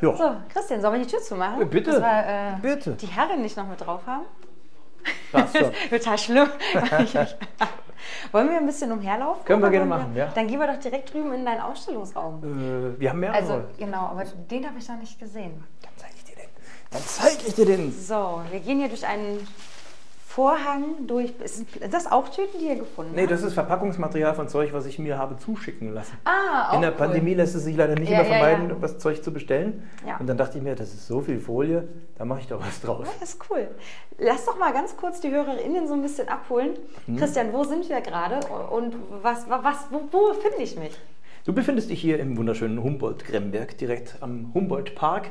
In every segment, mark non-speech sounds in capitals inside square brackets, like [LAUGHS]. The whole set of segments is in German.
Ja. So, Christian, sollen wir die Tür zumachen? Bitte. Dass wir, äh, Bitte. Die Herren nicht noch mit drauf haben? Passt [LAUGHS] schon. Total schlimm. [LAUGHS] Wollen wir ein bisschen umherlaufen? Können wir gerne machen, ja. Dann gehen wir doch direkt drüben in deinen Ausstellungsraum. Äh, wir haben mehrere. Also, genau, aber den habe ich noch nicht gesehen. Dann zeige ich dir den. Dann zeige ich dir den. So, wir gehen hier durch einen Vorhang durch. Ist das auch Tüten, die ihr gefunden Nee, habt? das ist Verpackungsmaterial von Zeug, was ich mir habe zuschicken lassen. Ah, auch In der cool. Pandemie lässt es sich leider nicht Ja, immer ja, vermeiden, ja. was Zeug zu bestellen. Ja. Und dann dachte ich mir, das ist so viel Folie, da mache ich doch was draus. Ja, Das ist cool. Lass doch mal ganz kurz die HörerInnen so ein bisschen abholen. Hm? Christian, wo sind wir gerade und was, was, wo, wo finde ich mich? Du befindest dich hier im wunderschönen Humboldt-Gremberg, direkt am Humboldt-Park,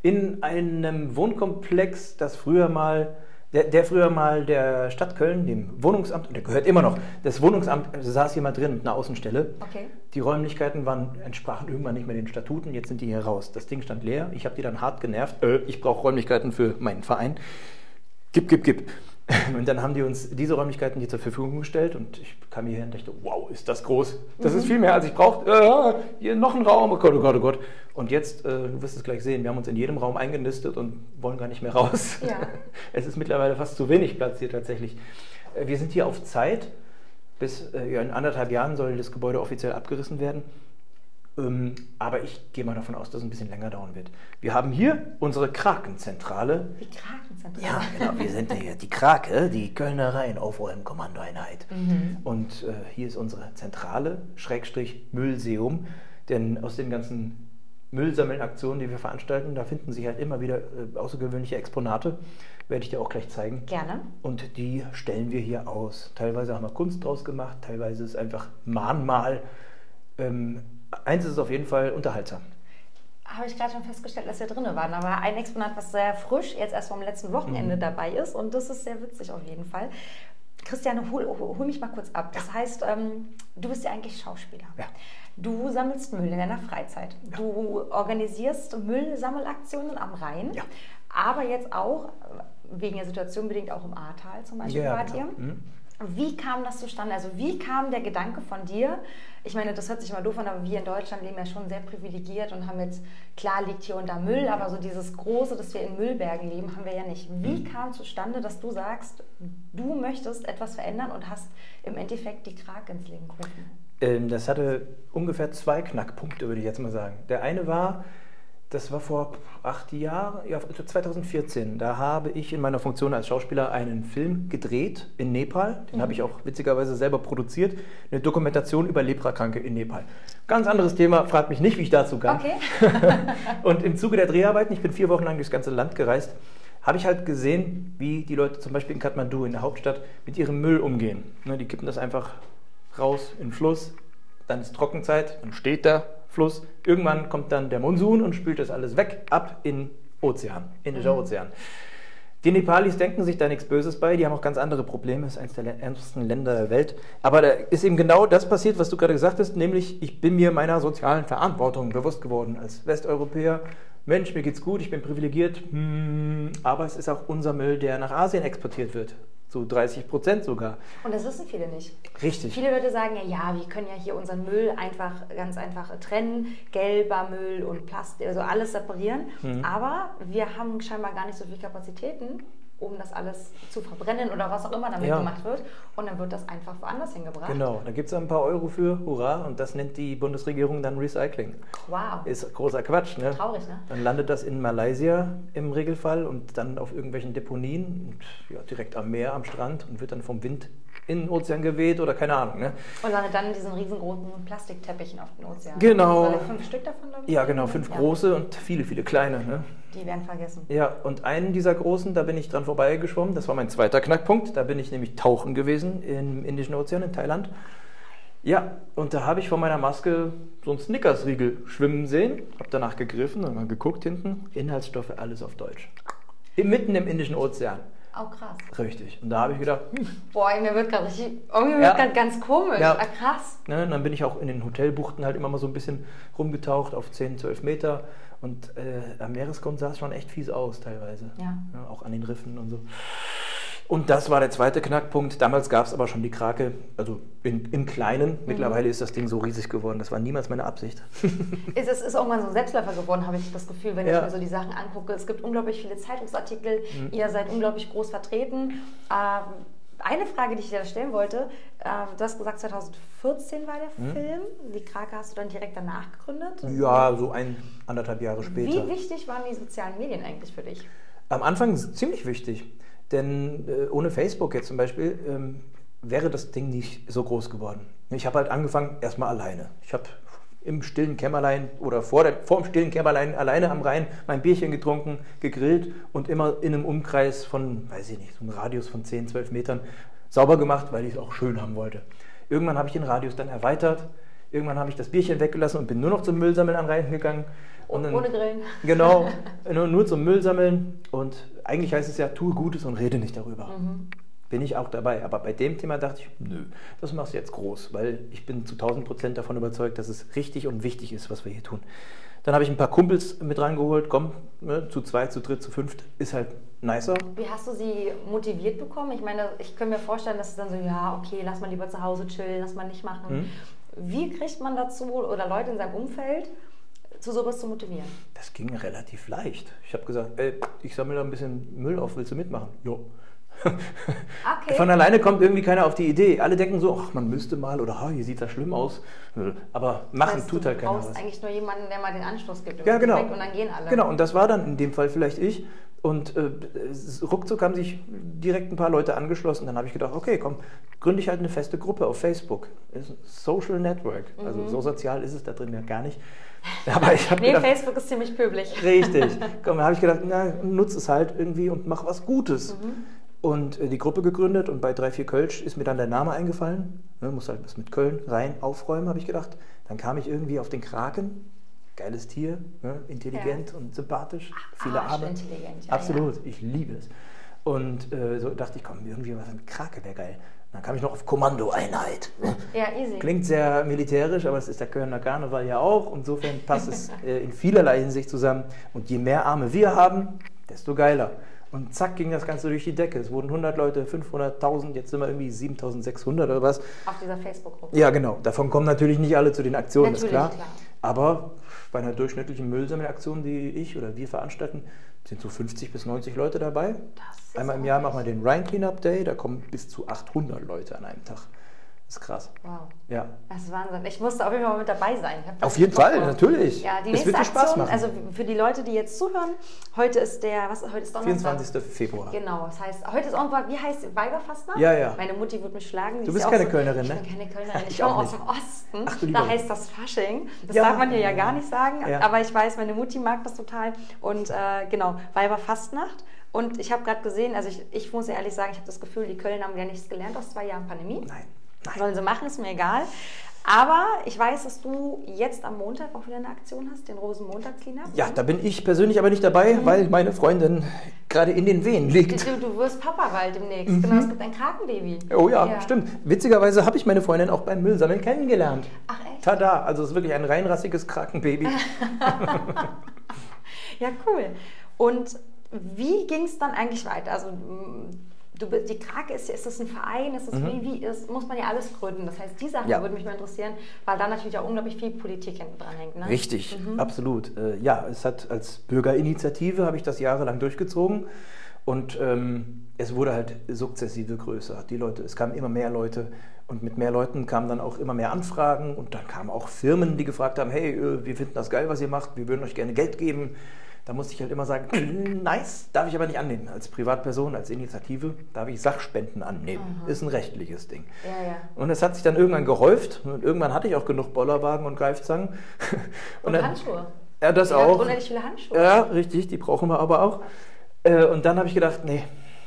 in einem Wohnkomplex, das früher mal, der, der früher mal der Stadt Köln, dem Wohnungsamt, und der gehört immer noch, das Wohnungsamt saß hier mal drin mit einer Außenstelle. Okay. Die Räumlichkeiten waren, entsprachen irgendwann nicht mehr den Statuten, jetzt sind die hier raus. Das Ding stand leer, ich habe die dann hart genervt. Äh, ich brauche Räumlichkeiten für meinen Verein. Gib, gib, gib. [LAUGHS] Und dann haben die uns diese Räumlichkeiten hier zur Verfügung gestellt und ich kam hierher und dachte, wow, ist das groß. Das ist viel mehr, als ich brauche. Äh, hier noch ein Raum, oh Gott, oh Gott, oh Gott. Und jetzt, äh, du wirst es gleich sehen, wir haben uns in jedem Raum eingenistet und wollen gar nicht mehr raus. Ja. [LAUGHS] Es ist mittlerweile fast zu wenig Platz hier tatsächlich. Äh, Wir sind hier auf Zeit. Bis äh, in anderthalb Jahren soll das Gebäude offiziell abgerissen werden. Ähm, aber ich gehe mal davon aus, dass es ein bisschen länger dauern wird. Wir haben hier unsere Krakenzentrale. Die Krakenzentrale. Ja, genau. Wir sind hier die Krake, die Kölner Rhein-Aufräumen-Kommandoeinheit. Und äh, hier ist unsere Zentrale, Schrägstrich Müllseum. Denn aus den ganzen Müllsammelaktionen, die wir veranstalten, da finden sich halt immer wieder äh, außergewöhnliche Exponate. Werde ich dir auch gleich zeigen. Gerne. Und die stellen wir hier aus. Teilweise haben wir Kunst draus gemacht, teilweise ist einfach Mahnmal. Ähm, eins ist auf jeden Fall unterhaltsam. Habe ich gerade schon festgestellt, dass wir drin waren. Aber ein Exponat, was sehr frisch jetzt erst vom letzten Wochenende dabei ist. Und das ist sehr witzig auf jeden Fall. Christiane, hol, hol mich mal kurz ab. Das heißt, ähm, du bist ja eigentlich Schauspieler. Ja. Du sammelst Müll in deiner Freizeit. Du organisierst Müllsammelaktionen am Rhein. Ja. Aber jetzt auch, wegen der Situation bedingt, auch im Ahrtal zum Beispiel Ja, wart genau. ihr. Mhm. Wie kam das zustande? Also wie kam der Gedanke von dir? Ich meine, das hört sich mal doof an, aber wir in Deutschland leben ja schon sehr privilegiert und haben jetzt, klar liegt hier und da Müll, aber so dieses Große, dass wir in Müllbergen leben, haben wir ja nicht. Wie kam zustande, dass du sagst, du möchtest etwas verändern und hast im Endeffekt die Krag ins Leben gerufen? Ähm, das hatte ungefähr zwei Knackpunkte, würde ich jetzt mal sagen. Der eine war, das war vor acht Jahren, ja, 2014. Da habe ich in meiner Funktion als Schauspieler einen Film gedreht in Nepal. Den habe ich auch witzigerweise selber produziert. Eine Dokumentation über Leprakranke in Nepal. Ganz anderes Thema, fragt mich nicht, wie ich dazu kam. Okay. [LAUGHS] Und im Zuge der Dreharbeiten, ich bin vier Wochen lang durchs ganze Land gereist, habe ich halt gesehen, wie die Leute zum Beispiel in Kathmandu, in der Hauptstadt, mit ihrem Müll umgehen. Ne, die kippen das einfach raus in den Fluss, dann ist Trockenzeit, dann steht der Fluss. Irgendwann kommt dann der Monsun und spült das alles weg, ab in Ozean, Indischer Ozean. Die Nepalis denken sich da nichts Böses bei, die haben auch ganz andere Probleme, das ist eines der ärmsten Länder der Welt. Aber da ist eben genau das passiert, was du gerade gesagt hast, nämlich ich bin mir meiner sozialen Verantwortung bewusst geworden als Westeuropäer. Mensch, mir geht's gut, ich bin privilegiert, hm, aber es ist auch unser Müll, der nach Asien exportiert wird. Zu 30 Prozent sogar. Und das wissen viele nicht. Richtig. Viele Leute sagen ja, ja, wir können ja hier unseren Müll einfach ganz einfach trennen, gelber Müll und Plastik, also alles separieren. Mhm. Aber wir haben scheinbar gar nicht so viele Kapazitäten, um das alles zu verbrennen oder was auch immer damit Ja. gemacht wird. Und dann wird das einfach woanders hingebracht. Genau, da gibt es ein paar Euro für, hurra, und das nennt die Bundesregierung dann Recycling. Wow. Ist großer Quatsch, ne? Traurig, ne? Dann landet das in Malaysia im Regelfall und dann auf irgendwelchen Deponien, und, ja, direkt am Meer, am Strand und wird dann vom Wind in den Ozean geweht oder keine Ahnung. Ne? Und landet dann in diesen riesengroßen Plastikteppichen auf den Ozean. Genau. Also fünf Stück davon, glaube ich. Ja, genau, fünf Ja. große und viele, viele kleine. Ne? Die werden vergessen. Ja, und einen dieser großen, da bin ich dran vorbeigeschwommen. Das war mein zweiter Knackpunkt. Da bin ich nämlich tauchen gewesen im Indischen Ozean in Thailand. Ja, und da habe ich von meiner Maske so einen Snickers-Riegel schwimmen sehen, habe danach gegriffen und mal geguckt hinten, Inhaltsstoffe, alles auf Deutsch. Mitten im Indischen Ozean. Oh, krass. Richtig. Und da habe ich gedacht, hm, Boah, mir wird gerade richtig, irgendwie wird Ja. grad ganz komisch. Ja. Ah, krass. Ne, und dann bin ich auch in den Hotelbuchten halt immer mal so ein bisschen rumgetaucht auf 10, 12 Meter. Und äh, am Meeresgrund sah es schon echt fies aus teilweise. Ja. auch an den Riffen und so. Und das war der zweite Knackpunkt. Damals gab es aber schon die Krake, also in, im Kleinen. Mittlerweile ist das Ding so riesig geworden. Das war niemals meine Absicht. [LAUGHS] Es ist, ist irgendwann so ein Selbstläufer geworden, habe ich das Gefühl, wenn Ja. ich mir so die Sachen angucke. Es gibt unglaublich viele Zeitungsartikel, Mhm. ihr seid unglaublich groß vertreten. Ähm, eine Frage, die ich dir stellen wollte, äh, du hast gesagt, 2014 war der Mhm. Film. Die Krake hast du dann direkt danach gegründet. Ja, so ein, anderthalb Jahre später. Wie wichtig waren die sozialen Medien eigentlich für dich? Am Anfang ziemlich wichtig, denn äh, ohne Facebook jetzt zum Beispiel ähm, wäre das Ding nicht so groß geworden. Ich habe halt angefangen erstmal alleine. Ich habe im stillen Kämmerlein oder vor, der, vor dem stillen Kämmerlein alleine am Rhein mein Bierchen getrunken, gegrillt und immer in einem Umkreis von, weiß ich nicht, so einem Radius von 10, 12 Metern sauber gemacht, weil ich es auch schön haben wollte. Irgendwann habe ich den Radius dann erweitert. Irgendwann habe ich das Bierchen weggelassen und bin nur noch zum Müllsammeln an Rhein gegangen. Dann- Ohne Grillen. Genau, [LAUGHS] nur, nur zum Müll sammeln. Und eigentlich heißt es ja, tue Gutes und rede nicht darüber. Bin ich auch dabei. Aber bei dem Thema dachte ich, nö, das machst du jetzt groß, weil ich bin zu 1000 Prozent davon überzeugt, dass es richtig und wichtig ist, was wir hier tun. Dann habe ich ein paar Kumpels mit rangeholt, komm, ne, zu zweit, zu dritt, zu fünft, ist halt nicer. Wie hast du sie motiviert bekommen? Ich meine, ich könnte mir vorstellen, dass es dann so, ja, okay, lass mal lieber zu Hause chillen, lass mal nicht machen. Wie kriegt man dazu oder Leute in seinem Umfeld zu sowas zu motivieren? Das ging relativ leicht. Ich habe gesagt, ey, ich sammle da ein bisschen Müll auf, willst du mitmachen? Jo. [LAUGHS] Okay. Von alleine kommt irgendwie keiner auf die Idee. Alle denken so, ach, man müsste mal oder ah, hier sieht das schlimm aus. Aber machen heißt, tut du halt keiner brauchst was. eigentlich nur jemanden, der mal den Anstoß gibt. Ja, genau. Und dann gehen alle. Genau, und das war dann in dem Fall vielleicht ich. Und äh, ruckzuck haben sich direkt ein paar Leute angeschlossen. Dann habe ich gedacht, okay, komm, gründe ich halt eine feste Gruppe auf Facebook. Das Social Network. Also so sozial ist es da drin ja gar nicht. [LAUGHS] Aber ich. Nee, gedacht, Facebook ist ziemlich pöblich. Richtig. [LAUGHS] Komm, da habe ich gedacht, na, nutze es halt irgendwie und mach was Gutes. Mhm. Und äh, die Gruppe gegründet und bei 3, 4 Kölsch ist mir dann der Name eingefallen. Ne, muss halt was mit Köln rein aufräumen, habe ich gedacht. Dann kam ich irgendwie auf den Kraken. Geiles Tier, ne, intelligent und sympathisch, viele Arme. arschintelligent, ja, Absolut, ich liebe es. Und äh, so dachte ich, komm, irgendwie was mit Krake wäre geil. Dann kam ich noch auf Kommandoeinheit. Ja, easy. Klingt sehr militärisch, aber es ist der Kölner Karneval ja auch. Insofern passt es [LAUGHS] äh, in vielerlei Hinsicht zusammen. Und je mehr Arme wir haben, desto geiler. Und zack ging das Ganze durch die Decke. Es wurden 100 Leute, 500, 1000, jetzt sind wir irgendwie 7600 oder was. Auf dieser Facebook-Gruppe. Ja, genau. Davon kommen natürlich nicht alle zu den Aktionen, ist Natürlich, klar. klar. Aber bei einer durchschnittlichen Müllsammelaktion, die ich oder wir veranstalten, sind so 50 bis 90 Leute dabei. Einmal im Jahr machen wir den Rhine Cleanup Day, da kommen bis zu 800 Leute an einem Tag. Das ist krass. Wow. Ja. Das ist Wahnsinn. Ich musste auf jeden Fall mal mit dabei sein. Ich Auf jeden Fall, drauf. natürlich. Ja, die nächste wird dir Spaß Aktion, machen. also für die Leute, die jetzt zuhören, heute ist der, was, heute ist Donnerstag. 24. Februar. Genau, das heißt, heute ist irgendwann, wie heißt Weiberfastnacht? Ja, ja. Meine Mutti wird mich schlagen. die Du ist bist keine so, Kölnerin, ich ne? bin keine Kölnerin, [LAUGHS] ich Ich komme aus dem. Osten. Ach, du lieber. da heißt das Fasching. Das Ja. darf man hier ja gar nicht sagen, Ja. aber ich weiß, meine Mutti mag das total. Und äh, genau, Weiberfastnacht. Und ich habe gerade gesehen, also ich, ich muss ehrlich sagen, ich habe das Gefühl, die Kölner haben ja nichts gelernt aus zwei Jahren Pandemie. Nein. Sollen sie machen, ist mir egal. Aber ich weiß, dass du jetzt am Montag auch wieder eine Aktion hast, den Rosenmontag-Cleanup. Ja, da bin ich persönlich aber nicht dabei, weil meine Freundin gerade in den Wehen liegt. Du, du wirst Papa bald demnächst. Genau, es gibt ein Krakenbaby. Oh ja, stimmt. Witzigerweise habe ich meine Freundin auch beim Müllsammeln kennengelernt. Ach echt? Tada, also es ist wirklich ein reinrassiges Krakenbaby. [LAUGHS] [LAUGHS] Ja, cool. Und wie ging es dann eigentlich weiter? Also du, die Krake ist, ist das ein Verein? Ist das wie, wie ist, muss man ja alles gründen? Das heißt, die Sachen Mhm. Ja. würde mich mal interessieren, weil da natürlich auch unglaublich viel Politik hinten dran hängt. Ne? Richtig, absolut. Äh, ja, es hat als Bürgerinitiative habe ich das jahrelang durchgezogen und ähm, es wurde halt sukzessive größer. Die Leute, es kamen immer mehr Leute und mit mehr Leuten kamen dann auch immer mehr Anfragen und dann kamen auch Firmen, die gefragt haben, hey, äh, wir finden das geil, was ihr macht, wir würden euch gerne Geld geben. Da musste ich halt immer sagen, nice, darf ich aber nicht annehmen. Als Privatperson, als Initiative darf ich Sachspenden annehmen. Ist ein rechtliches Ding. Ja, ja. Und es hat sich dann irgendwann gehäuft und irgendwann hatte ich auch genug Bollerwagen und Greifzangen. Und, dann- Handschuhe. Ja, das habt auch. unendlich viele Handschuhe. Ja, richtig, die brauchen wir aber auch. Äh, Und dann habe ich gedacht, nee,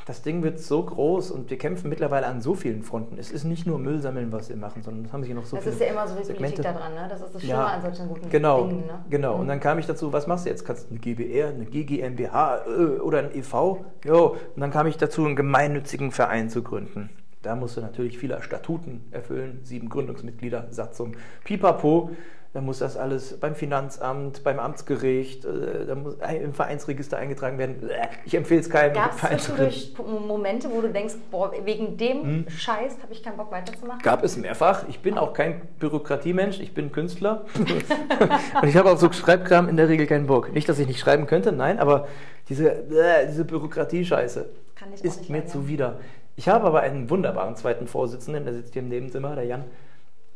das Ding wird so groß und wir kämpfen mittlerweile an so vielen Fronten. Es ist nicht nur Müll sammeln, was wir machen, sondern es haben sich noch so Das viele ist ja immer so Segmente. Politik da dran, ne? Das ist das Schlimme Ja, an solchen guten Genau, Dingen, ne? genau. Und dann kam ich dazu, was machst du jetzt? Kannst du eine GBR, eine GGMBH äh, oder ein e.V.? Jo. Und dann kam ich dazu, einen gemeinnützigen Verein zu gründen. Da musst du natürlich viele Statuten erfüllen, sieben Gründungsmitglieder, Satzung, pipapo. Dann muss das alles beim Finanzamt, beim Amtsgericht, äh, da muss im Vereinsregister eingetragen werden. Ich empfehle es keinem. Gab es zwischendurch Momente, wo du denkst, boah, wegen dem Scheiß habe ich keinen Bock weiterzumachen? Hm? Gab es mehrfach. Ich bin auch kein Bürokratiemensch, ich bin Künstler. [LAUGHS] und ich habe auf so Schreibkram in der Regel keinen Bock. Nicht, dass ich nicht schreiben könnte, nein, aber diese, äh, diese Bürokratie-Scheiße auch ist mir zuwider. Ich habe aber einen wunderbaren zweiten Vorsitzenden, der sitzt hier im Nebenzimmer, der Jan.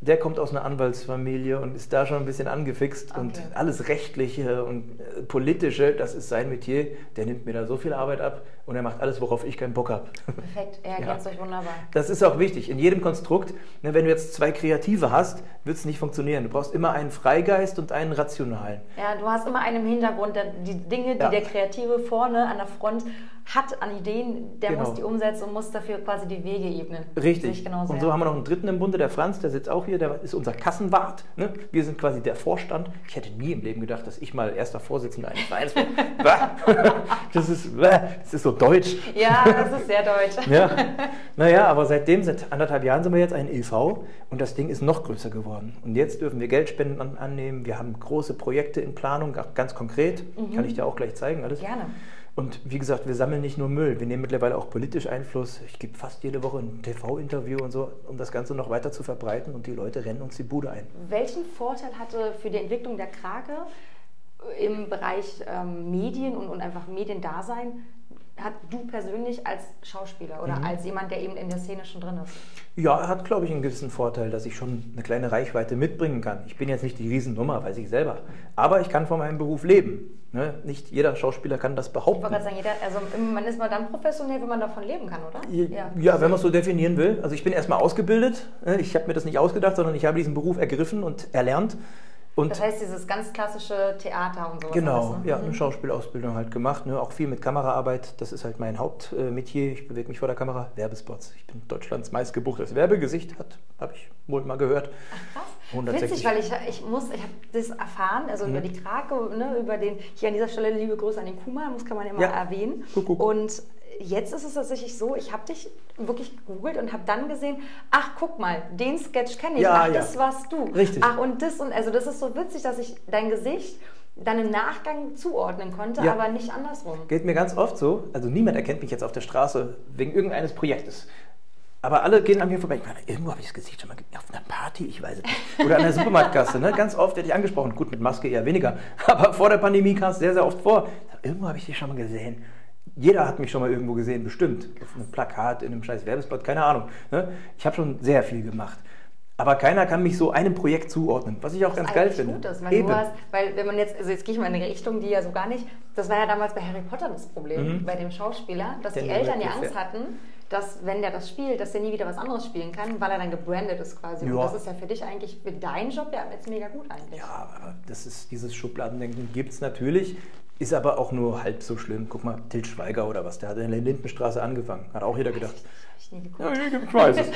Der kommt aus einer Anwaltsfamilie und ist da schon ein bisschen angefixt und Okay. alles Rechtliche und äh, Politische, das ist sein Metier. Der nimmt mir da so viel Arbeit ab und er macht alles, worauf ich keinen Bock habe. Perfekt, er [LAUGHS] Ja. ergänzt euch wunderbar. Das ist auch wichtig. In jedem Konstrukt, ne, wenn du jetzt zwei Kreative hast, wird es nicht funktionieren. Du brauchst immer einen Freigeist und einen rationalen. Ja, du hast immer einen im Hintergrund, der, die Dinge, die Ja. der Kreative vorne an der Front hat an Ideen, der Genau. muss die umsetzen und muss dafür quasi die Wege ebnen. Richtig. und so ja. haben wir noch einen dritten im Bunde, der Franz, der sitzt auch hier, der ist unser Kassenwart. Ne? Wir sind quasi der Vorstand. Ich hätte nie im Leben gedacht, dass ich mal erster Vorsitzender eines Vereins [LAUGHS] bin. [LAUGHS] Das, ist, das ist so deutsch. Ja, das ist sehr deutsch. [LAUGHS] Ja, naja, aber seitdem, seit anderthalb Jahren sind wir jetzt ein e.V. und das Ding ist noch größer geworden. Und jetzt dürfen wir Geldspenden an, annehmen. Wir haben große Projekte in Planung, ganz konkret. Kann ich dir auch gleich zeigen, alles. Gerne. Und wie gesagt, wir sammeln nicht nur Müll, wir nehmen mittlerweile auch politisch Einfluss. Ich gebe fast jede Woche ein TV-Interview und so, um das Ganze noch weiter zu verbreiten und die Leute rennen uns die Bude ein. Welchen Vorteil hatte für die Entwicklung der Krake im Bereich ähm, Medien und, und einfach Mediendasein, hat du persönlich als Schauspieler oder Mhm. als jemand, der eben in der Szene schon drin ist? Ja, er hat, glaube ich, einen gewissen Vorteil, dass ich schon eine kleine Reichweite mitbringen kann. Ich bin jetzt nicht die Riesennummer, weiß ich selber. Aber ich kann von meinem Beruf leben. Ne? Nicht jeder Schauspieler kann das Ich behaupten. wollte gerade sagen, jeder, also man ist mal dann professionell, wenn man davon leben kann, oder? Ja, wenn man es so definieren will. Also ich bin erstmal ausgebildet. ne? Ich habe mir das nicht ausgedacht, sondern ich habe diesen Beruf ergriffen und erlernt. Und Das heißt, dieses ganz klassische Theater und sowas. Genau, alles, ne? ja, Mhm. eine Schauspielausbildung halt gemacht, ne? auch viel mit Kameraarbeit. Das ist halt mein Hauptmetier. Ich bewege mich vor der Kamera. Werbespots. Ich bin Deutschlands meistgebuchtes Werbegesicht, hat habe ich wohl mal gehört. Krass. 160. Witzig, weil ich, ich muss, ich habe das erfahren, also Mhm. über die Krake, ne, über den, hier an dieser Stelle liebe Grüße an den Kuma, muss kann man immer Ja. erwähnen. Kuckuck. Und jetzt ist es tatsächlich so, ich habe dich wirklich gegoogelt und habe dann gesehen, ach guck mal, den Sketch kenne ich, Ja, ach ja. das warst du. Richtig. Ach und das und also das ist so witzig, dass ich dein Gesicht dann im Nachgang zuordnen konnte, Ja. aber nicht andersrum. Geht mir ganz oft so. Also niemand erkennt mich jetzt auf der Straße wegen irgendeines Projektes. Aber alle gehen an mir vorbei. Ich meine, irgendwo habe ich das Gesicht schon mal gesehen. Auf einer Party, ich weiß es nicht. Oder an der Supermarktkasse. Ne? Ganz oft werde ich angesprochen. Gut, mit Maske eher weniger. [LAUGHS] Aber vor der Pandemie kam es sehr, sehr oft vor. Irgendwo habe ich dich schon mal gesehen. Jeder hat mich schon mal irgendwo gesehen, bestimmt. Auf einem Plakat, in einem scheiß Werbespot, keine Ahnung. Ne? Ich habe schon sehr viel gemacht. Aber keiner kann mich so einem Projekt zuordnen, was ich auch ganz geil finde. gut ist, weil Eben. du hast, weil wenn man jetzt, also jetzt gehe ich mal in eine Richtung, die ja so gar nicht, das war ja damals bei Harry Potter das Problem, Mhm. bei dem Schauspieler, dass die Daniel Eltern ja Angst hatten, dass wenn der das spielt, dass der nie wieder was anderes spielen kann, weil er dann gebrandet ist quasi. Und Ja. das ist ja für dich eigentlich, für deinen Job ja jetzt mega gut eigentlich. Ja, aber das ist dieses Schubladendenken gibt es natürlich, ist aber auch nur halb so schlimm. Guck mal, Til Schweiger oder was, der hat in der Lindenstraße angefangen. Hat auch jeder gedacht. Ich geguckt. Ja, ich weiß es.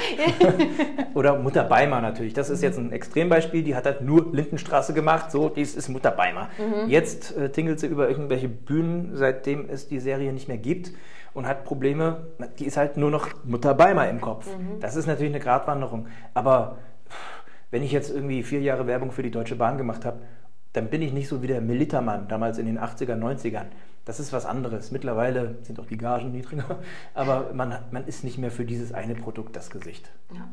[LAUGHS] oder Mutter Beimer natürlich. Das ist jetzt ein Extrembeispiel. Die hat halt nur Lindenstraße gemacht. So, dies ist Mutter Beimer. Jetzt äh, tingelt sie über irgendwelche Bühnen, seitdem es die Serie nicht mehr gibt. Und hat Probleme, die ist halt nur noch Mutter Beimer im Kopf. Das ist natürlich eine Gratwanderung. Aber wenn ich jetzt irgendwie vier Jahre Werbung für die Deutsche Bahn gemacht habe, dann bin ich nicht so wie der Militermann damals in den 80er, 90ern. Das ist was anderes. Mittlerweile sind auch die Gagen niedriger, [LAUGHS] aber man, man ist nicht mehr für dieses eine Produkt das Gesicht. Ja.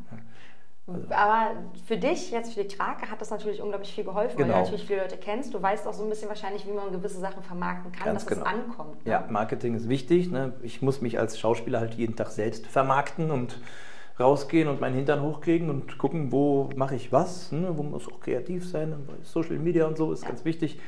Aber für dich, jetzt für die Krake, hat das natürlich unglaublich viel geholfen, weil Genau. du natürlich viele Leute kennst. Du weißt auch so ein bisschen wahrscheinlich, wie man gewisse Sachen vermarkten kann, Ganz dass genau. es ankommt. ne? Ja, Marketing ist wichtig. Ne? Ich muss mich als Schauspieler halt jeden Tag selbst vermarkten und rausgehen und meinen Hintern hochkriegen und gucken, wo mache ich was, ne? wo muss auch kreativ sein. Social Media und so ist ganz wichtig.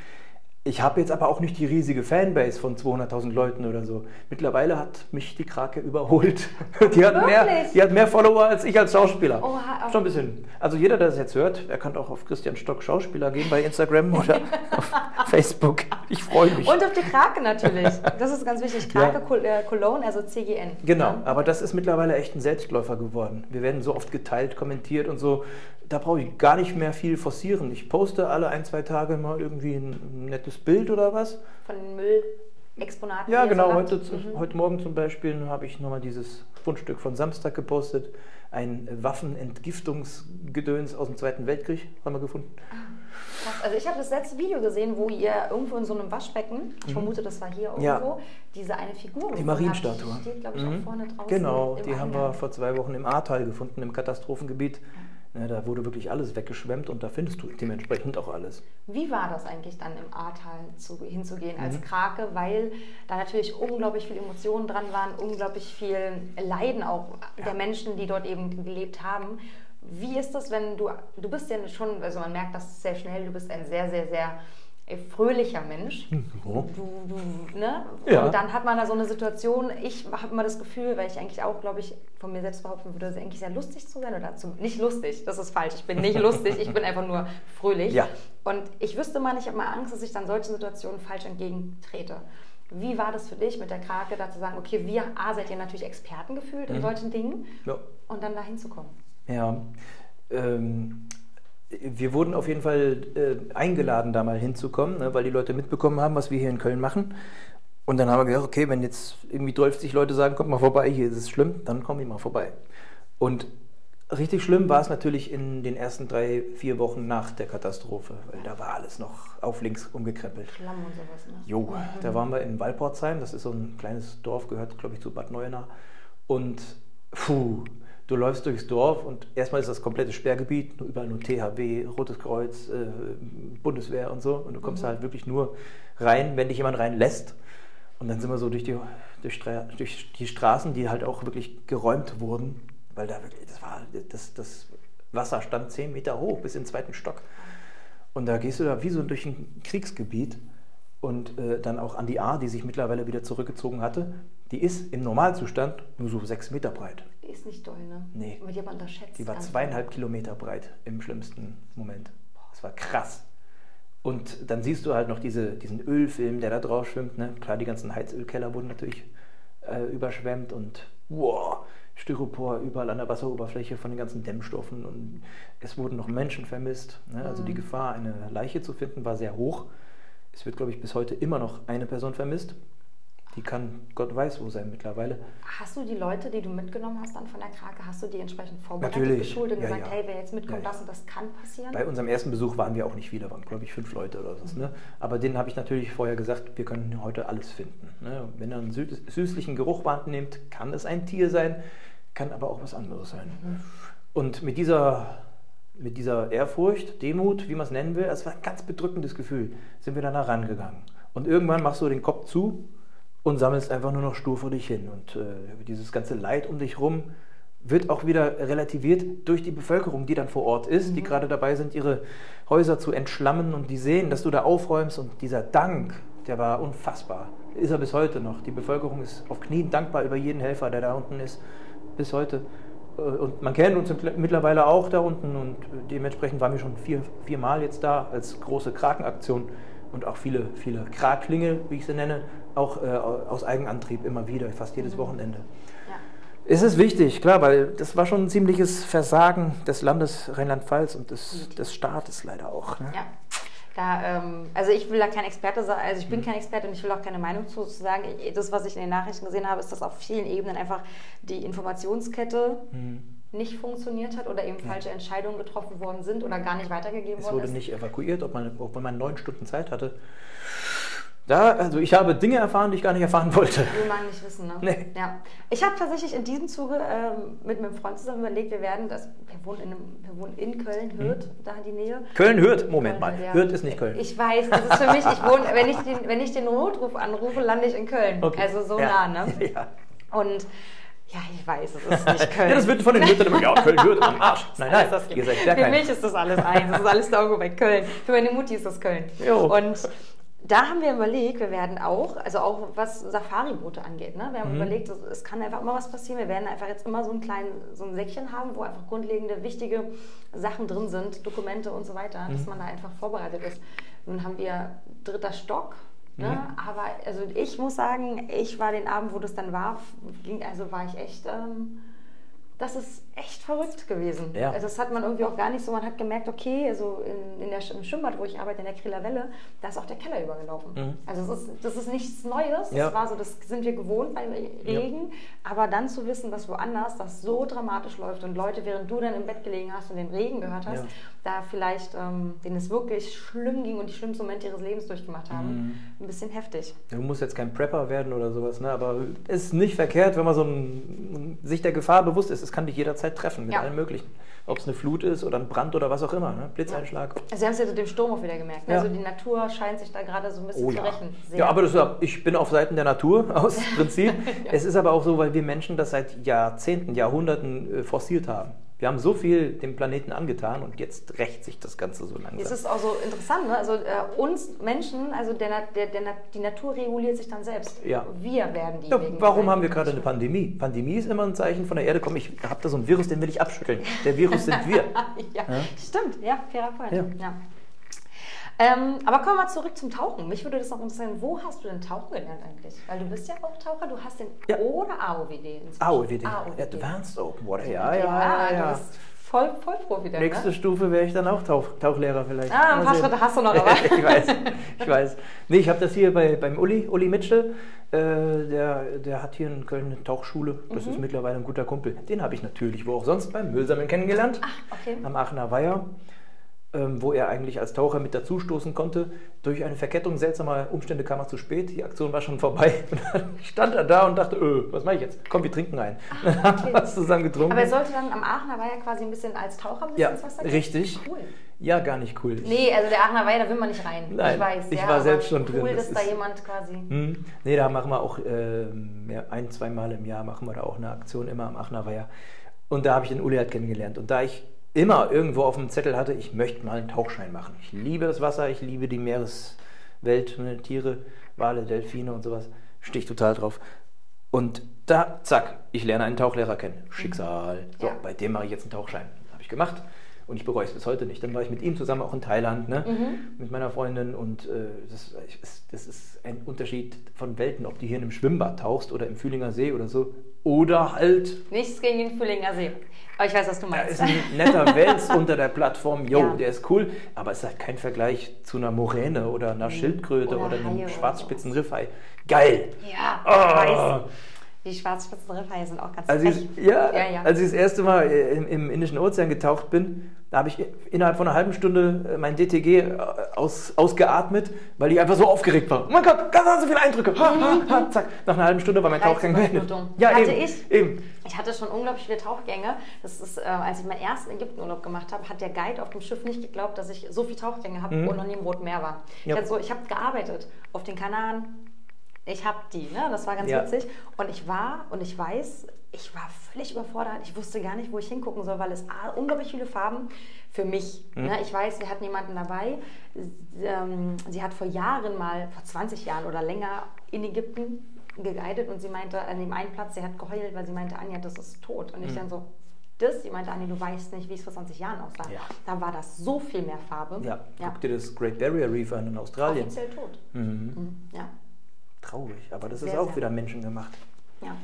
Ich habe jetzt aber auch nicht die riesige Fanbase von 200.000 Leuten oder so. Mittlerweile hat mich die Krake überholt. [LAUGHS] Die hat, mehr, die hat mehr Follower als ich als Schauspieler. Oha, Schon ein bisschen. Also jeder, der das jetzt hört, der kann auch auf Christian Stock Schauspieler gehen bei Instagram oder [LAUGHS] auf Facebook. Ich freue mich. Und auf die Krake natürlich. Das ist ganz wichtig. Krake ja. Äh, Cologne, also CGN. Genau, aber das ist mittlerweile echt ein Selbstläufer geworden. Wir werden so oft geteilt, kommentiert und so. Da brauche ich gar nicht mehr viel forcieren. Ich poste alle ein, zwei Tage mal irgendwie ein nettes Bild oder was. Von Müll. Exponaten. Ja, genau. Heute, mhm. heute Morgen zum Beispiel habe ich nochmal dieses Fundstück von Samstag gepostet. Ein Waffenentgiftungsgedöns aus dem Zweiten Weltkrieg haben wir gefunden. Krass. Also ich habe das letzte Video gesehen, wo ihr irgendwo in so einem Waschbecken, ich mhm. vermute, das war hier irgendwo, ja. diese eine Figur. Die Marienstatue. Die steht, glaube ich, mhm. auch vorne draußen. Genau, die Eingang. haben wir vor zwei Wochen im Ahrtal gefunden, im Katastrophengebiet. Ne, da wurde wirklich alles weggeschwemmt und da findest du dementsprechend auch alles. Wie war das eigentlich dann im Ahrtal zu, hinzugehen als mhm. Krake, weil da natürlich unglaublich viele Emotionen dran waren, unglaublich viel Leiden auch ja. der Menschen, die dort eben gelebt haben. Wie ist das, wenn du, du bist ja schon, also man merkt das sehr schnell, du bist ein sehr, sehr, sehr fröhlicher Mensch. Oh. Du, du, ne? ja. Und dann hat man da so eine Situation, ich habe immer das Gefühl, weil ich eigentlich auch, glaube ich, von mir selbst behaupten würde, eigentlich sehr lustig zu sein oder zu, nicht lustig, das ist falsch, ich bin nicht lustig, ich bin einfach nur fröhlich. Ja. Und ich wüsste mal, ich habe mal Angst, dass ich dann solchen Situationen falsch entgegentrete. Wie war das für dich mit der Krake, da zu sagen, okay, wir A, seid ihr natürlich Experten gefühlt in mhm. solchen Dingen ja. und dann da hinzukommen? Ja, ähm, wir wurden auf jeden Fall äh, eingeladen, da mal hinzukommen, ne, weil die Leute mitbekommen haben, was wir hier in Köln machen. Und dann haben wir gedacht, okay, wenn jetzt irgendwie 30 Leute sagen, kommt mal vorbei, hier ist es schlimm, dann kommen die mal vorbei. Und richtig schlimm war es natürlich in den ersten drei, vier Wochen nach der Katastrophe, weil da war alles noch auf links umgekrempelt. Schlamm und sowas, ne? Jo, mhm. da waren wir in Walportsheim, das ist so ein kleines Dorf, gehört, glaube ich, zu Bad Neuenahr. Und puh, Du läufst durchs Dorf und erstmal ist das komplette Sperrgebiet, nur überall nur THW, Rotes Kreuz, äh, Bundeswehr und so. Und du kommst mhm. halt wirklich nur rein, wenn dich jemand reinlässt. Und dann sind wir so durch die, durch, durch die Straßen, die halt auch wirklich geräumt wurden, weil da wirklich, das war, das, das Wasser stand zehn Meter hoch bis in den zweiten Stock. Und da gehst du da wie so durch ein Kriegsgebiet und äh, dann auch an die A, die sich mittlerweile wieder zurückgezogen hatte. Die ist im Normalzustand nur so sechs Meter breit. Die ist nicht doll, ne? Nee. Aber die hat unterschätzt. Die war zweieinhalb Kilometer breit im schlimmsten Moment. Das war krass. Und dann siehst du halt noch diese, diesen Ölfilm, der da drauf schwimmt. Ne? Klar, die ganzen Heizölkeller wurden natürlich äh, überschwemmt und wow, Styropor überall an der Wasseroberfläche von den ganzen Dämmstoffen. Und es wurden noch Menschen vermisst. Ne? Also die mhm. Gefahr, eine Leiche zu finden, war sehr hoch. Es wird, glaube ich, bis heute immer noch eine Person vermisst. Die kann Gott weiß wo sein mittlerweile. Hast du die Leute, die du mitgenommen hast dann von der Krake, hast du die entsprechend vorbereitet, Natürlich. geschult und ja, gesagt, ja. hey, wer jetzt mitkommt, ja, das und das kann passieren? Bei unserem ersten Besuch waren wir auch nicht viele, waren glaube ich fünf Leute oder so. Mhm. Ne? Aber denen habe ich natürlich vorher gesagt, wir können heute alles finden. Ne? Wenn er einen süßlichen Geruch wahrnimmt, kann es ein Tier sein, kann aber auch was anderes sein. Mhm. Und mit dieser mit dieser Ehrfurcht, Demut, wie man es nennen will, es war ein ganz bedrückendes Gefühl, sind wir dann herangegangen. Und irgendwann machst du den Kopf zu und sammelst einfach nur noch stur vor dich hin. Und äh, dieses ganze Leid um dich rum wird auch wieder relativiert durch die Bevölkerung, die dann vor Ort ist, mhm. die gerade dabei sind, ihre Häuser zu entschlammen und die sehen, dass du da aufräumst und dieser Dank, der war unfassbar. Ist er bis heute noch. Die Bevölkerung ist auf Knien dankbar über jeden Helfer, der da unten ist, bis heute. Äh, und man kennt uns mittlerweile auch da unten und dementsprechend waren wir schon vier, viermal jetzt da als große Krakenaktion und auch viele, viele Kraklinge, wie ich sie nenne, auch äh, aus Eigenantrieb immer wieder, fast jedes mhm. Wochenende. Ja. Es ist wichtig, klar, weil das war schon ein ziemliches Versagen des Landes Rheinland-Pfalz und des, des Staates leider auch. Ne? Ja. Da, ähm, also ich will da kein Experte sein, also ich bin kein Experte und ich will auch keine Meinung zu sagen. Das, was ich in den Nachrichten gesehen habe, ist, dass auf vielen Ebenen einfach die Informationskette mhm. Nicht funktioniert hat oder eben falsche Entscheidungen getroffen worden sind oder gar nicht weitergegeben worden ist. Es wurde nicht evakuiert, ob man, obwohl man neun Stunden Zeit hatte. Da, also ich habe Dinge erfahren, die ich gar nicht erfahren wollte. Will man nicht wissen, ne? Nee. Ja. Ich habe tatsächlich in diesem Zuge ähm, mit meinem Freund zusammen überlegt, wir werden, das, wir, wohnen in einem, wir wohnen in Köln, Hürth, mhm. da in die Nähe. Köln-Hürth? Moment Köln, mal, ja. Hürth ist nicht Köln. Ich weiß, das ist für mich, ich wohne, wenn, ich den, wenn ich den Notruf anrufe, lande ich in Köln. Okay. Also so ja. nah, ne? [LAUGHS] Ja. Und ja, ich weiß, es ist nicht [LAUGHS] Köln. ja, das wird von den Hürtern immer, ja, Köln hört am [LAUGHS] Arsch. Nein, nein, das ihr seid Für mich ist das alles eins, das ist alles Daugo bei Köln. Für meine Mutti ist das Köln. Jo. Und da haben wir überlegt, wir werden auch, also auch was Safari-Boote angeht, ne? wir haben mhm. überlegt, es kann einfach immer was passieren. Wir werden einfach jetzt immer so ein kleines, so ein Säckchen haben, wo einfach grundlegende, wichtige Sachen drin sind, Dokumente und so weiter, mhm. dass man da einfach vorbereitet ist. Nun haben wir dritter Stock, Ne? Mhm. Aber also ich muss sagen, ich war den Abend, wo das dann war, ging, also war ich echt, ähm, das ist echt verrückt gewesen. Ja. Also das hat man irgendwie auch gar nicht so, man hat gemerkt, okay, also in, in der, im Schwimmbad, wo ich arbeite, in der Krillerwelle, da ist auch der Keller übergelaufen. Mhm. Also das ist, das ist nichts Neues, Ja. das war so, das sind wir gewohnt beim Regen, aber dann zu wissen, dass woanders das so dramatisch läuft und Leute, während du dann im Bett gelegen hast und den Regen gehört hast, Ja. da vielleicht, ähm, denen es wirklich schlimm ging und die schlimmsten Momente ihres Lebens durchgemacht haben, Mhm. ein bisschen heftig. Du musst jetzt kein Prepper werden oder sowas, ne? aber es ist nicht verkehrt, wenn man so ein, sich der Gefahr bewusst ist. Es kann dich jederzeit treffen mit Ja. allem Möglichen. Ob es eine Flut ist oder ein Brand oder was auch immer, ne? Blitzeinschlag. Also Sie haben es ja mit dem Sturm auch wieder gemerkt. ne? Ja. Also die Natur scheint sich da gerade so ein bisschen Oh zu ja. rächen. Sehr. Ja, aber das ja- ich bin auf Seiten der Natur [LAUGHS] aus [LAUGHS] Prinzip. Es ist aber auch so, weil wir Menschen das seit Jahrzehnten, Jahrhunderten äh, forciert haben. Wir haben so viel dem Planeten angetan und jetzt rächt sich das Ganze so langsam. Es ist auch so interessant, ne? also äh, uns Menschen, also der, der, der, die Natur reguliert sich dann selbst. Ja. Wir werden die. Ja, warum haben wir gerade eine Pandemie? Pandemie ist immer ein Zeichen von der Erde. Komm, ich habe da so ein Virus, den will ich abschütteln. Der Virus sind wir. [LAUGHS] ja, stimmt, ja, fairer Point. Ja. Ja. Ähm, aber kommen wir mal zurück zum Tauchen. Mich würde das noch interessieren, wo hast du denn Tauchen gelernt eigentlich? Weil du bist ja auch Taucher, du hast den Ja. Oder AOWD inzwischen? AOWD, AOWD. Advanced Open Water. Ja, ja, ja. du ja. bist voll, voll Profi dann, Nächste ne? Stufe wäre ich dann auch Tauch, Tauchlehrer vielleicht. Ah, ein Mal paar sehen. Schritte hast du noch, [LAUGHS] aber. ich weiß, ich weiß. Nee, ich habe das hier bei, beim Uli, Uli Mitchell. Äh, der, der hat hier in Köln eine Tauchschule. Das Mhm. ist mittlerweile ein guter Kumpel. Den habe ich natürlich, wo auch sonst, beim Müllsammeln kennengelernt. okay. Am Aachener Weiher. Ähm, wo er eigentlich als Taucher mit dazustoßen konnte. Durch eine Verkettung seltsamer Umstände kam er zu spät. Die Aktion war schon vorbei. [LAUGHS] Und dann stand er da und dachte, öh, was mache ich jetzt? Komm, wir trinken ein. Dann haben wir was zusammen getrunken. Aber er sollte dann am Aachener Weiher quasi ein bisschen als Taucher ein bisschen Ja, ins Wasser gehen? richtig. Cool. Ja, gar nicht cool. Nee, also der Aachener Weiher, da will man nicht rein. Nein, ich weiß. ich ja, war selbst schon drin. Cool, Das dass da ist- jemand quasi. Hm. Nee, da machen wir auch äh, ein, zweimal im Jahr machen wir da auch eine Aktion, immer am Aachener Weiher. Und da habe ich den Uli halt kennengelernt. Und da ich immer irgendwo auf dem Zettel hatte, ich möchte mal einen Tauchschein machen. Ich liebe das Wasser, ich liebe die Meereswelt, ne, Tiere, Wale, Delfine und sowas. Stehe ich total drauf. Und da, zack, ich lerne einen Tauchlehrer kennen. Schicksal. So, Ja. bei dem mache ich jetzt einen Tauchschein. Habe ich gemacht. Und ich bereue es bis heute nicht. Dann war ich mit ihm zusammen auch in Thailand, ne? mit meiner Freundin. Und äh, das, ist, das ist ein Unterschied von Welten, ob du hier in einem Schwimmbad tauchst oder im Fühlinger See oder so. Oder halt, Nichts gegen den Füllinger See. Aber ich weiß, was du da meinst. ist ein netter Wels [LAUGHS] unter der Plattform. Jo, Ja. der ist cool. Aber es ist halt kein Vergleich zu einer Moräne oder einer Schildkröte Oder oder, einem oder Schwarzspitzenriffhai. Geil! ja, ich Ah. weiß. Die Schwarzspitzenriffhaie sind auch ganz Als frech. ich, ja, Ja, ja. als ich das erste Mal äh, im, im Indischen Ozean getaucht bin, da habe ich innerhalb von einer halben Stunde äh, mein DTG äh, aus, ausgeatmet, weil ich einfach so aufgeregt war. Oh mein Gott, ganz so viele Eindrücke. Ha, ha, ha, zack. Nach einer halben Stunde war mein Tauchgang beendet. Ja, Hatte eben, ich. eben. Ich hatte schon unglaublich viele Tauchgänge. Das ist, äh, als ich meinen ersten Ägyptenurlaub gemacht habe, hat der Guide auf dem Schiff nicht geglaubt, dass ich so viele Tauchgänge habe und noch nie im Roten Meer war. Ich, Ja. hatte so, ich habe gearbeitet auf den Kanaren. Ich habe die, ne? das war ganz Ja. witzig. Und ich war und ich weiß, ich war völlig überfordert. Ich wusste gar nicht, wo ich hingucken soll, weil es A, unglaublich viele Farben für mich. Ne? Ich weiß, wir hatten jemanden dabei. Ähm, sie hat vor Jahren mal, vor 20 Jahren oder länger in Ägypten geguidet und sie meinte, an dem einen Platz, sie hat geheult, weil sie meinte, Anja, das ist tot. Und ich dann so, das? Sie meinte, Anja, du weißt nicht, wie es vor 20 Jahren aussah. Ja. Da war das so viel mehr Farbe. Ja, ja. guck dir das Great Barrier Reef an in Australien. Offiziell tot. Mhm. Mhm. Ja. Traurig, aber das ist Sehr, auch sehr. wieder menschengemacht. Ja.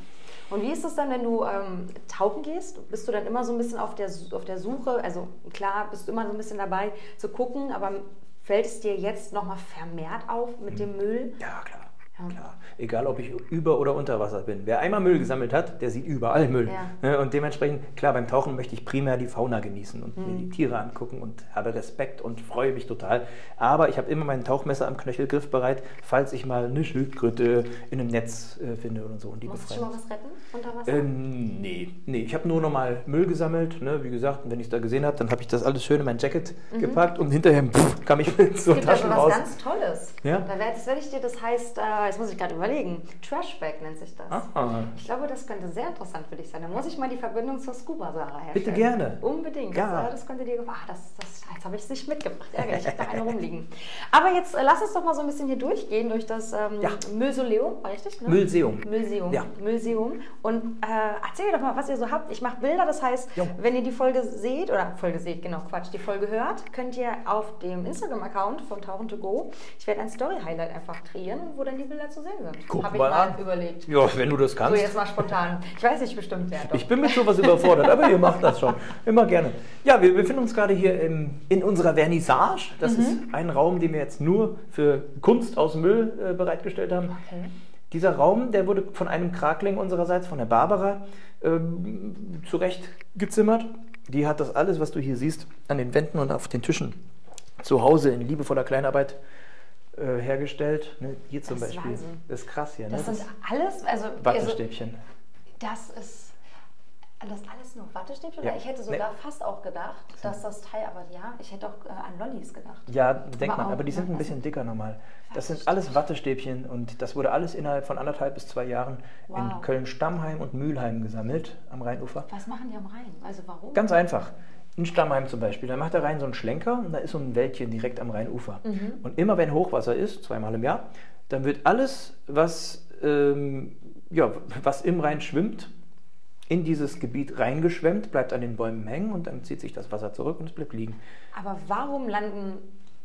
Und wie ist es dann, wenn du ähm, tauchen gehst? Bist du dann immer so ein bisschen auf der, auf der Suche? Also klar, bist du immer so ein bisschen dabei zu gucken, aber fällt es dir jetzt nochmal vermehrt auf mit dem Müll? Ja, klar. Ja. Klar. Egal, ob ich über oder unter Wasser bin. Wer einmal Müll gesammelt hat, der sieht überall Müll. Ja. Ne, Und dementsprechend, klar, beim Tauchen möchte ich primär die Fauna genießen und Mhm. mir die Tiere angucken und habe Respekt und freue mich total. Aber ich habe immer mein Tauchmesser am Knöchelgriff bereit, falls ich mal eine Schildkröte in einem Netz äh, finde oder so und die Musst du schon mal was retten unter Wasser? Ähm, nee, nee, ich habe nur normal Müll gesammelt. Ne? Wie gesagt, wenn ich es da gesehen habe, dann habe ich das alles schön in mein Jacket gepackt und hinterher pff, kam ich [LAUGHS] mit so Mhm. es gibt also Taschen was raus. ganz Tolles. Ja? Da werd, das werde ich dir, das heißt äh, jetzt muss ich gerade überlegen, Trashbag nennt sich das. Ah. Ich glaube, das könnte sehr interessant für dich sein. Da muss ich mal die Verbindung zur Scuba-Sarah herstellen. Bitte gerne. Unbedingt. Ja. Das, äh, das könnte dir gefallen. Ah, das, das, jetzt habe ich es nicht mitgebracht. Ärgerlich, ich habe da eine rumliegen. Aber jetzt äh, lass uns doch mal so ein bisschen hier durchgehen durch das ähm, Ja. Müllsoleum, war richtig? Ne? Müllseum. Müllseum. Ja. Müllseum. Und äh, erzähl doch mal, was ihr so habt. Ich mache Bilder, das heißt, Jo. wenn ihr die Folge seht, oder Folge seht, genau, Quatsch, die Folge hört, könnt ihr auf dem Instagram-Account von Tauchen to Go, ich werde ein Story-Highlight einfach kreieren, wo dann die Bilder zu sehen sind. Guck Habe ich mal mal an. überlegt. Ja, wenn du das So, kannst. jetzt mal spontan. Ich weiß nicht bestimmt, wer doch. Ich bin mit sowas überfordert, aber ihr macht das schon. Immer gerne. Ja, wir befinden uns gerade hier im, in unserer Vernissage. Das ist ein Raum, den wir jetzt nur für Kunst aus Müll äh, bereitgestellt haben. Okay. Dieser Raum, der wurde von einem Krakling unsererseits, von der Barbara, ähm, zurecht gezimmert. Die hat das alles, was du hier siehst, an den Wänden und auf den Tischen zu Hause in liebevoller Kleinarbeit äh, hergestellt. Ne, hier zum Das ist Beispiel. Wahnsinn. Das ist krass hier. Ne? Das sind alles, also, also Wattestäbchen. das ist das alles nur Wattestäbchen? Ja. Ich hätte sogar fast auch gedacht, dass das Teil, aber ja, ich hätte auch äh, an Lollis gedacht. Ja, denkt man, aber die sind ne? ein bisschen dicker normal. Das sind alles Wattestäbchen und das wurde alles innerhalb von anderthalb bis zwei Jahren in Wow. Köln-Stammheim und Mülheim gesammelt am Rheinufer. Was machen die am Rhein? Also warum? Ganz einfach. In Stammheim zum Beispiel, da macht der Rhein so einen Schlenker und da ist so ein Wäldchen direkt am Rheinufer. Mhm. Und immer wenn Hochwasser ist, zweimal im Jahr, dann wird alles, was, ähm, ja, was im Rhein schwimmt, in dieses Gebiet reingeschwemmt, bleibt an den Bäumen hängen und dann zieht sich das Wasser zurück und es bleibt liegen. Aber warum landen,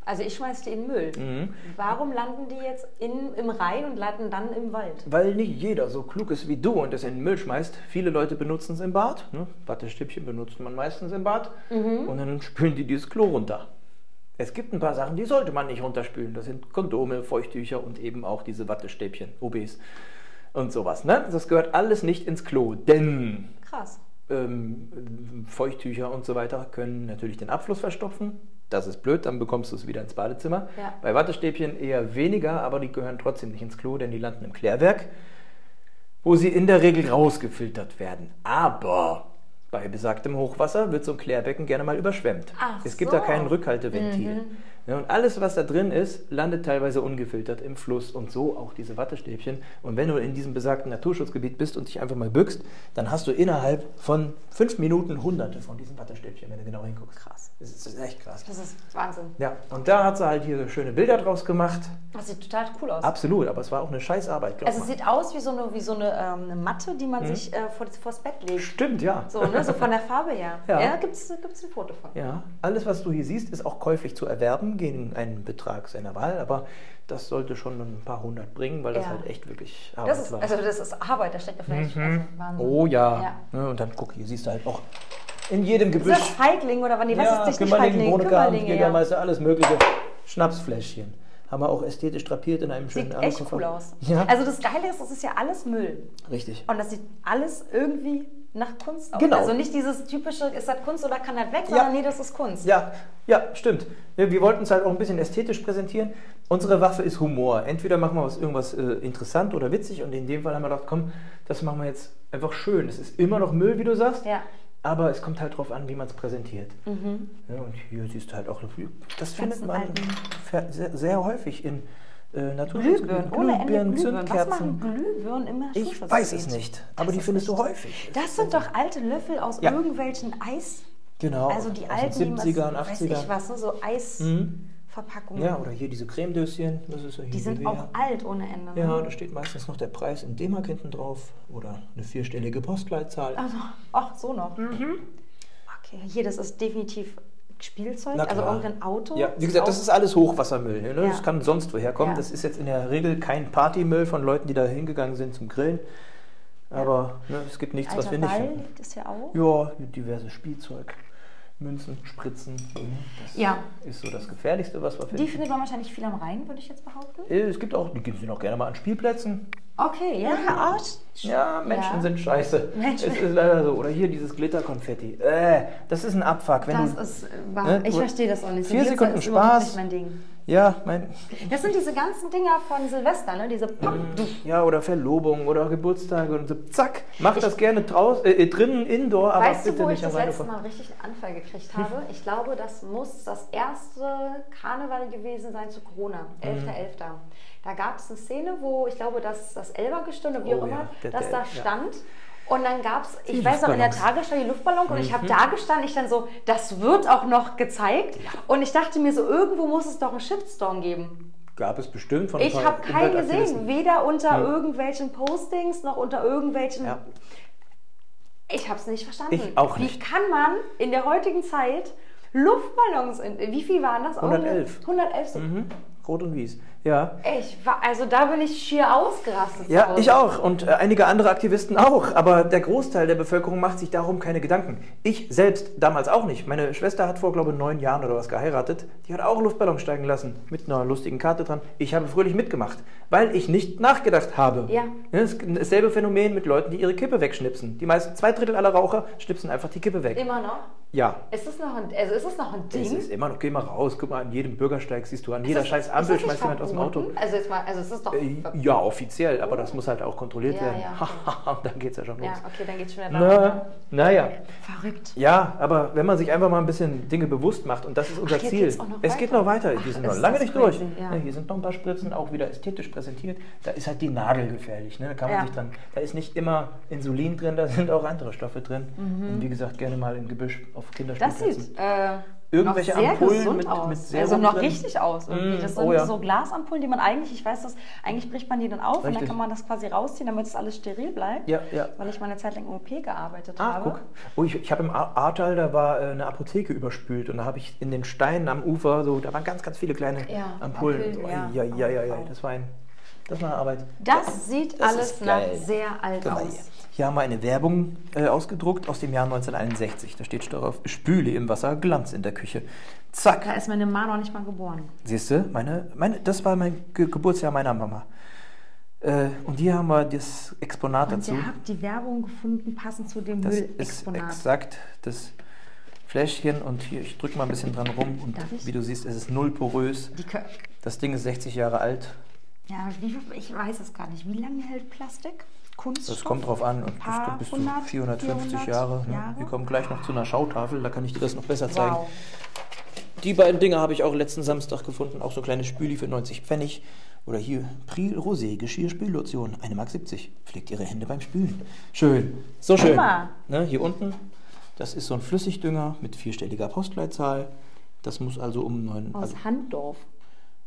also ich schmeiß die in Müll. Mhm. Warum landen die jetzt in, im Rhein und landen dann im Wald? Weil nicht jeder so klug ist wie du und es in den Müll schmeißt. Viele Leute benutzen es im Bad. Ne? Wattestäbchen benutzt man meistens im Bad. Mhm. Und dann spülen die dieses Klo runter. Es gibt ein paar Sachen, die sollte man nicht runterspülen. Das sind Kondome, Feuchttücher und eben auch diese Wattestäbchen, OBs und sowas. Ne? Das gehört alles nicht ins Klo, denn Krass. ähm, Feuchttücher und so weiter können natürlich den Abfluss verstopfen. Das ist blöd, dann bekommst du es wieder ins Badezimmer. Ja. Bei Wattestäbchen eher weniger, aber die gehören trotzdem nicht ins Klo, denn die landen im Klärwerk, wo sie in der Regel rausgefiltert werden. Aber bei besagtem Hochwasser wird so ein Klärbecken gerne mal überschwemmt. Ach es gibt so. da kein Rückhalteventil. Ja, und alles, was da drin ist, landet teilweise ungefiltert im Fluss und so auch diese Wattestäbchen. Und wenn du in diesem besagten Naturschutzgebiet bist und dich einfach mal bückst, dann hast du innerhalb von fünf Minuten hunderte von diesen Wattestäbchen, wenn du genau hinguckst. Krass. Das ist, das ist echt krass. Das ist Wahnsinn. Ja, und da hat sie halt hier schöne Bilder draus gemacht. Das sieht total cool aus. Absolut, aber es war auch eine Scheißarbeit, glaube Also es sieht aus wie so eine, wie so eine, ähm, eine Matte, die Mhm. man sich äh, vor, vors Bett legt. Stimmt, ja. So, ne? so von der Farbe her. [LAUGHS] Ja. Ja, gibt es ein Foto von. Ja, alles, was du hier siehst, ist auch käuflich zu erwerben gegen einen Betrag seiner Wahl, aber das sollte schon ein paar hundert bringen, weil das Ja. halt echt wirklich Arbeit Das ist, war. also das ist Arbeit, da steckt ja vielleicht also Wahnsinn. oh ja. Ja. Ne, und dann guck, hier siehst du halt auch in jedem Ist das Gebüsch. Feigling oder was? Nee, was ja, ist das nicht Feigling? Kümmerlinge, ja. Jägermeister, alles mögliche. Schnapsfläschchen. Haben wir auch ästhetisch drapiert in einem schönen Sieht echt cool aus. Ja, Also das Geile ist, das ist ja alles Müll. richtig. Und das sieht alles irgendwie nach Kunst aus. Genau. Also nicht dieses typische, ist das Kunst oder kann das weg, Ja. sondern nee, das ist Kunst. Ja, ja, stimmt. Ja, Wir wollten es halt auch ein bisschen ästhetisch präsentieren. Unsere Waffe ist Humor. Entweder machen wir was irgendwas äh, interessant oder witzig und in dem Fall haben wir gedacht, komm, das machen wir jetzt einfach schön. Es ist immer noch Müll, wie du sagst, Ja. aber es kommt halt drauf an, wie man es präsentiert. Ja, und hier siehst du halt auch, das findet man sehr, sehr häufig in äh, Naturschutz- Glühbirnen, ohne Ende Glühbirnen, Glühbirnen. Was machen Zündkerzen. Glühbirnen im Ich weiß es nicht, aber Das die findest du echt- häufig. Das sind doch alte Löffel aus Ja. irgendwelchen Eis... genau, Also die aus alten, den 70er und was, weiß 80er. ich was, ne? so Mhm. Eisverpackungen. Ja, oder hier diese Cremedöschen. Das ist ja hier Die sind Nivea. auch alt ohne Ende. Ne? Ja, da steht meistens noch der Preis in D-Mark hinten drauf oder eine vierstellige Postleitzahl. Also, ach, so noch. Okay, hier, das ist definitiv Spielzeug, also irgendein Auto. Ja, wie gesagt, das ist alles Hochwassermüll. Ne? Ja. Das kann sonst woher kommen. Ja. Das ist jetzt in der Regel kein Partymüll von Leuten, die da hingegangen sind zum Grillen. Aber ne, es gibt nichts, was Alter wir nicht Ball finden. liegt es ja auch. Ja, diverses Spielzeug. Münzen, Spritzen. Das Ja. ist so das Gefährlichste, was wir Die finden. findet man wahrscheinlich viel am Rhein, würde ich jetzt behaupten. Äh, Es gibt auch, die sind auch gerne mal an Spielplätzen. Okay, ja, ja. Ja, Menschen Ja. sind scheiße. Menschen- Es ist leider so. Oder hier dieses Glitterkonfetti. Äh, das ist ein Abfuck. Wenn Das du, ist, äh, wahr. Ne, ich verstehe das auch nicht. vier Sekunden Spaß. nicht mein Ding. Ja, mein. Das sind diese ganzen Dinger von Silvester, ne? Diese Pop. Ja, oder Verlobung oder Geburtstage und so. Zack, mach das gerne draußen, äh, drinnen, indoor, aber Weißt du, bitte wo ich nicht am das letzte. Mal richtig einen Anfall gekriegt habe? Ich glaube, das muss das erste Karneval gewesen sein zu Corona, Mhm. 11.11. Da gab es eine Szene, wo ich glaube, dass das Elbergestunde, wie Oh auch immer, ja, dass da ja. stand. Und dann gab es, ich weiß noch, in der. Mhm. Tagesschau die Luftballon und ich habe da gestanden, ich dann so, das wird auch noch gezeigt. Und ich dachte mir so, irgendwo muss es doch einen Shitstorm geben. Gab es bestimmt von Ich habe keinen gesehen, weder unter irgendwelchen Postings noch unter irgendwelchen Ja. ich habe es nicht verstanden. Ich auch nicht. Wie kann man in der heutigen Zeit Luftballons, in, wie viel waren das? 111. 111. so- Mhm. Rot und Wies. Ja. Ich war, also da bin ich schier ausgerastet. Ja, ich auch und äh, einige andere Aktivisten auch. Aber der Großteil der Bevölkerung macht sich darum keine Gedanken. Ich selbst damals auch nicht. Meine Schwester hat vor, glaube ich, neun Jahren oder was geheiratet. Die hat auch Luftballon steigen lassen mit einer lustigen Karte dran. Ich habe fröhlich mitgemacht, weil ich nicht nachgedacht habe. Ja. Das ist dasselbe Phänomen mit Leuten, die ihre Kippe wegschnipsen. Die meisten, zwei Drittel aller Raucher schnipsen einfach die Kippe weg. Immer noch? Ja. Ist es noch ein, also ist es noch ein Ding? Es ist immer noch, geh mal raus, guck mal, an jedem Bürgersteig siehst du, an jeder Ist das- scheiß Ampel das schmeißt jemand aus dem Auto. verboten? Also jetzt mal, also es ist doch. Äh, Ja, offiziell, aber das muss halt auch kontrolliert Ja, werden. ja, Und [LAUGHS] dann geht's ja schon los. Ja, okay, dann geht's schon wieder Na, naja. Verrückt. Ja, aber wenn man sich einfach mal ein bisschen Dinge bewusst macht, und das ist unser Ach, Ziel. es geht noch weiter. Ach, die sind noch lange das nicht durch. ja. Hier sind noch ein paar Spritzen, auch wieder ästhetisch präsentiert. Da ist halt die Nadel gefährlich. Ne? Da kann man sich dran. Da ist nicht immer Insulin drin, da sind auch andere Stoffe drin. Und wie gesagt, gerne mal im Gebüsch auf Das Kinderspielplätzen. sieht äh, Irgendwelche noch sehr Ampullen gesund mit- aus. mit Serum also noch drin. richtig aus. Irgendwie. Mm, Das sind oh ja. so Glasampullen, die man eigentlich, ich weiß das, eigentlich bricht man die dann auf und dann Richtig. kann man das quasi rausziehen, damit es alles steril bleibt. Ja, ja. Weil ich mal eine Zeit lang im OP gearbeitet Ah, habe. guck. Oh, ich, ich habe im Ahrtal, da war äh, eine Apotheke überspült und da habe ich in den Steinen am Ufer, so, da waren ganz, ganz viele kleine Ja, Ampullen. Ampullen, ja. ja, ja, ja, ja, das war ein, das war eine Arbeit. Das sieht Das alles nach sehr alt Geil. aus. Hier haben wir eine Werbung äh, ausgedruckt aus dem Jahr 1961. Da steht darauf, Spüle im Wasser, Glanz in der Küche. Zack. Da ist meine Mama noch nicht mal geboren. Siehst du, meine, meine, das war mein Ge Geburtsjahr meiner Mama. Äh, und hier haben wir das Exponat Und dazu. ihr habt die Werbung gefunden, passend zu dem Das ist Müllexponat. exakt das Fläschchen und hier, ich drücke mal ein bisschen dran rum und wie du siehst, es ist null porös. Das Ding ist 60 Jahre alt. ja, wie, ich weiß es gar nicht. Wie lange hält Plastik? Kunststoff? Das kommt drauf an. Und Ein paar bis, bis zu hundert, 450 400 Jahre. Ne? Jahre? Wir kommen gleich noch zu einer Schautafel, da kann ich dir das noch besser zeigen. Wow. Die beiden Dinge habe ich auch letzten Samstag gefunden. Auch so ein kleines Spüli für 90 Pfennig. Oder hier, Pril Rosé Geschirrspüllotion, 1,70 Mark. Pflegt Ihre Hände beim Spülen. Schön. So schön. Ne, hier unten, das ist so ein Flüssigdünger mit vierstelliger Postleitzahl. Das muss also um neun. Aus Also, Handdorf.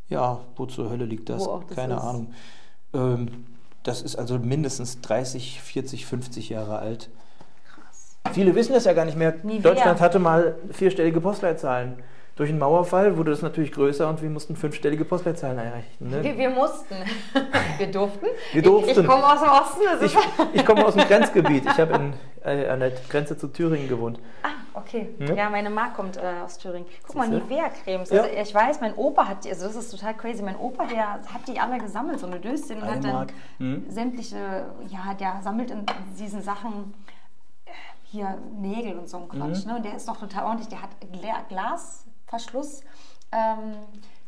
ja, wo zur Hölle liegt das Keine ist. Ahnung. Ähm, das ist also mindestens 30, 40, 50 Jahre alt. Krass. Viele wissen das ja gar nicht mehr. Nivea. Deutschland hatte mal vierstellige Postleitzahlen. Durch den Mauerfall wurde das natürlich größer und wir mussten fünfstellige Postleitzahlen einrichten. Ne? Wir, wir mussten. [LAUGHS] wir durften. Wir durften. Ich, ich komme aus dem Osten. Das Ich, ich komme aus dem [LAUGHS] Grenzgebiet. Ich habe äh, an der Grenze zu Thüringen gewohnt. ah, okay. Ja. Ja, meine Ma kommt äh, aus Thüringen. Guck mal? Nivea-Cremes. Ja. Also, ich weiß, mein Opa hat die, also das ist total crazy. Mein Opa, der hat die alle gesammelt, so eine Döschen und hat dann. Hm. sämtliche, ja, der sammelt in diesen Sachen äh, hier Nägel und so ein Quatsch. Mhm. Ne? Und der ist noch total ordentlich. Der hat Gla Glasverschluss. Ähm,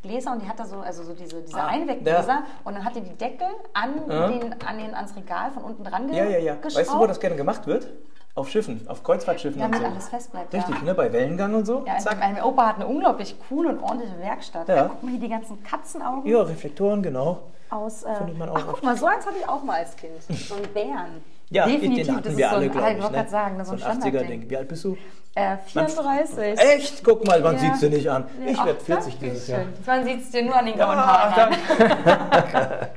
Gläser und die hat da so, also so diese, diese Ah, Einweggläser ja. und dann hat die die Deckel an, Ja. den, an den, ans Regal von unten dran ge Ja, ja, ja. geschraubt. Weißt du, wo das gerne gemacht wird? Auf Schiffen, auf Kreuzfahrtschiffen Damit und so. alles fest bleibt. Richtig, ja. ne? Bei Wellengang und so. Ja, Zack. mein Opa hat eine unglaublich coole und ordentliche Werkstatt. Ja. Ja. Guck mal hier die ganzen Katzenaugen Ja, Reflektoren, genau. aus. Äh, Findet man auch ach, guck mal, so eins hatte ich auch mal als Kind. So einen Bären. Ja, Definitiv, den das hatten ist wir so alle, ein, glaube ich ich. wollte ne? gerade sagen, das ist so ein so ein 80er-Ding. Standardding. Wie alt bist du? Äh, 34. Echt? Guck mal, wann Ja. sieht's dir nicht an? Ich werde 40 dieses Jahr. Man sieht es dir nur an den grauen Ah, Haaren. an.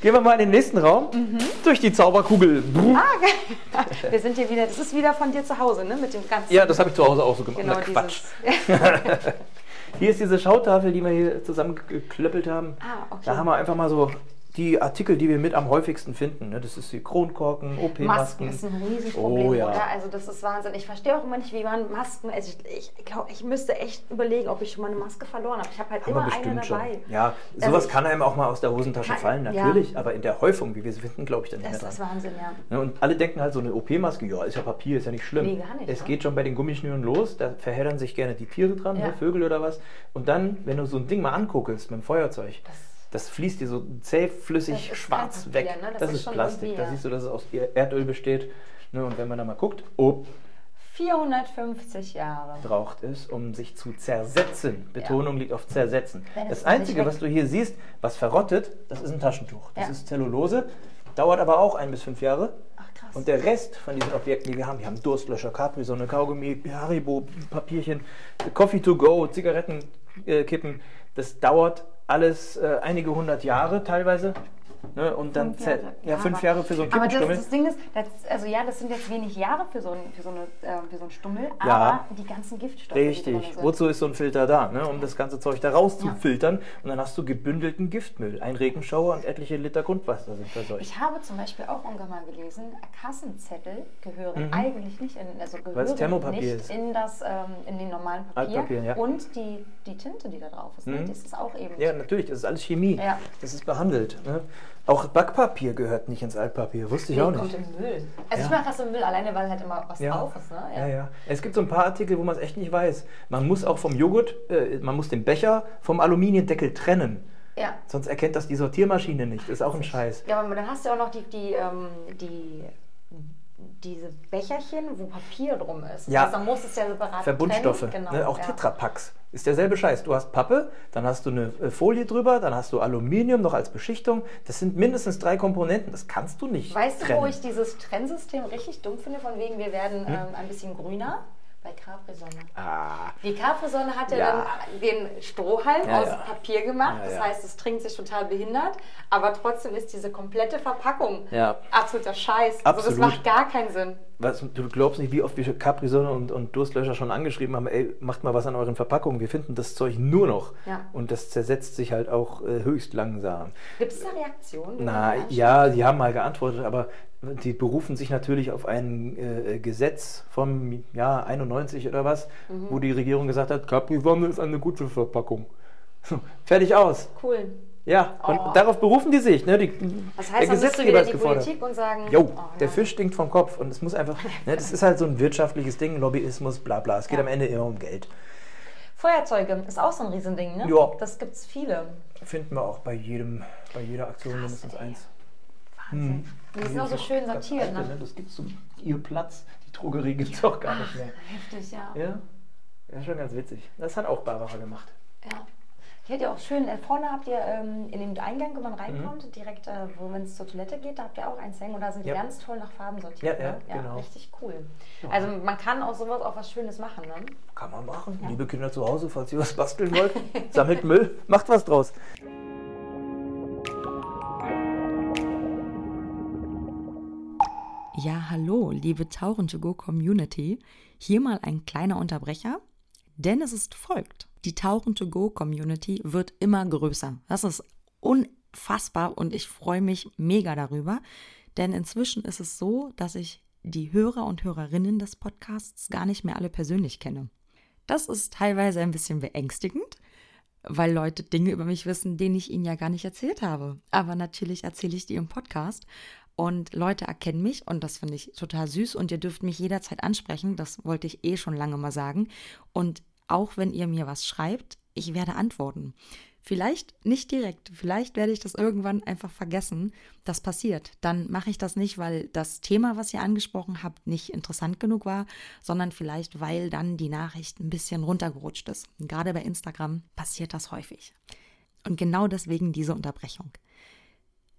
Gehen wir mal in den nächsten Raum. Mhm. Durch die Zauberkugel. Ah, Wir sind hier wieder, das ist wieder von dir zu Hause, ne? Mit dem ganzen. Ja, das habe ich zu Hause auch so gemacht. genau Na, Quatsch. [LAUGHS] Hier ist diese Schautafel, die wir hier zusammen geklöppelt haben. Ah, okay. Da haben wir einfach mal so die Artikel, die wir mit am häufigsten finden. Ne? Das ist die Kronkorken, Masken OP-Masken. ist ein Riesenproblem, Oh, ja. oder? Also das ist Wahnsinn. Ich verstehe auch immer nicht, wie man Masken. Also ich, ich glaube, ich müsste echt überlegen, ob ich schon mal eine Maske verloren habe. Ich habe halt Haben immer eine bestimmt schon. dabei. Ja, Also sowas kann einem auch mal aus der Hosentasche Kann- fallen, ja. natürlich. Aber in der Häufung, wie wir sie finden, glaube ich da nicht Das mehr ist dran. Wahnsinn, ja. Ne, Und alle denken halt, so eine OP-Maske, ja, ist ja Papier, ist ja nicht schlimm. Nee, gar nicht, es ne? geht schon bei den Gummischnüren los, da verheddern sich gerne die Tiere dran, Ja. ne, Vögel oder was. Und dann, wenn du so ein Ding mal anguckelst mit dem Feuerzeug, das, Das- fließt dir so zäh, flüssig, schwarz weg. Ne? Das, Das ist, ist Plastik. Da ja. siehst du, dass es aus Erdöl besteht. Ne, und wenn man da mal guckt, oh, 450 Jahre. braucht es, um sich zu zersetzen. Betonung liegt auf zersetzen. Das Einzige, was du hier siehst, was verrottet, das ist ein Taschentuch. Das Ja. ist Zellulose, dauert aber auch ein bis fünf Jahre. Ach krass. Und der Rest von diesen Objekten, die wir haben, wir haben Durstlöscher, Capri-Sonne, Kaugummi, Haribo, Papierchen, Coffee to go, Zigarettenkippen, äh, das dauert alles äh, einige hundert Jahre teilweise. Ne? Und dann Fünf Jahre. ja, fünf aber- Jahre für so einen Aber das, Kippenstummel. das Ding ist, das, also ja, das sind jetzt wenig Jahre für so, ein, für so, eine, äh, für so einen Stummel, Ja. aber die ganzen Giftstoffe, die Richtig. Wozu ist so ein Filter da? Ne? Um das ganze Zeug da rauszufiltern. Und dann hast du gebündelten Giftmüll. Ein Regenschauer und etliche Liter Grundwasser sind verseucht. Ich habe zum Beispiel auch mal gelesen, Kassenzettel gehören eigentlich nicht in, also gehören Mhm. Thermopapier nicht ist. in das, ähm, in den normalen Papier. Altpapier, ja. Und die, die Tinte, die da drauf ist, ne, Mhm. das ist auch eben. Ja, natürlich, das ist alles Chemie. Ja. Das ist behandelt. Ne? Auch Backpapier gehört nicht ins Altpapier, wusste ich Nee, auch kommt nicht. im Müll. Also Ja. ich mache das im Müll alleine, weil halt immer was Ja. drauf ist. Ne? Ja, ja. Es gibt so ein paar Artikel, wo man es echt nicht weiß. Man muss auch vom Joghurt, äh, man muss den Becher vom Aluminiumdeckel trennen. ja. Sonst erkennt das die Sortiermaschine nicht. Ist auch ein Scheiß. Ja, aber dann hast du ja auch noch die, die, ähm, die diese Becherchen, wo Papier drum ist. Ja. Also muss es ja separat Verbundstoffe, trennen. Genau, ne? auch ja. Tetrapacks. Ist derselbe Scheiß. Du hast Pappe, dann hast du eine äh, Folie drüber, dann hast du Aluminium noch als Beschichtung. Das sind mindestens drei Komponenten. Das kannst du nicht Weißt du, trennen. wo ich dieses Trennsystem richtig dumm finde, von wegen, wir werden Hm? ähm, ein bisschen grüner? Bei Capri-Sonne. ah, Die Capri-Sonne hat ja, Ja. dann den Strohhalm Ja, aus ja. Papier gemacht. Das heißt, es trinkt sich total behindert. Aber trotzdem ist diese komplette Verpackung absoluter Scheiß. Also das Absolut. macht gar keinen Sinn. was, du glaubst nicht, wie oft wir Capri-Sonne und, und Durstlöscher schon angeschrieben haben, ey, macht mal was an euren Verpackungen. Wir finden das Zeug nur noch. Und das zersetzt sich halt auch äh, höchst langsam. Gibt es da Reaktionen? die Na ja, sie haben mal geantwortet, aber die berufen sich natürlich auf ein äh, Gesetz vom Jahr 91 oder was, Mhm. wo die Regierung gesagt hat, Capri-Sonne ist eine gute Verpackung. Fertig aus. Cool. Ja, und Oh. darauf berufen die sich. Ne? Die, Das der heißt, du Gesetzgeber wieder ist die gefordert. Politik und sagen, Jo, oh, der ja. Fisch stinkt vom Kopf und es muss einfach, [LAUGHS] ne, das ist halt so ein wirtschaftliches Ding, Lobbyismus, bla bla. Es geht Ja. am Ende immer um Geld. Feuerzeuge ist auch so ein Riesending, ne? Ja. Das gibt es viele. Finden wir auch bei jedem, bei jeder Aktion mindestens eins. Wahnsinn. Die sind auch so schön sortiert, alte, ne? Das gibt so ihr Platz. Die Drogerie gibt es auch gar nicht mehr. [LAUGHS] Heftig, ja. Ja, ja, schon ganz witzig. Das hat auch Barbara gemacht. Ja. Die hat ja auch schön, äh, vorne habt ihr ähm, in den Eingang, wenn man Mhm. reinkommt, direkt, äh, wo wenn es zur Toilette geht, da habt ihr auch eins hängen und da sind Ja. die ganz toll nach Farben sortiert. Ja, ja, ne? genau. Richtig cool. Also man kann aus sowas auch was Schönes machen, ne? Kann man machen. Liebe Kinder zu Hause, falls ihr was basteln wollt, sammelt Müll, macht was draus. Ja, hallo, liebe Tauchen to go Community. Hier mal ein kleiner Unterbrecher, denn es ist folgt. Die Tauchen to go Community wird immer größer. Das ist unfassbar und ich freue mich mega darüber, denn inzwischen ist es so, dass ich die Hörer und Hörerinnen des Podcasts gar nicht mehr alle persönlich kenne. Das ist teilweise ein bisschen beängstigend, weil Leute Dinge über mich wissen, denen ich ihnen ja gar nicht erzählt habe. Aber natürlich erzähle ich die im Podcast und Leute erkennen mich und das finde ich total süß und ihr dürft mich jederzeit ansprechen, das wollte ich eh schon lange mal sagen. Und auch wenn ihr mir was schreibt, ich werde antworten. Vielleicht nicht direkt, vielleicht werde ich das irgendwann einfach vergessen. Das passiert. Dann mache ich das nicht, weil das Thema, was ihr angesprochen habt, nicht interessant genug war, sondern vielleicht, weil dann die Nachricht ein bisschen runtergerutscht ist. Gerade bei Instagram passiert das häufig. Und genau deswegen diese Unterbrechung.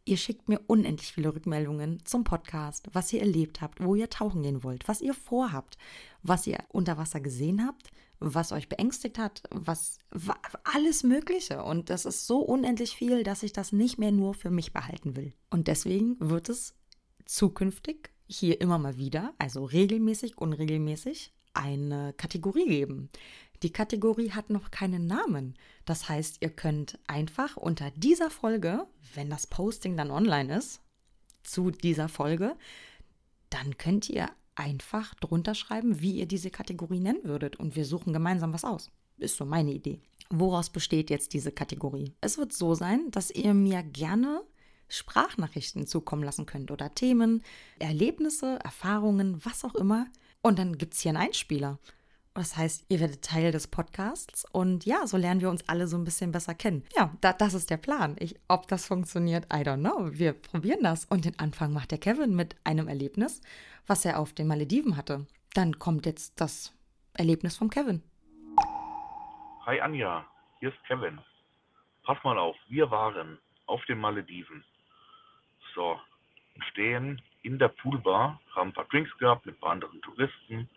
Ihr schickt mir unendlich viele Rückmeldungen zum Podcast, was ihr erlebt habt, wo ihr tauchen gehen wollt, was ihr vorhabt, was ihr unter Wasser gesehen habt, was euch beängstigt hat, was wa- alles Mögliche. Und das ist so unendlich viel, dass ich das nicht mehr nur für mich behalten will. Und deswegen wird es zukünftig hier immer mal wieder, also regelmäßig, unregelmäßig, eine Kategorie geben. Die Kategorie hat noch keinen Namen. Das heißt, ihr könnt einfach unter dieser Folge, wenn das Posting dann online ist, zu dieser Folge, dann könnt ihr einfach drunter schreiben, wie ihr diese Kategorie nennen würdet und wir suchen gemeinsam was aus. Ist so meine Idee. Woraus besteht jetzt diese Kategorie? Es wird so sein, dass ihr mir gerne Sprachnachrichten zukommen lassen könnt oder Themen, Erlebnisse, Erfahrungen, was auch immer. Und dann gibt es hier einen Einspieler. Das heißt, ihr werdet Teil des Podcasts und ja, so lernen wir uns alle so ein bisschen besser kennen. Ja, da, das ist der Plan. Ich, ob das funktioniert, I don't know. Wir probieren das. Und den Anfang macht der Kevin mit einem Erlebnis, was er auf den Malediven hatte. Dann kommt jetzt das Erlebnis vom Kevin. Hi Anja, hier ist Kevin. Pass mal auf, wir waren auf den Malediven. So, stehen in der Poolbar, haben ein paar Drinks gehabt mit ein paar anderen Touristen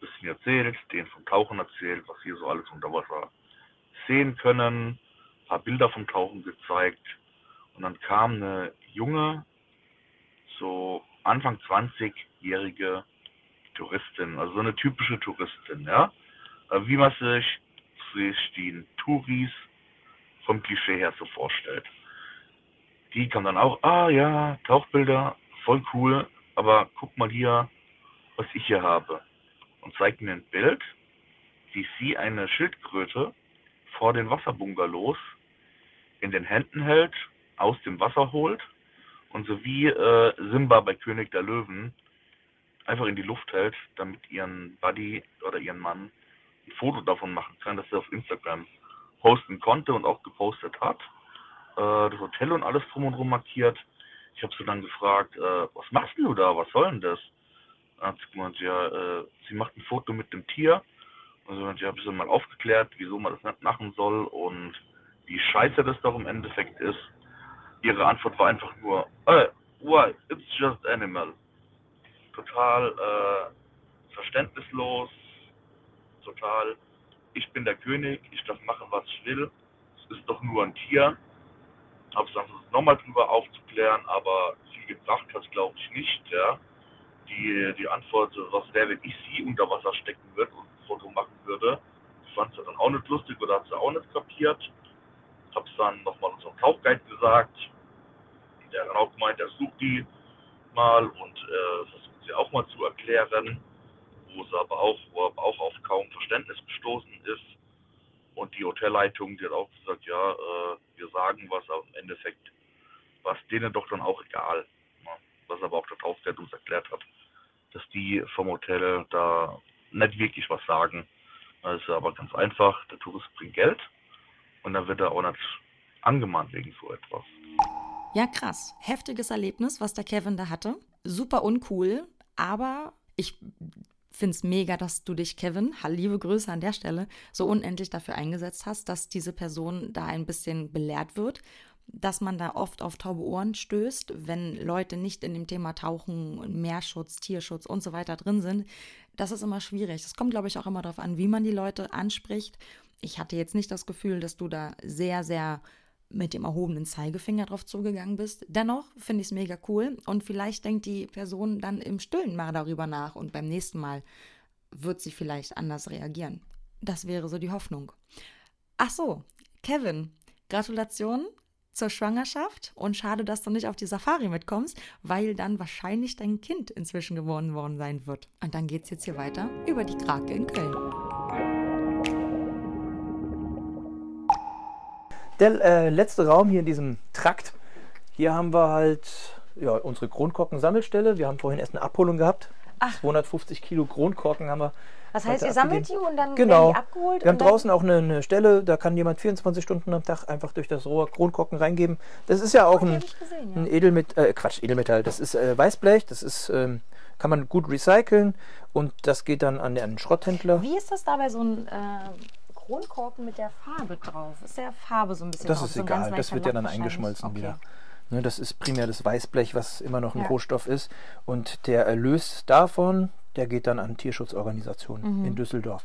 bisschen erzählt, denen vom Tauchen erzählt, was wir so alles unter Wasser sehen können, ein paar Bilder vom Tauchen gezeigt. Und dann kam eine junge, so Anfang 20-jährige Touristin, also so eine typische Touristin, ja. Wie man sich, sich die Touris vom Klischee her so vorstellt. Die kam dann auch, ah ja, Tauchbilder, voll cool, aber guck mal hier, was ich hier habe und zeigt mir ein Bild, wie sie eine Schildkröte vor den Wasserbungalows in den Händen hält, aus dem Wasser holt und so wie äh, Simba bei König der Löwen einfach in die Luft hält, damit ihren Buddy oder ihren Mann ein Foto davon machen kann, dass er auf Instagram posten konnte und auch gepostet hat. Äh, das Hotel und alles drum und drum markiert. Ich habe sie dann gefragt, äh, was machst du da? Was soll denn das? Hat sie gemeint, ja, äh, sie macht ein Foto mit dem Tier. Also ich habe sie mal aufgeklärt, wieso man das nicht machen soll und wie scheiße das doch im Endeffekt ist. Ihre Antwort war einfach nur, hey, why, it's just animal. Total äh, verständnislos, total, ich bin der König, ich darf machen, was ich will. Es ist doch nur ein Tier. Habe es dann nochmal drüber aufzuklären, aber viel gebracht hat glaube ich nicht, ja die, die Antwort, was wäre, wenn ich sie unter Wasser stecken würde und ein Foto machen würde. Ich fand sie dann auch nicht lustig oder hat sie auch nicht kapiert. Hab's dann nochmal unserem Tauchguide gesagt. Der dann auch gemeint, er sucht die mal und äh, versucht sie auch mal zu erklären, wo sie aber auch, wo aber auch auf kaum Verständnis gestoßen ist. Und die Hotelleitung, die hat auch gesagt, ja, äh, wir sagen was, aber im Endeffekt war es denen doch dann auch egal. Ne? Was aber auch der Tauchguide uns erklärt hat dass die vom Hotel da nicht wirklich was sagen. Das ist aber ganz einfach, der Tourist bringt Geld und dann wird er auch nicht angemahnt wegen so etwas. Ja, krass. Heftiges Erlebnis, was der Kevin da hatte. Super uncool, aber ich finde es mega, dass du dich, Kevin, liebe Grüße an der Stelle, so unendlich dafür eingesetzt hast, dass diese Person da ein bisschen belehrt wird dass man da oft auf taube Ohren stößt, wenn Leute nicht in dem Thema Tauchen, Meerschutz, Tierschutz und so weiter drin sind. Das ist immer schwierig. Das kommt, glaube ich, auch immer darauf an, wie man die Leute anspricht. Ich hatte jetzt nicht das Gefühl, dass du da sehr, sehr mit dem erhobenen Zeigefinger drauf zugegangen bist. Dennoch finde ich es mega cool und vielleicht denkt die Person dann im Stillen mal darüber nach und beim nächsten Mal wird sie vielleicht anders reagieren. Das wäre so die Hoffnung. Ach so, Kevin, Gratulation zur Schwangerschaft und schade, dass du nicht auf die Safari mitkommst, weil dann wahrscheinlich dein Kind inzwischen geboren worden sein wird. Und dann geht es jetzt hier weiter über die Krake in Köln. Der äh, letzte Raum hier in diesem Trakt. Hier haben wir halt ja, unsere Kronkorken-Sammelstelle. Wir haben vorhin erst eine Abholung gehabt. Ach. 250 Kilo Kronkorken haben wir das heißt, ihr sammelt die und dann genau. werden die abgeholt? Wir haben draußen auch eine, eine, Stelle, da kann jemand 24 Stunden am Tag einfach durch das Rohr Kronkorken reingeben. Das ist ja auch ein, gesehen, ja. ein Edelmetall, äh, Quatsch, Edelmetall, das ist äh, Weißblech, das ist, ähm, kann man gut recyceln und das geht dann an den Schrotthändler. Wie ist das dabei so ein äh, Kronkorken mit der Farbe drauf? Ist der Farbe so ein bisschen Das drauf? ist so egal, das wird ja dann eingeschmolzen okay. wieder. Ne, das ist primär das Weißblech, was immer noch ein ja. Rohstoff ist. Und der Erlös davon, der geht dann an Tierschutzorganisationen mhm. in Düsseldorf.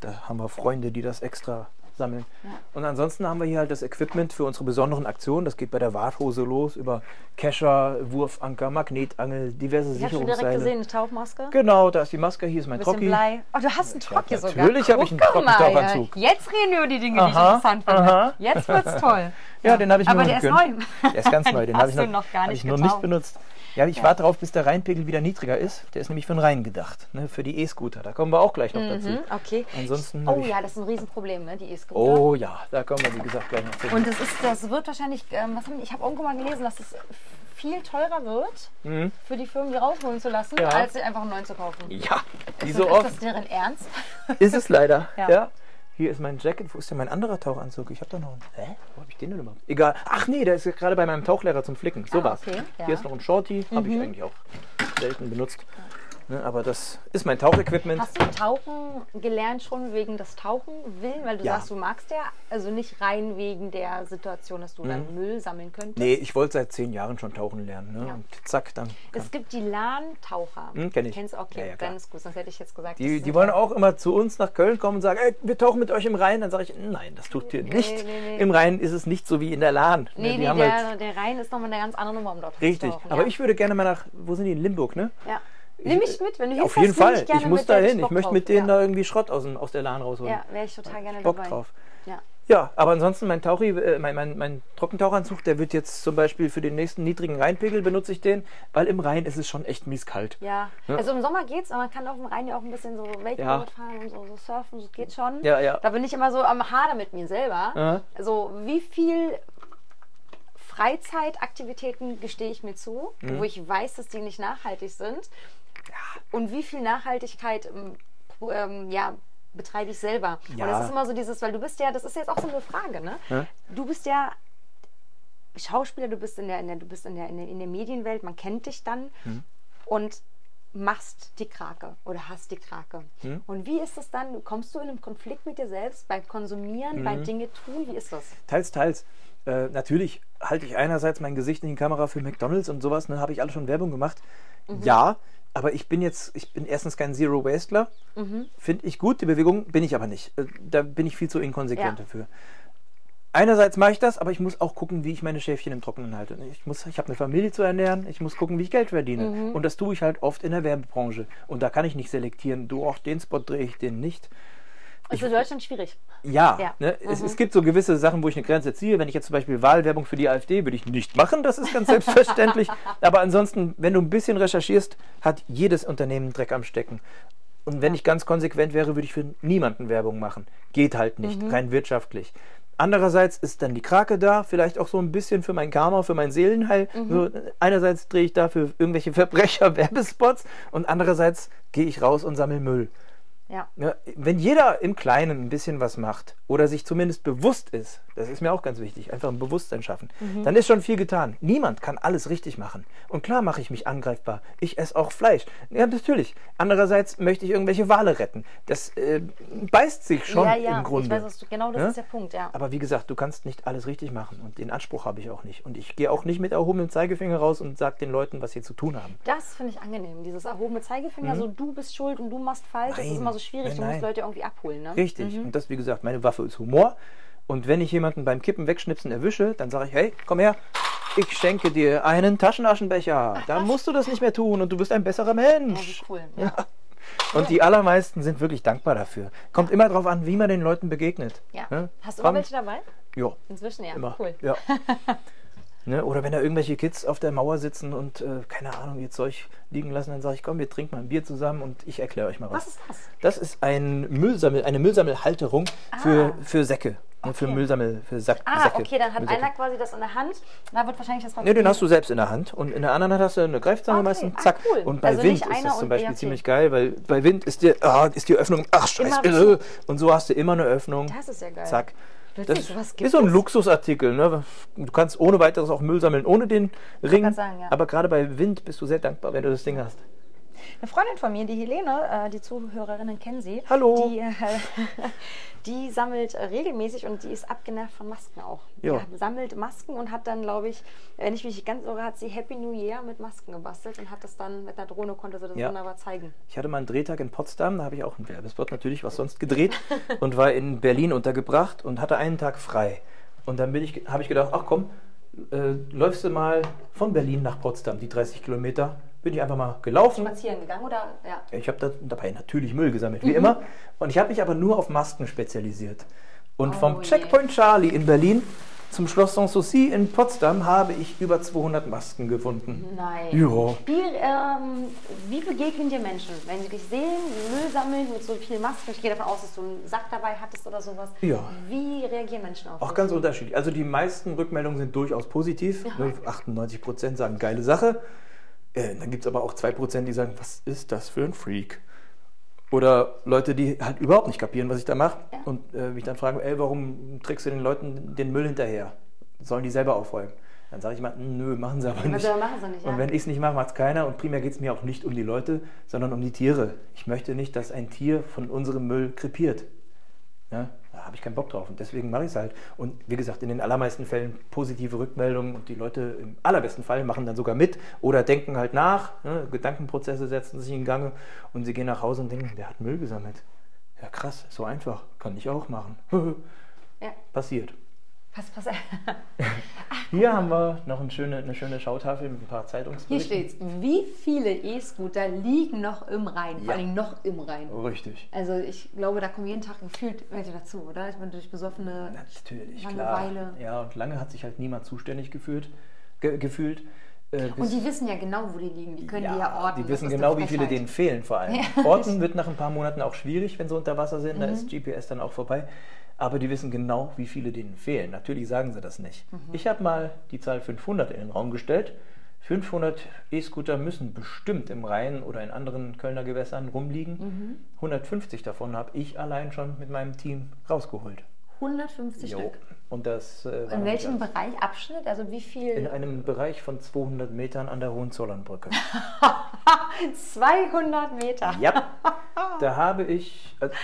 Da haben wir Freunde, die das extra sammeln. Und ansonsten haben wir hier halt das Equipment für unsere besonderen Aktionen. Das geht bei der Warthose los über Kescher, Wurfanker, Magnetangel, diverse Ich habe schon direkt Sicherungsseile. gesehen, eine Tauchmaske. Genau, da ist die Maske, hier ist mein Trocki. Blei. Oh, du hast einen Trocki sogar. natürlich hab ich einen Guck mal, Trockentauchanzug. ja. Jetzt reden wir über die Dinge, die ich Aha, interessant finde. aha. Jetzt wird's toll. [LAUGHS] Ja, den habe ich Aber mir der ist neu. Der ist ganz neu, den [LAUGHS] habe ich noch, noch gar nicht ich noch nicht benutzt. Ja, ich warte darauf, bis der Rheinpegel wieder niedriger ist. Der ist nämlich für den Rhein gedacht, ne, für die E-Scooter. Da kommen wir auch gleich noch dazu. Mhm, okay. Ansonsten Oh ja, das ist ein Riesenproblem, ne? die E-Scooter. Oh ja, da kommen wir, wie gesagt, gleich noch zu. Und das, ist, das wird wahrscheinlich, ähm, was haben, ich habe irgendwo mal gelesen, dass es viel teurer wird, für die Firmen, die rausholen zu lassen, Mhm. Ja. als sie einfach einen neuen zu kaufen. ja, wie ist, so ist oft das deren Ernst? ist es leider. [LAUGHS] Ja. Ja. Hier ist mein Jacket. Wo ist denn mein anderer Tauchanzug? Ich habe da noch einen. Hä? Wo habe ich den denn überhaupt? Egal. Ach nee, der ist gerade bei meinem Tauchlehrer zum Flicken. So Ah, war's. okay, ja. Mhm. Hier ist noch ein Shorty. Habe ich eigentlich auch selten benutzt. Ne, aber das ist mein Tauchequipment. Hast du Tauchen gelernt schon wegen des Tauchen willen? Weil du Ja. sagst, du magst ja, also nicht rein wegen der Situation, dass du dann Müll sammeln könntest. Mhm. Nee, ich wollte seit zehn Jahren schon tauchen lernen. Ne? Ja. Und zack, dann. Es gibt die LAN-Taucher. Hm, kenn ich. Kennst du? Okay, Ja, ja, klar. dann ist gut, sonst hätte ich jetzt gesagt. Die, die wollen auch immer zu uns nach Köln kommen und sagen, ey, wir tauchen mit euch im Rhein. Dann sage ich, nein, das tut ihr nicht. nee, nee. Im Rhein ist es nicht so wie in der Lahn. Nee, die nee, haben der, halt, der Rhein ist nochmal eine ganz andere Nummer, um dort richtig. zu tauchen. Aber ja. ich würde gerne mal nach, wo sind die in Limburg, ne? Ja. Nimm mich mit, wenn du Auf hinfährst, jeden Fall. gerne Ich muss da dahin. Ich möchte mit denen ja. da irgendwie Schrott aus, aus der Lahn rausholen. Ja, wäre ich total gerne Bock dabei. drauf. Ja. Ja, aber ansonsten mein Tauchi, äh, mein, mein, mein Trockentauchanzug, der wird jetzt zum Beispiel für den nächsten niedrigen Rheinpegel benutze ich den, weil im Rhein ist es schon echt mies kalt. Ja. Ja. also im Sommer geht's, aber man kann auf dem Rhein ja auch ein bisschen so Wakeboard Ja. fahren und so, so surfen, das geht schon. Ja, ja. Da bin ich immer so am Hader mit mir selber. Ja. Also wie viel Freizeitaktivitäten gestehe ich mir zu, Mhm. wo ich weiß, dass die nicht nachhaltig sind. Und wie viel Nachhaltigkeit ähm, ähm, ja, betreibe ich selber. Und Ja. das ist immer so dieses, weil du bist ja, das ist jetzt auch so eine Frage, ne? Ja. Du bist ja Schauspieler, du bist in der, in der, du bist in der, in der, in der Medienwelt, man kennt dich dann Mhm. und machst die Krake oder hast die Krake. Mhm. Und wie ist das dann? Kommst du in einen Konflikt mit dir selbst beim Konsumieren, Mhm. beim Dinge tun? Wie ist das? Teils, teils. Äh, natürlich halte ich einerseits mein Gesicht in die Kamera für McDonalds und sowas, ne, habe ich alle schon Werbung gemacht. Mhm. Ja, aber ich bin jetzt, ich bin erstens kein Zero Wastler. Mhm. Finde ich gut, die Bewegung bin ich aber nicht. Äh, Da bin ich viel zu inkonsequent Ja. dafür. Einerseits mache ich das, aber ich muss auch gucken, wie ich meine Schäfchen im Trockenen halte. Ich, muss- ich habe eine Familie zu ernähren, ich muss gucken, wie ich Geld verdiene. Mhm. Und das tue ich halt oft in der Werbebranche. Und da kann ich nicht selektieren, du, auch den Spot drehe ich den nicht. Ist in Deutschland schwierig. Ja, Ja. Ne? Es, Mhm. es gibt so gewisse Sachen, wo ich eine Grenze ziehe. Wenn ich jetzt zum Beispiel Wahlwerbung für die AfD, würde ich nicht machen, das ist ganz [LAUGHS] selbstverständlich. Aber ansonsten, wenn du ein bisschen recherchierst, hat jedes Unternehmen Dreck am Stecken. Und wenn ich ganz konsequent wäre, würde ich für niemanden Werbung machen. Geht halt nicht, Mhm. rein wirtschaftlich. Andererseits ist dann die Krake da, vielleicht auch so ein bisschen für mein Karma, für mein Seelenheil. Mhm. So, einerseits drehe ich da für irgendwelche Verbrecher Werbespots und andererseits gehe ich raus und sammle Müll. Ja. Ja, wenn jeder im Kleinen ein bisschen was macht oder sich zumindest bewusst ist, das ist mir auch ganz wichtig, einfach ein Bewusstsein schaffen, Mhm. dann ist schon viel getan. Niemand kann alles richtig machen. Und klar mache ich mich angreifbar. Ich esse auch Fleisch. Ja, natürlich. Andererseits möchte ich irgendwelche Wale retten. Das äh, beißt sich schon ja, ja, im Grunde. ich weiß, du, genau das Ja? ist der Punkt, ja. Aber wie gesagt, du kannst nicht alles richtig machen und den Anspruch habe ich auch nicht. Und ich gehe auch nicht mit erhobenem Zeigefinger raus und sage den Leuten, was sie zu tun haben. Das finde ich angenehm, dieses erhobene Zeigefinger, so du bist schuld und du machst falsch, das ist Mhm. Nein, immer so schwierig, nein, du musst. Leute irgendwie abholen, ne? Richtig. Und das, wie gesagt, meine Waffe ist Humor. Und wenn ich jemanden beim Kippen wegschnipsen erwische, dann sage ich, hey, komm her, ich schenke dir einen Taschenaschenbecher. Da musst du das nicht mehr tun und du bist ein besserer Ja, Mensch. wie cool. Ja. Und die allermeisten sind wirklich dankbar dafür. Kommt immer darauf an, wie man den Leuten begegnet. Ja. Ne? Hast du immer welche dabei? Ja, Inzwischen ja. immer. Cool. Ja. [LAUGHS] Ne, oder wenn da irgendwelche Kids auf der Mauer sitzen und, äh, keine Ahnung, ihr Zeug liegen lassen, dann sage ich, komm, wir trinken mal ein Bier zusammen und ich erkläre euch mal was. Was ist das? Das ist ein Müllsammel, eine Müllsammelhalterung für, für Säcke. ne, Für Ah. Okay. Müllsammel, für Sack, Ah, Säcke. okay, dann hat Müllsäcke. einer quasi das in der Hand, da wird wahrscheinlich das Ne, den hast du selbst in der Hand und in der anderen Hand hast du eine Greifzange Okay, meistens, ah, zack. cool. Und bei Also Wind ist das zum Beispiel ziemlich geil, weil bei Wind ist die, ah, ist die Öffnung, ach scheiße, und so hast du immer eine Öffnung. Das ist ja geil. Zack. Witzig, Das ist so ein. Luxusartikel. Ne? Du kannst ohne weiteres auch Müll sammeln, ohne den Ring. sagen, ja. Aber gerade bei Wind bist du sehr dankbar, wenn du das Ding hast. Eine Freundin von mir, die Helene, äh, die Zuhörerinnen kennen sie. Hallo. Die, äh, [LAUGHS] die sammelt regelmäßig und die ist abgenervt von Masken auch. Ja. Die sammelt Masken und hat dann, glaube ich, wenn ich mich ganz irre, hat sie Happy New Year mit Masken gebastelt und hat das dann mit einer Drohne, konnte sie das Ja. wunderbar zeigen. Ich hatte mal einen Drehtag in Potsdam, da habe ich auch einen Werbespot natürlich, was sonst gedreht [LAUGHS] und war in Berlin untergebracht und hatte einen Tag frei. Und dann habe ich gedacht, ach komm, äh, läufst du mal von Berlin nach Potsdam, die 30 Kilometer. Bin ich einfach mal gelaufen. Spazieren gegangen oder? Ja. Ich habe da, dabei natürlich Müll gesammelt, wie immer. Und ich habe mich aber nur auf Masken spezialisiert. Und Oh vom je. Checkpoint Charlie in Berlin zum Schloss Sanssouci in Potsdam habe ich über 200 Masken gefunden. Nein. Ja. Wie, ähm, wie begegnen dir Menschen, wenn sie dich sehen, Müll sammeln mit so viel Masken? Ich gehe davon aus, dass du einen Sack dabei hattest oder sowas. Ja. Wie reagieren Menschen auf Auch dich? ganz unterschiedlich. Also die meisten Rückmeldungen sind durchaus positiv. Ne, 98 Prozent sagen geile Sache. Äh, dann gibt es aber auch 2 Prozent, die sagen, was ist das für ein Freak? Oder Leute, die halt überhaupt nicht kapieren, was ich da mache. Ja. Und äh, mich dann fragen, ey, warum trägst du den Leuten den Müll hinterher? Sollen die selber aufräumen? Dann sage ich mal, nö, machen sie aber nicht. Machen sie nicht, ja. Und wenn ich es nicht mache, macht es keiner. Und primär geht es mir auch nicht um die Leute, sondern um die Tiere. Ich möchte nicht, dass ein Tier von unserem Müll krepiert. Ja, da habe ich keinen Bock drauf und deswegen mache ich es halt. Und wie gesagt, in den allermeisten Fällen positive Rückmeldungen und die Leute im allerbesten Fall machen dann sogar mit oder denken halt nach. Ne? Gedankenprozesse setzen sich in Gang und sie gehen nach Hause und denken, der hat Müll gesammelt. Ja, krass, so einfach. Kann ich auch machen. [LAUGHS] Ja, Passiert. Pass, pass. [LAUGHS] Hier haben wir noch eine schöne, eine schöne Schautafel mit ein paar Hier Zeitungsberichten. steht's. Wie viele E-Scooter liegen noch im Rhein? Vor Ja. allem noch im Rhein. Richtig. Also ich glaube, da kommen jeden Tag gefühlt welche dazu, oder? Ich bin durch besoffene Natürlich, klar. Langeweile. Ja, und lange hat sich halt niemand zuständig gefühlt. Ge gefühlt. Äh, Und die wissen ja genau, wo die liegen. Die können die ja orten. Die wissen genau, wie viele denen fehlen vor allem. [LAUGHS] Ja. Orten wird nach ein paar Monaten auch schwierig, wenn sie unter Wasser sind. Da Mhm. ist GPS dann auch vorbei. Aber die wissen genau, wie viele denen fehlen. Natürlich sagen sie das nicht. Mhm. Ich habe mal die Zahl 500 in den Raum gestellt. 500 E-Scooter müssen bestimmt im Rhein oder in anderen Kölner Gewässern rumliegen. Mhm. 150 davon habe ich allein schon mit meinem Team rausgeholt. 150 Jo. Stück. Und das äh, In welchem. Bereich? Abschnitt? Also wie viel? In einem Bereich von 200 Metern an der Hohenzollernbrücke. 200 [LAUGHS] Meter. ja, [LAUGHS] da habe ich, als,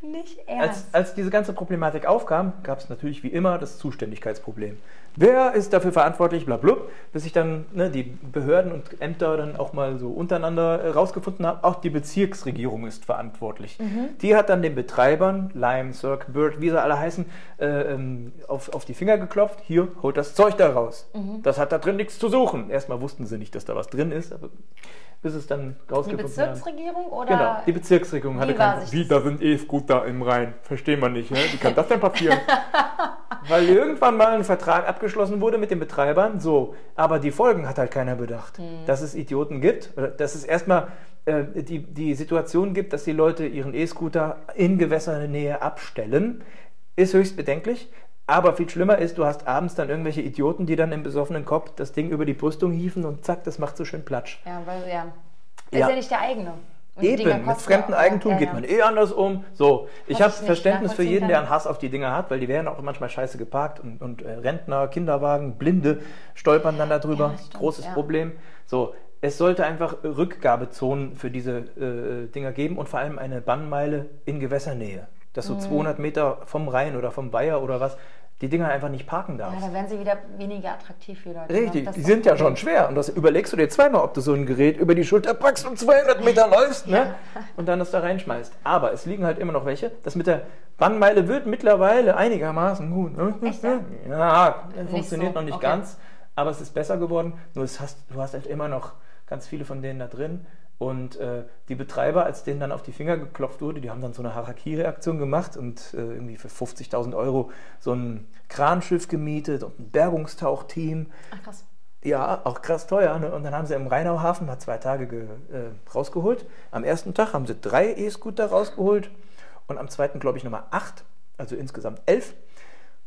Nicht als, ernst. als diese ganze Problematik aufkam, gab es natürlich wie immer das Zuständigkeitsproblem. Wer ist dafür verantwortlich, blablub, bis ich dann ne, die Behörden und Ämter dann auch mal so untereinander äh, rausgefunden habe, auch die Bezirksregierung ist verantwortlich. Die hat dann den Betreibern, Lime, Cirque, Bird, wie sie alle heißen, äh, ähm, auf, auf die Finger geklopft, hier, holt das Zeug da raus. Das hat da drin nichts zu suchen. Erstmal wussten sie nicht, dass da was drin ist, aber bis es dann Die rausgefunden haben. Bezirksregierung oder? Genau, die Bezirksregierung hatte keinen Wie, da sind E-Scooter im Rhein. Verstehen wir nicht, ne? Wie kann [LAUGHS] das denn passieren? Weil irgendwann mal ein Vertrag abgeschlossen wurde mit den Betreibern, so. Aber die Folgen hat halt keiner bedacht. Hm. Dass es Idioten gibt, oder dass es erstmal äh, die, die Situation gibt, dass die Leute ihren E-Scooter in Gewässernähe abstellen, ist höchst bedenklich. Aber viel schlimmer ist, du hast abends dann irgendwelche Idioten, die dann im besoffenen Kopf das Ding über die Brüstung hieven und zack, das macht so schön Platsch. Ja, weil ja. Das Ja. ist ja nicht der eigene. Und Eben, mit fremdem Eigentum ja, geht man eh anders um. So, ich habe Verständnis für jeden, der einen Hass auf die Dinger hat, weil die werden auch manchmal scheiße geparkt und, und äh, Rentner, Kinderwagen, Blinde stolpern dann darüber. Ja, Großes. Problem. So, es sollte einfach Rückgabezonen für diese äh, Dinger geben und vor allem eine Bannmeile in Gewässernähe. Dass Mhm. so 200 Meter vom Rhein oder vom Bayer oder was, die Dinger einfach nicht parken darfst. Ja, da werden sie wieder weniger attraktiv für Leute. ne? Richtig, die sind ja schon schwer. Und das überlegst du dir zweimal, ob du so ein Gerät über die Schulter packst und 200 Meter läufst ne? [LAUGHS] und dann das da reinschmeißt. Aber es liegen halt immer noch welche. Das mit der Bannmeile wird mittlerweile einigermaßen gut. Ne? Echt, ja? [LAUGHS] Ja, funktioniert so, noch nicht okay. ganz, aber es ist besser geworden. Nur hast, du hast halt immer noch ganz viele von denen da drin. Und äh, die Betreiber, als denen dann auf die Finger geklopft wurde, die haben dann so eine Harakiri-Aktion gemacht und äh, irgendwie für 50.000 Euro so ein Kranschiff gemietet und ein Bergungstauchteam. Ach krass. Ja, auch krass teuer. Ne? Und dann haben sie im Rheinauhafen mal zwei Tage ge, äh, rausgeholt. Am ersten Tag haben sie drei E-Scooter rausgeholt und am zweiten, glaube ich, nochmal acht. Also insgesamt elf.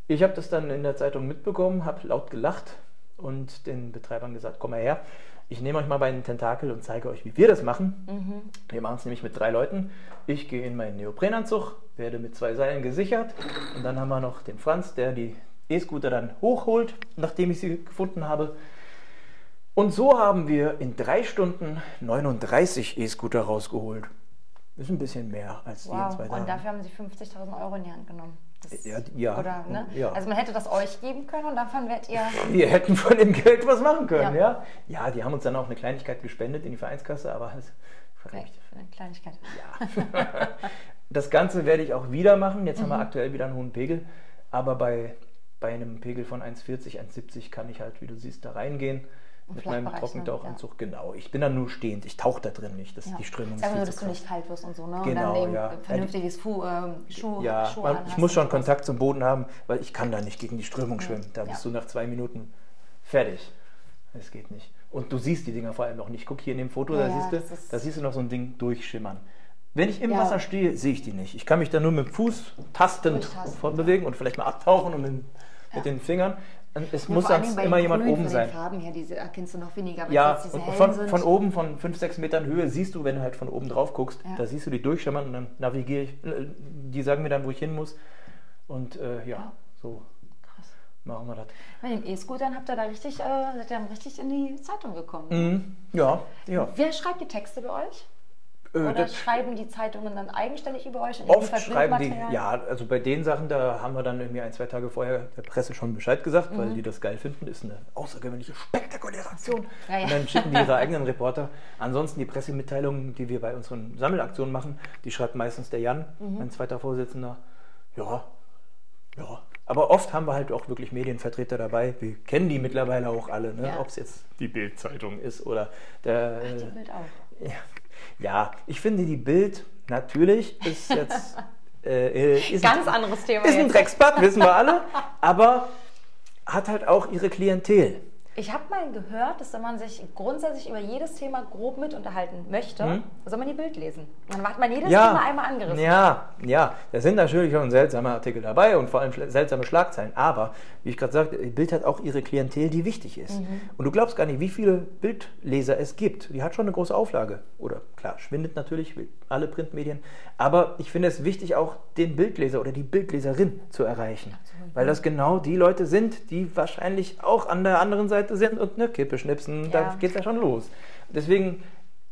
Ich habe das dann in der Zeitung mitbekommen, habe laut gelacht und den Betreibern gesagt, komm mal her, ich nehme euch mal bei den Tentakel und zeige euch, wie wir das machen. Wir machen es nämlich mit drei Leuten. Ich gehe in meinen Neoprenanzug, werde mit zwei Seilen gesichert und dann haben wir noch den Franz, der die E-Scooter dann hochholt, nachdem ich sie gefunden habe. Und so haben wir in drei Stunden 39 E-Scooter rausgeholt. Ist ein bisschen mehr als die in Wow. zwei Und Tagen. dafür haben sie 50.000 Euro in die Hand genommen. Ja, ja. Oder, ne? Ja. Also man hätte das euch geben können und davon werdet ihr... [LAUGHS] Wir hätten von dem Geld was machen können, Ja. ja. Ja, die haben uns dann auch eine Kleinigkeit gespendet in die Vereinskasse, aber das Vielleicht für eine Kleinigkeit. [LAUGHS] Das Ganze werde ich auch wieder machen. Jetzt haben Mhm. wir aktuell wieder einen hohen Pegel. Aber bei, bei einem Pegel von 1,40, 1,70 kann ich halt, wie du siehst, da reingehen. Im mit meinem Trockentauchanzug. Genau. Ich bin dann nur stehend. Ich tauche da drin nicht. Das, Ja. Die Strömung Sag ist nur, dass du nicht kalt wirst und so, ne? Genau, und dann ja. vernünftiges Fu, ähm, Schuh, Ja, Schuhe man, ich muss schon. Kontakt zum Boden haben, weil ich kann da nicht gegen die Strömung schwimmen. Da Ja. bist du nach zwei Minuten fertig. Es geht nicht. Und du siehst die Dinger vor allem noch nicht. Guck hier in dem Foto, da, Ja, siehst du, da siehst du noch so ein Ding durchschimmern. Wenn ich im Ja. Wasser stehe, sehe ich die nicht. Ich kann mich da nur mit dem Fuß tastend fortbewegen und vielleicht mal abtauchen und mit, mit den Fingern. Und Es Ja, muss sonst bei immer jemand Grün oben von sein. Den Farben her, diese erkennst du noch weniger. Ja, und von, von oben, von 5, 6 Metern Höhe, siehst du, wenn du halt von oben drauf guckst, Ja. da siehst du die durchschimmern und dann navigiere ich. äh, Die sagen mir dann, wo ich hin muss. Und äh, ja, Ja. so Krass. machen wir das. Mit den E-Scootern habt ihr da richtig, äh, seid ihr dann richtig in die Zeitung gekommen. Mhm. Ja, ja. Wer schreibt die Texte bei euch? Äh, Oder das, schreiben die Zeitungen dann eigenständig über euch? und oft schreiben die, ja, also bei den Sachen, da haben wir dann irgendwie ein, zwei Tage vorher der Presse schon Bescheid gesagt, weil Mhm. die das geil finden. Ist eine außergewöhnliche, spektakuläre Aktion. Ja, ja. Und dann schicken die ihre [LAUGHS] eigenen Reporter. Ansonsten die Pressemitteilungen, die wir bei unseren Sammelaktionen machen, die schreibt meistens der Jan, Mhm. mein zweiter Vorsitzender. Ja, ja. Aber oft haben wir halt auch wirklich Medienvertreter dabei. Wir kennen die mittlerweile auch alle, ne? Ja. ob es jetzt die Bild-Zeitung ist oder der. Die äh, Bild auch. ja. Ja, ich finde die Bild natürlich ist jetzt [LAUGHS] äh, äh, ist Ganz ein, anderes Thema ist ein jetzt. Drecksblatt, wissen wir alle, aber hat halt auch ihre Klientel. Ich habe mal gehört, dass wenn man sich grundsätzlich über jedes Thema grob mit unterhalten möchte, Mhm. soll man die Bild lesen. Dann hat man jedes Ja, Thema einmal angerissen. ja, ja, da sind natürlich schon seltsame Artikel dabei und vor allem seltsame Schlagzeilen. Aber, wie ich gerade sagte, Bild hat auch ihre Klientel, die wichtig ist. Mhm. Und du glaubst gar nicht, wie viele Bildleser es gibt. Die hat schon eine große Auflage. Oder klar, schwindet natürlich, wie alle Printmedien. Aber ich finde es wichtig, auch den Bildleser oder die Bildleserin zu erreichen. Weil das genau die Leute sind, die wahrscheinlich auch an der anderen Seite sind und eine Kippe schnipsen. Da Ja. geht es ja schon los. Deswegen,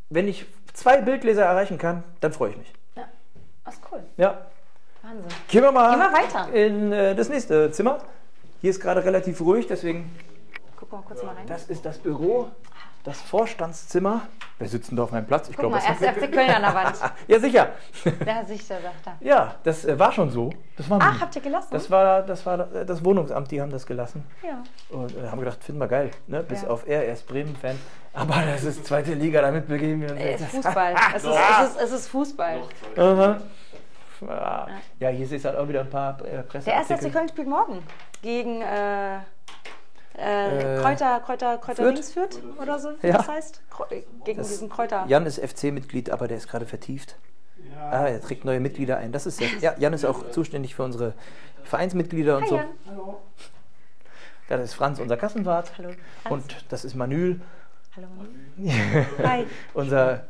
wenn ich zwei Bildleser erreichen kann, dann freue ich mich. Ja. Das ist cool. Ja, Wahnsinn. Gehen wir mal, Gehen wir weiter. in äh, das nächste Zimmer. Hier ist gerade relativ ruhig, deswegen, Guck mal kurz mal rein. das ist das Büro, das Vorstandszimmer. Wer sitzt denn da auf meinem Platz? Ich Guck mal, es erst FC Köln an der Wand. [LAUGHS] Ja, sicher. [LAUGHS] Da sich der sagt er. Ja, das äh, war schon so. Das war Ach, habt ihr gelassen? das war, das war das Wohnungsamt, die haben das gelassen. ja. Und äh, haben gedacht, finden wir geil. Ne? Bis Ja. auf er, er ist Bremen-Fan. Aber das ist zweite Liga, damit begeben wir uns Es ist [LAUGHS] jetzt. Fußball. Es ist, es, ist, es ist Fußball. Aha. Ja. ja, hier siehst du halt auch wieder ein paar äh, Presseartikel. Der erste FC Köln spielt morgen gegen äh, äh, Äh, Kräuter, Kräuter, Kräuter Fürth? Links führt oder so, wie Ja. das heißt. Gegen Das- diesen Kräuter. Jan ist FC-Mitglied, aber der ist gerade vertieft. Ah, er trägt neue Mitglieder ein. Das ist ja, ja, Jan ist auch zuständig für unsere Vereinsmitglieder und Hi, so. Jan. Das ist Franz, unser Kassenwart. Hallo. Franz. Und das ist Manül, Hallo. [LAUGHS] Hi. unser.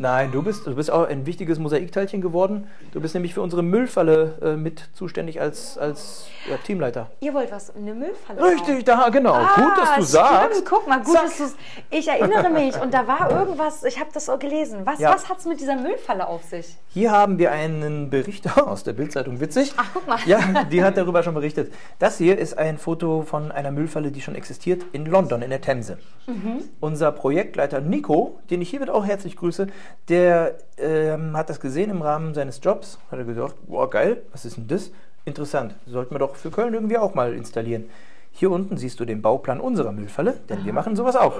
Nein, du bist, du bist auch ein wichtiges Mosaikteilchen geworden. Du bist nämlich für unsere Müllfalle äh, mit zuständig als, als ja, Teamleiter. Ihr wollt was? Eine Müllfalle Richtig, da, genau. gut, dass du Ah, stimmt. sagst. Guck mal, gut, Zack. dass du's. Ich erinnere mich und da war irgendwas, ich habe das auch gelesen. Was, Ja. was hat es mit dieser Müllfalle auf sich? Hier haben wir einen Bericht [LAUGHS] aus der Bildzeitung, witzig. Ach, guck mal. Ja, die hat darüber schon berichtet. Das hier ist ein Foto von einer Müllfalle, die schon existiert in London, in der Themse. Mhm. Unser Projektleiter Nico, den ich hiermit auch herzlich grüße, der ähm, hat das gesehen im Rahmen seines Jobs. Hat er gesagt, boah, geil, was ist denn das? Interessant, sollten wir doch für Köln irgendwie auch mal installieren. Hier unten siehst du den Bauplan unserer Müllfalle, denn wir machen sowas auch.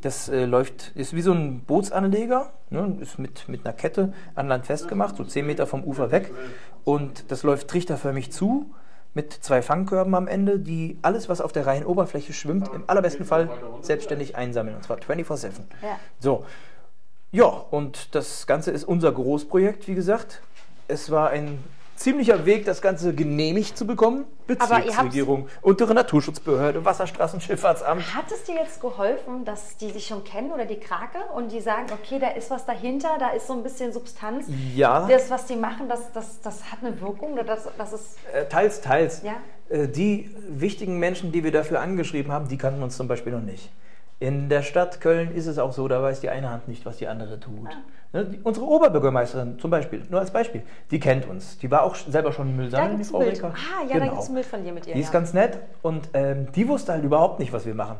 Das äh, läuft, ist wie so ein Bootsanleger, ne, ist mit, mit einer Kette an Land festgemacht, so 10 Meter vom Ufer weg. Und das läuft trichterförmig zu, mit zwei Fangkörben am Ende, die alles, was auf der Rheinoberfläche schwimmt, im allerbesten Fall selbstständig einsammeln, und zwar 24-7. Ja. So, ja, und das Ganze ist unser Großprojekt, wie gesagt. Es war ein ziemlicher Weg, das Ganze genehmigt zu bekommen. Bezirksregierung, untere Naturschutzbehörde, Wasserstraßenschifffahrtsamt. Hat es dir jetzt geholfen, dass die sich schon kennen oder die Krake und die sagen, okay, da ist was dahinter, da ist so ein bisschen Substanz. Ja. Das, was die machen, das, das, das hat eine Wirkung oder das, das ist. Äh, teils, teils. Ja. Äh, die wichtigen Menschen, die wir dafür angeschrieben haben, die kannten uns zum Beispiel noch nicht. In der Stadt Köln ist es auch so, da weiß die eine Hand nicht, was die andere tut. Ne, die, unsere Oberbürgermeisterin zum Beispiel, nur als Beispiel, die kennt uns. Die war auch selber schon Müll Da sammeln, die Frau. Reker. Ah, ja, da Genau. gibt es Bild von dir mit ihr. Die ist ja. ganz nett und ähm, die wusste halt überhaupt nicht, was wir machen.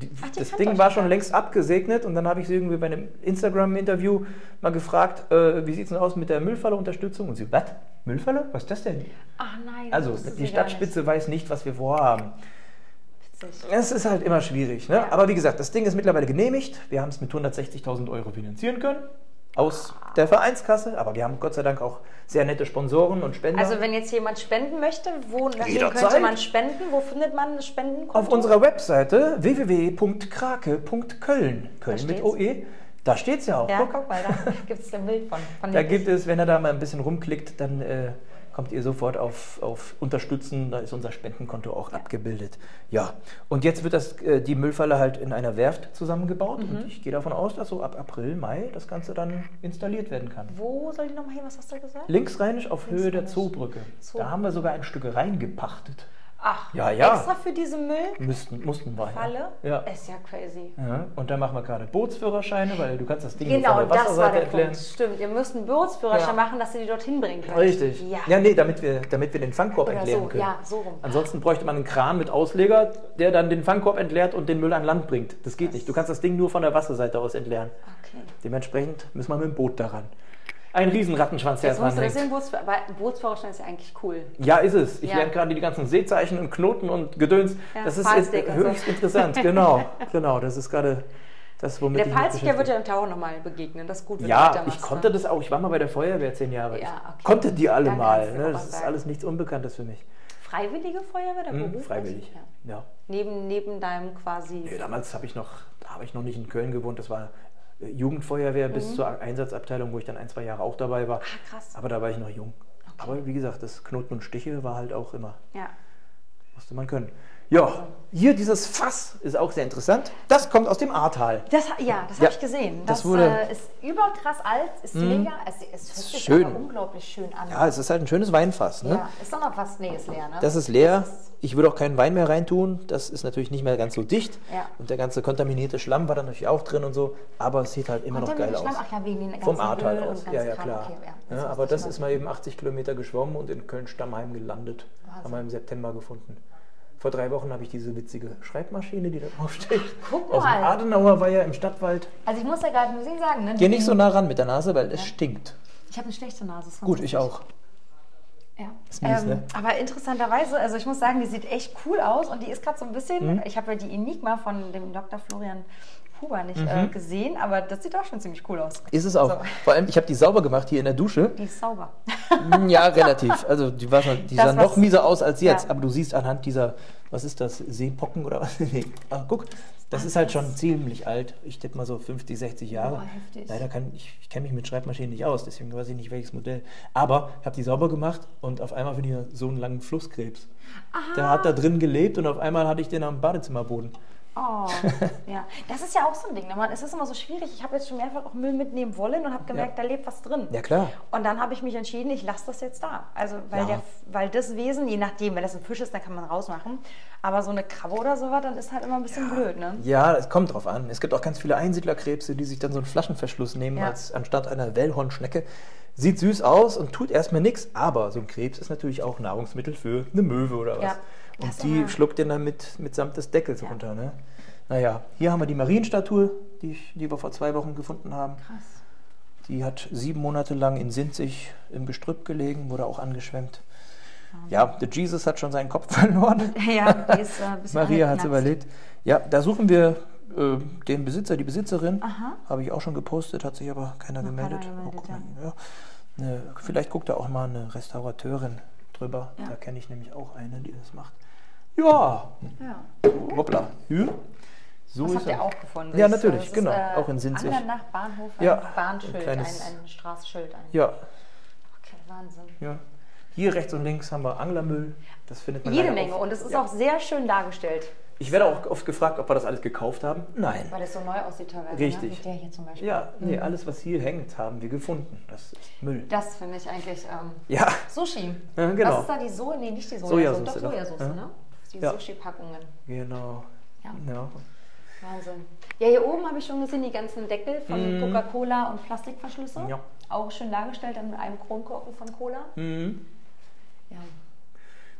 Die, Ach, das Ding war schon nicht. längst abgesegnet und dann habe ich sie irgendwie bei einem Instagram-Interview mal gefragt, äh, wie sieht es denn aus mit der Müllfalle-Unterstützung? Und sie, was? Müllfalle? Was ist das denn? Ach nein. Also, die Stadtspitze weiß nicht, was wir vorhaben. Es ist halt immer schwierig. Ne? Ja. Aber wie gesagt, das Ding ist mittlerweile genehmigt. Wir haben es mit 160.000 Euro finanzieren können. Aus der Vereinskasse. Aber wir haben Gott sei Dank auch sehr nette Sponsoren und Spender. Also wenn jetzt jemand spenden möchte, wo könnte man spenden? Wo findet man das Spendenkonto? Auf unserer Webseite www.krake.köln, Köln mit. OE, da steht es ja auch. Ja, Guck, guck mal, da gibt es ein Bild von. von da gibt es, wenn er da mal ein bisschen rumklickt, dann äh, kommt ihr sofort auf, auf Unterstützen, da ist unser Spendenkonto auch abgebildet. Ja, und jetzt wird das, äh, die Müllfalle halt in einer Werft zusammengebaut Mhm. und ich gehe davon aus, dass so ab April, Mai das Ganze dann installiert werden kann. Wo soll die nochmal hin? Was hast du gesagt? Linksrheinisch auf Höhe der. Zoobrücke. Zoo. Da haben wir sogar ein Stück reingepachtet. Ach, Ja, ja. extra für diese Müllfalle? Müssten, mussten wir. Ja. Ja. Ist ja crazy. Ja, und dann machen wir gerade Bootsführerscheine, weil du kannst das Ding Genau, von der das war Wasserseite der erklären. Punkt. Stimmt, ihr müsst einen Bootsführerschein Ja. machen, dass ihr die dorthin bringen könnt. Richtig. Ja. Ja, nee, damit wir, damit wir den Fangkorb Oder entleeren so, können. ja, so rum. Ansonsten bräuchte man einen Kran mit Ausleger, der dann den Fangkorb entleert und den Müll an Land bringt. Das geht nicht. Du kannst das Ding nur von der Wasserseite aus entleeren. Okay. Dementsprechend müssen wir mit dem Boot daran. Ein Riesenrattenschwanz, der du dran Bootsführ- aber ein Bootsführerschein ist ja eigentlich cool. Ja, ist es. Ich Ja. lerne gerade die ganzen Seezeichen und Knoten und Gedöns. Ja, das ist jetzt und so. höchst interessant. Genau, [LAUGHS] genau. Das ist gerade das, womit Der ich Fallsicher wird ja im Tauchen nochmal begegnen. Das ist gut, wenn du Ja, da ich konnte das auch. Ich war mal bei der Feuerwehr zehn Jahre. Ja, ich okay. konnte die alle Dann mal. du Ne? Das ist sagen. alles nichts Unbekanntes für mich. Freiwillige Feuerwehr, der Hm, Beruf? freiwillig. Ja. Ja. Neben, neben deinem quasi. Nee, damals habe ich noch, da habe ich noch nicht in Köln gewohnt. Das war Jugendfeuerwehr bis zur Einsatzabteilung, wo ich dann ein, zwei Jahre auch dabei war. Mhm. Ah, krass. Aber da war ich noch jung. Aber wie gesagt, das Knoten und Stiche war halt auch immer, Ja. musste man können. Ja, hier dieses Fass ist auch sehr interessant. Das kommt aus dem Ahrtal. Das, ja, das Ja, habe ich gesehen. das Das, wurde- äh, ist überkrass alt, ist mega. Es, es hört sich schön. unglaublich schön an. Ja, es ist halt ein schönes Weinfass. Ne? Ja, ist doch noch fast, nee, ist leer, ne? Das ist leer. Ich würde auch keinen Wein mehr reintun. Das ist natürlich nicht mehr ganz so dicht. Ja. Und der ganze kontaminierte Schlamm war da natürlich auch drin und so. Aber es sieht halt immer noch geil Kontaminierte aus. Schlamm? Ach ja, wegen den Vom Ahrtal aus. Ja, ja, klar. Okay, ja, das aber das ist mal. eben 80 Kilometer geschwommen und in Köln-Stammheim gelandet. Haben wir im September gefunden. Vor drei Wochen habe ich diese witzige Schreibmaschine, die da drauf steht. guck Aus dem mal. Adenauer Weiher im Stadtwald. Also ich muss ja gerade muss ich sagen, ne? Geh nicht so nah ran mit der Nase, weil es stinkt. Ich habe eine schlechte Nase. Gut, ich auch. Ja. Ist mies, ähm, ne? Aber interessanterweise, also ich muss sagen, die sieht echt cool aus und die ist gerade so ein bisschen, Mhm. ich habe ja die Enigma von dem Dr. Florian Huber nicht Mhm. äh, gesehen, aber das sieht auch schon ziemlich cool aus. Ist es auch. So. Vor allem, ich habe die sauber gemacht hier in der Dusche. Die ist sauber. Mm, Ja, relativ. Also die, war schon, die Das, sah noch mieser aus als jetzt. Ja. Aber du siehst anhand dieser, was ist das, Seepocken oder was? [LAUGHS] Nee. Ah, guck, das ist halt schon ziemlich alt. Ich tippe mal so 50, 60 Jahre. Heftig. Leider kann ich, ich kenne mich mit Schreibmaschinen nicht aus, deswegen weiß ich nicht welches Modell. Aber ich habe die sauber gemacht und auf einmal finde ich so einen langen Flusskrebs. Der hat da drin gelebt und auf einmal hatte ich den am Badezimmerboden. Oh, [LAUGHS] ja. Das ist ja auch so ein Ding. ne, Mann. Es ist immer so schwierig. Ich habe jetzt schon mehrfach auch Müll mitnehmen wollen und habe gemerkt, da lebt was drin. Ja, klar. Und dann habe ich mich entschieden, ich lasse das jetzt da. Also, weil, Ja. der, weil das Wesen, je nachdem, wenn das ein Fisch ist, dann kann man rausmachen. Aber so eine Krabbe oder sowas, dann ist halt immer ein bisschen blöd, ne? Ja, es kommt drauf an. Es gibt auch ganz viele Einsiedlerkrebse, die sich dann so einen Flaschenverschluss nehmen Ja. als anstatt einer Wellhornschnecke. Sieht süß aus und tut erstmal nichts, aber so ein Krebs ist natürlich auch Nahrungsmittel für eine Möwe oder was. Ja. Das Und ist die schluckt den dann mit, mitsamt des Deckels Ja. runter. Ne? Naja, hier haben wir die Marienstatue, die, ich- die wir vor zwei Wochen gefunden haben. Krass. Die hat sieben Monate lang in Sinzig im Gestrüpp gelegen, wurde auch angeschwemmt. Ja, der Jesus hat schon seinen Kopf [LAUGHS] verloren. Ja, die ist äh, ein bisschen Maria hat es überlebt. Ja, da suchen wir äh, den Besitzer, die Besitzerin. Habe ich auch schon gepostet, hat sich aber keiner Noch gemeldet. keiner gemeldet, guck mal, ja. Ne, vielleicht guckt da auch mal eine Restaurateurin drüber. Ja. Da kenne ich nämlich auch eine, die das macht. Ja, Ja. hoppla. Hier. So Das ist habt ihr auch gefunden. Ja, Das ist, natürlich, das genau, Ist, äh, auch in Sinzig. Angeln nach Bahnhof, ein Ja, ein Bahnschild, kleines- ein, ein Straßenschild. Ein. Ja, Okay, Wahnsinn. ja. Hier rechts und links haben wir Anglermüll. Das findet man Jede Menge auch. und es ist Ja. auch sehr schön dargestellt, Ich werde auch oft gefragt, ob wir das alles gekauft haben. Nein. weil es so neu aussieht teilweise. Richtig. Ne? Wie der hier zum Beispiel. Ja, nee, Mhm. alles, was hier hängt, haben wir gefunden. Das ist Müll. Das finde ich eigentlich ähm, Ja, Sushi. Ja, genau. Was ist da die Soja? Nee, nicht die Sojasauce. Sojasauce doch. Sojasauce, Ja. ne? Die Ja. Sushi-Packungen. genau. Ja. Ja. Wahnsinn. Ja, hier oben habe ich schon gesehen, die ganzen Deckel von Mhm. Coca-Cola und Plastikverschlüsse. Ja. Auch schön dargestellt, dann mit einem Kronkorken von Cola. Mhm. Ja.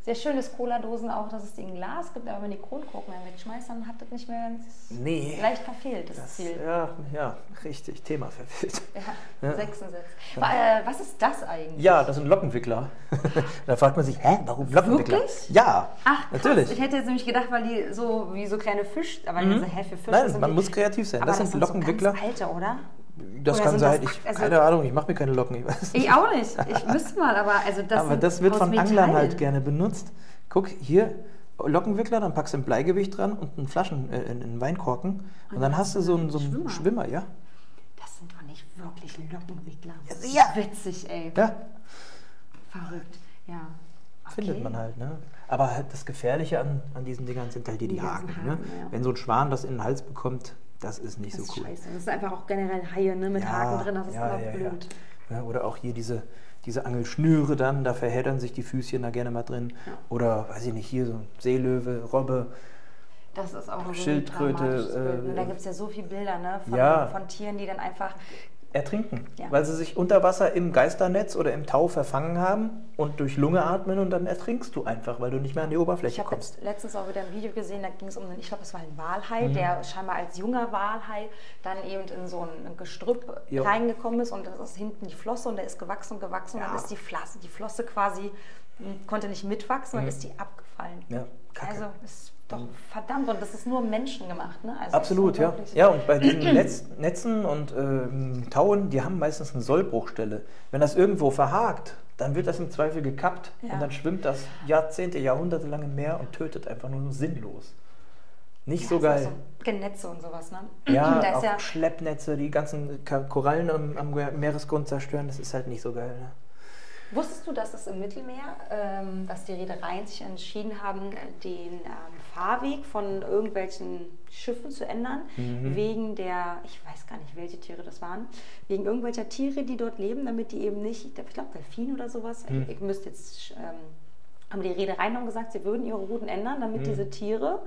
Sehr schönes Cola-Dosen auch, dass es die in Glas gibt, aber wenn die Kronkorken dann wegschmeißt, dann hat das nicht mehr ganz Nee. leicht verfehlt, das, Das, Ziel. ja, ja, richtig. Thema verfehlt. Ja, [LAUGHS] Ja. Sechsensitz. Wa- äh, Was ist das eigentlich? Ja, das sind Lockenwickler. [LAUGHS] da fragt man sich, hä, warum Lockenwickler? Wirklich? Ja, Ach, krass. natürlich. Ich hätte jetzt nämlich gedacht, weil die so wie so kleine Fisch, aber mhm. hä, für Fische Nein, sind man die, muss kreativ sein. Aber Das, sind Lockenwickler. So ganz alte, oder? Das oder kann sein. das- ich, also- keine Ahnung, ich mache mir keine Locken. Ich weiß Ich auch nicht. Ich müsste mal, aber also das Aber das wird von Metall. Anglern halt gerne benutzt. Guck, hier Lockenwickler, dann packst du ein Bleigewicht dran und einen Flaschen, äh, einen Weinkorken. Und dann hast du so einen, so einen Schwimmer. Schwimmer, ja. Das sind doch nicht wirklich Lockenwickler. Ja, sicher. Witzig, ey. Ja, Verrückt. Ja. Okay. findet man halt. Ne? Aber halt das Gefährliche an, an diesen Dingern sind halt die, die ganzen Haken. Ne? Haken, ja. Wenn so ein Schwan das in den Hals bekommt, das ist nicht Das so ist cool. scheiße. Das ist einfach auch generell Haie ne, mit Haken drin, das ist immer blöd. Ja, oder auch hier diese, diese Angelschnüre dann, da verheddern sich die Füßchen da gerne mal drin. Ja. Oder, weiß ich nicht, hier so ein Seelöwe, Robbe. Das ist auch Schildkröte, ne? äh, Da gibt es ja so viele Bilder ne, von, Ja. von Tieren, die dann einfach. Ertrinken, Ja. weil sie sich unter Wasser im Geisternetz oder im Tau verfangen haben und durch Lunge atmen und dann ertrinkst du einfach, weil du nicht mehr an die Ich Oberfläche habe kommst. jetzt letztens auch wieder ein Video gesehen, da ging es um einen, ich glaube, es war ein Walhai, Mhm. der scheinbar als junger Walhai dann eben in so ein Gestrüpp Jo. reingekommen ist und das ist hinten die Flosse und der ist gewachsen und gewachsen und Ja. dann ist die Flosse, die Flosse quasi m, konnte nicht mitwachsen und Mhm. ist die abgefallen. Ja, Kacke. Also ist doch verdammt und das ist nur menschengemacht, ne? Also Absolut, ja. Ja, und bei [CLEARS THROAT] diesen Netz, Netzen und ähm, Tauen, die haben meistens eine Sollbruchstelle. Wenn das irgendwo verhakt, dann wird das im Zweifel gekappt Ja. und dann schwimmt das Jahrzehnte, Jahrhunderte lang im Meer und tötet einfach nur sinnlos. Nicht Ja, so geil. So Netze und sowas, ne? [CLEARS THROAT] Ja, auch ja Schleppnetze, die ganzen Korallen am, am Meeresgrund zerstören, das ist halt nicht so geil. Ne? Wusstest du, dass es im Mittelmeer, ähm, dass die Reedereien sich entschieden haben, den ähm, Fahrweg von irgendwelchen Schiffen zu ändern, Mhm. wegen der, ich weiß gar nicht, welche Tiere das waren, wegen irgendwelcher Tiere, die dort leben, damit die eben nicht, ich glaube Delfin oder sowas, Mhm. ich müsste jetzt, ähm, aber die Reedereien haben gesagt, sie würden ihre Routen ändern, damit Mhm. diese Tiere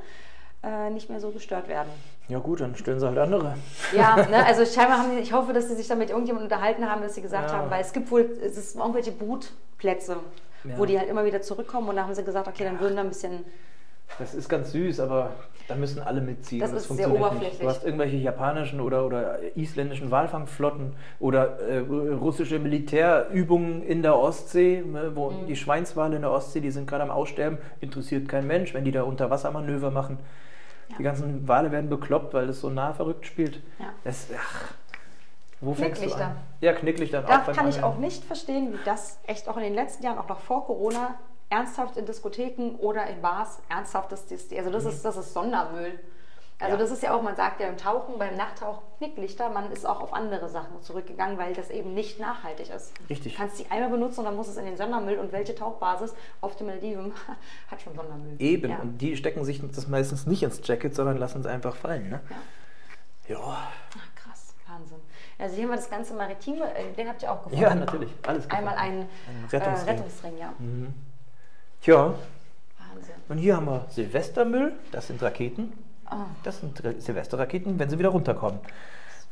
äh, nicht mehr so gestört werden. Ja gut, dann stellen sie halt andere. Ja, ne, also scheinbar haben die, ich hoffe, dass sie sich damit irgendjemand unterhalten haben, dass sie gesagt Ja. haben, weil es gibt wohl, es ist irgendwelche Brutplätze, Ja. wo die halt immer wieder zurückkommen und da haben sie gesagt, okay, dann würden da ein bisschen, Das ist ganz süß, aber da müssen alle mitziehen. Das und ist sehr oberflächlich. Nicht. Du hast irgendwelche japanischen oder, oder isländischen Walfangflotten oder äh, russische Militärübungen in der Ostsee, ne, wo Mhm. die Schweinswale in der Ostsee, die sind gerade am Aussterben, interessiert kein Mensch, wenn die da Unterwassermanöver machen. Die ganzen Wale werden bekloppt, weil das so nah verrückt spielt. Ja. Das, ach, wo fängst du an? Ja, Knicklichter. da kann ich auch nicht verstehen, wie das echt auch in den letzten Jahren, auch noch vor Corona, ernsthaft in Diskotheken oder in Bars ernsthaft ist, also das ist, das ist Sondermüll. Also Mhm. Ja. das ist ja auch, man sagt ja im Tauchen, beim Nachttauch Knicklichter, man ist auch auf andere Sachen zurückgegangen, weil das eben nicht nachhaltig ist. Richtig. Du kannst die einmal benutzen und dann muss es in den Sondermüll und welche Tauchbasis auf den Malediven [LAUGHS] hat schon Sondermüll. Eben, Ja. und die stecken sich das meistens nicht ins Jacket, sondern lassen es einfach fallen. Ne? Ja. Ach, krass, Wahnsinn. Also hier haben wir das ganze Maritime, äh, den habt ihr auch gefunden. Ja, natürlich. Alles Einmal gefunden. einen Ein Rettungsring, äh, Rettungsring ja. Tja, Wahnsinn. und hier haben wir Silvestermüll, das sind Raketen. Das sind Silvesterraketen, wenn sie wieder runterkommen.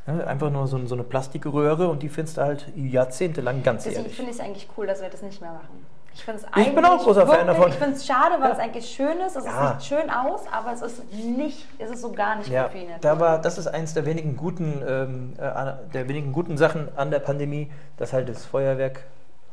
Ja, einfach nur so, so eine Plastikröhre und die findest du halt jahrzehntelang ganz Deswegen ehrlich. finde ich es eigentlich cool, dass wir das nicht mehr machen. Ich, find's Ich bin auch großer Fan wirklich- davon. Ich finde es schade, weil es eigentlich schön ist. Es Ja. sieht schön aus, aber es ist nicht, es ist so gar nicht Ja, gut da war, das ist eins der wenigen guten, ähm, äh, der wenigen guten Sachen an der Pandemie, dass halt das Feuerwerk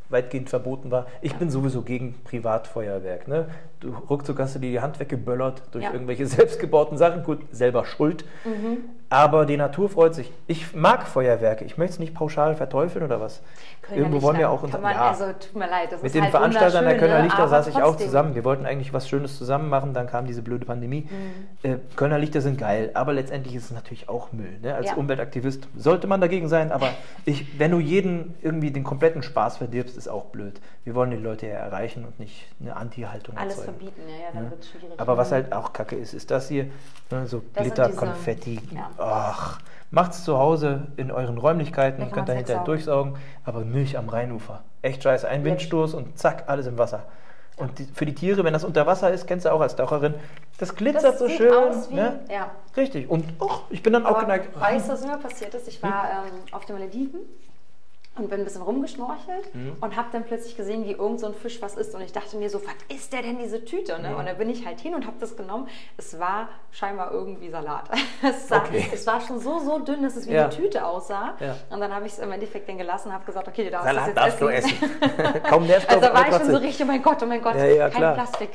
weitgehend verboten war. Ich bin sowieso gegen Privatfeuerwerk. Ne? Du ruckzuck hast du dir die Hand weggeböllert durch Ja. irgendwelche [LAUGHS] selbstgebauten Sachen. Gut, selber schuld. Mhm. Aber die Natur freut sich. Ich mag Feuerwerke. Ich möchte es nicht pauschal verteufeln oder was. Können Irgendwo wollen wir auch man, ja. Also tut mir leid, das Mit ist den halt Veranstaltern der Kölner ne? Lichter Aber saß ich auch zusammen. Wir wollten eigentlich was Schönes zusammen machen, dann kam diese blöde Pandemie. Äh, Kölner Lichter sind geil, aber letztendlich ist es natürlich auch Müll. Ne? Als Ja. Umweltaktivist sollte man dagegen sein, aber ich, wenn du jeden irgendwie den kompletten Spaß verdirbst, ist auch blöd. Wir wollen die Leute ja erreichen und nicht eine Anti-Haltung Alles erzeugen. verbieten, ja, ja, dann wird es schwierig. Aber was halt auch kacke ist, ist das hier, ne, so Das Glitter, diese- Konfetti. ja. Ach, macht's zu Hause in euren Räumlichkeiten und könnt da man's hinterher wegsaugen. durchsaugen. Aber Milch am Rheinufer. Echt scheiße. Ein Windstoß und zack, alles im Wasser. Und die, für die Tiere, wenn das unter Wasser ist, kennst du auch als Taucherin, das glitzert Das so schön. aus wie- ne? ja. Richtig. Und och, ich bin dann auch Aber geneigt. weißt du, was mir passiert ist? Ich war Hm? ähm, auf den Malediven und bin ein bisschen rumgeschnorchelt Hm. und habe dann plötzlich gesehen, wie irgend so ein Fisch was ist. Und ich dachte mir so, was ist der denn, diese Tüte? Ne? Und dann bin ich halt hin und habe das genommen. Es war scheinbar irgendwie Salat. [LAUGHS] Es, sah, Okay. es war schon so, so dünn, dass es wie Ja. eine Tüte aussah. Ja. Und dann habe ich es im Endeffekt dann gelassen und habe gesagt, okay, du darfst Salat das darfst jetzt du essen. Kaum [LAUGHS] [LAUGHS] Nährstoffe. Also da war ich schon so richtig, oh mein Gott, oh mein Gott, Ja, ja, kein klar. Plastik.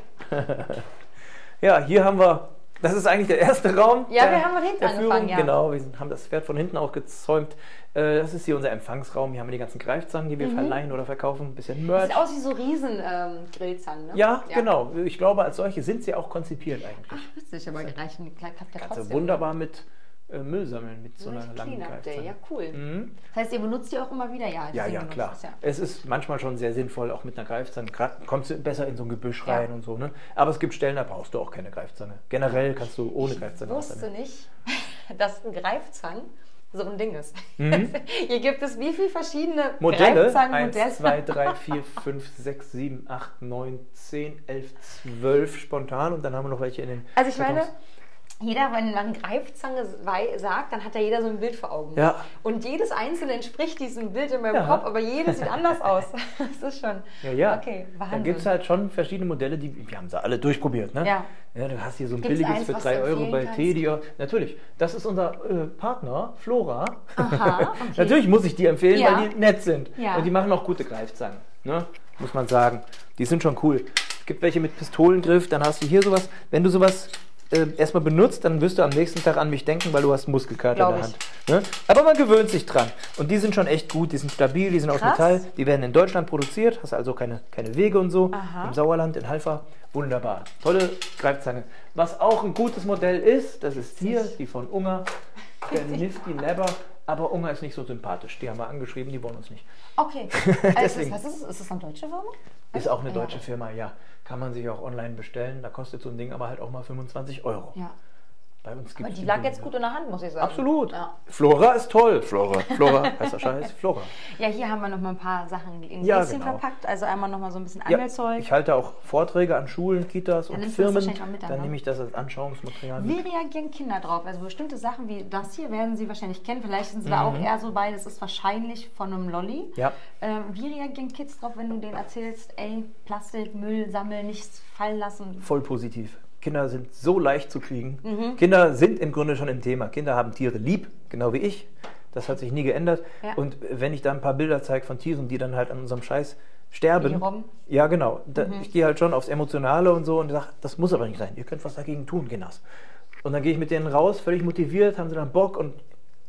Ja, hier haben wir, das ist eigentlich der erste Raum. Ja, der, wir haben von hinten angefangen, ja. Genau, wir haben das Pferd von hinten auch gezäumt. Äh, Das ist hier unser Empfangsraum. Hier haben wir die ganzen Greifzangen, die wir verleihen oder verkaufen. Ein bisschen Merch. Mhm. Sieht aus wie so riesen ähm, ne? Ja, genau. Ich glaube, als solche sind sie auch konzipiert eigentlich. Ach, witzig, aber klappt ja Kannst du trotzdem. wunderbar mit äh, Müll sammeln, mit so einer Richtig langen Greifzange. ja cool. Mhm. Das heißt, ihr benutzt die auch immer wieder? Ja, Ja, ja, klar. es, ja. Es ist manchmal schon sehr sinnvoll, auch mit einer Greifzange. Kommst du besser in so ein Gebüsch Ja. rein und so. Ne? Aber es gibt Stellen, da brauchst du auch keine Greifzange. Generell kannst du ohne Ich Greifzange wusste aussammeln. nicht, [LAUGHS] dass ein Greifzang so ein Ding ist. Mhm. [LAUGHS] Hier gibt es wie viele verschiedene Modelle? Greifzangen? 1, 2, 3, 4, 5, 6, 7, 8, 9, 10, 11, 12 spontan und dann haben wir noch welche in den. Also ich meine, Kartons. Jeder, wenn man Greifzange sagt, dann hat ja jeder so ein Bild vor Augen. Ja. Und jedes einzelne entspricht diesem Bild in meinem Ja. Kopf, aber jedes sieht anders aus. [LAUGHS] Das ist schon. Ja, ja. Okay, Da Wahnsinn. gibt es halt schon verschiedene Modelle, die wir haben sie alle durchprobiert. Ne? Ja. ja. Du hast hier so ein Gibt's billiges eins, für was 3 du Euro bei? Teddy. Natürlich, das ist unser äh, Partner, Flora. Aha, [LAUGHS] okay. Natürlich muss ich die empfehlen, Ja. weil die nett sind. Ja. Und die machen auch gute Greifzangen. Ne? Muss man sagen. Die sind schon cool. Es gibt welche mit Pistolengriff, dann hast du hier sowas. Wenn du sowas äh, erstmal benutzt, dann wirst du am nächsten Tag an mich denken, weil du hast Muskelkater in der. Hand. Ne? Aber man gewöhnt sich dran. Und die sind schon echt gut, die sind stabil, die sind aus Krass. Metall, die werden in Deutschland produziert, hast also keine, keine Wege und so. Aha. Im Sauerland, in Halfa. Wunderbar. Tolle Greifzange. Was auch ein gutes Modell ist, das ist hier, die von Unger, der Nifty Labber. Aber Unger ist nicht so sympathisch. Die haben wir angeschrieben, die wollen uns nicht. Okay. [LAUGHS] Also ist, Deswegen. das, ist, das eine deutsche Firma? Ist auch eine deutsche Firma, ja. Kann man sich auch online bestellen. Da kostet so ein Ding aber halt auch mal 25 Euro. Ja. Bei uns gibt's die lag jetzt gut in der Hand, muss ich sagen. Absolut. Ja, Flora ist toll. Flora. Flora. [LAUGHS] Heißt Scheiß. Flora. ja hier haben wir noch mal ein paar Sachen in Ja, Gläschen genau. verpackt. Also einmal noch mal so ein bisschen Ja, Anmelzeug. ich halte auch Vorträge an Schulen, Kitas und Firmen. mit dann, Dann ne? nehme ich das als Anschauungsmaterial mit. Wie reagieren Kinder drauf? Also bestimmte Sachen wie das hier werden Sie wahrscheinlich kennen. Vielleicht sind Sie da auch eher so bei, das ist wahrscheinlich von einem Lolli. Mhm. Ja. Ähm, wie reagieren Kids drauf, wenn du denen erzählst, ey, Plastik, Müll sammeln, nichts fallen lassen? Voll positiv. Kinder sind so leicht zu kriegen. Mhm. Kinder sind im Grunde schon im Thema. Kinder haben Tiere lieb, genau wie ich. Das hat sich nie geändert. Ja. Und wenn ich da ein paar Bilder zeige von Tieren, die dann halt an unserem Scheiß sterben. Ja, genau. Da, Mhm. Ich gehe halt schon aufs Emotionale und so und sage, das muss aber nicht sein. Ihr könnt was dagegen tun, Kinders. Und dann gehe ich mit denen raus, völlig motiviert, haben sie dann Bock und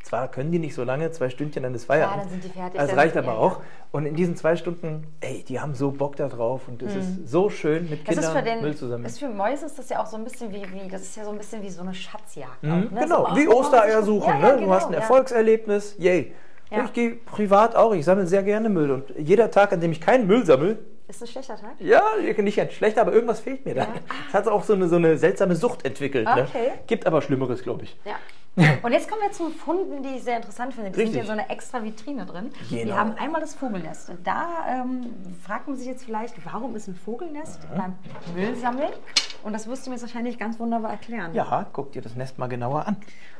zwar können die nicht so lange, zwei Stündchen, dann ist Feierabend. dann sind die fertig, Das dann- reicht ja, aber ja. auch. Und in diesen zwei Stunden, ey, die haben so Bock da drauf und es ist so schön, mit Mhm. Das Kindern den, Müll zu sammeln. ist für Mäuse ist das ja auch so ein bisschen wie, wie das ist ja so ein bisschen wie so eine Schatzjagd. Mhm, auch, ne? Genau, so, wie oh, Ostereier oh, suchen. ja, ne? ja, du hast ein genau, ja. Erfolgserlebnis, yay. Ja. Ich gehe privat auch, ich sammle sehr gerne Müll. Und jeder Tag, an dem ich keinen Müll sammle, Ist ein schlechter Tag? ja, nicht ganz schlecht, aber irgendwas fehlt mir da. Ja. Es hat auch so eine, so eine seltsame Sucht entwickelt. Okay. Ne? Gibt aber Schlimmeres, glaube ich. Ja. [LAUGHS] Und jetzt kommen wir zu Funden, die ich sehr interessant finde. Die Richtig. sind hier in so einer extra Vitrine drin. Wir Genau. haben einmal das Vogelnest. Und da ähm, fragt man sich jetzt vielleicht, warum ist ein Vogelnest beim Müllsammeln? Und das wirst du mir jetzt wahrscheinlich ganz wunderbar erklären. Ja, guck dir das Nest mal genauer an.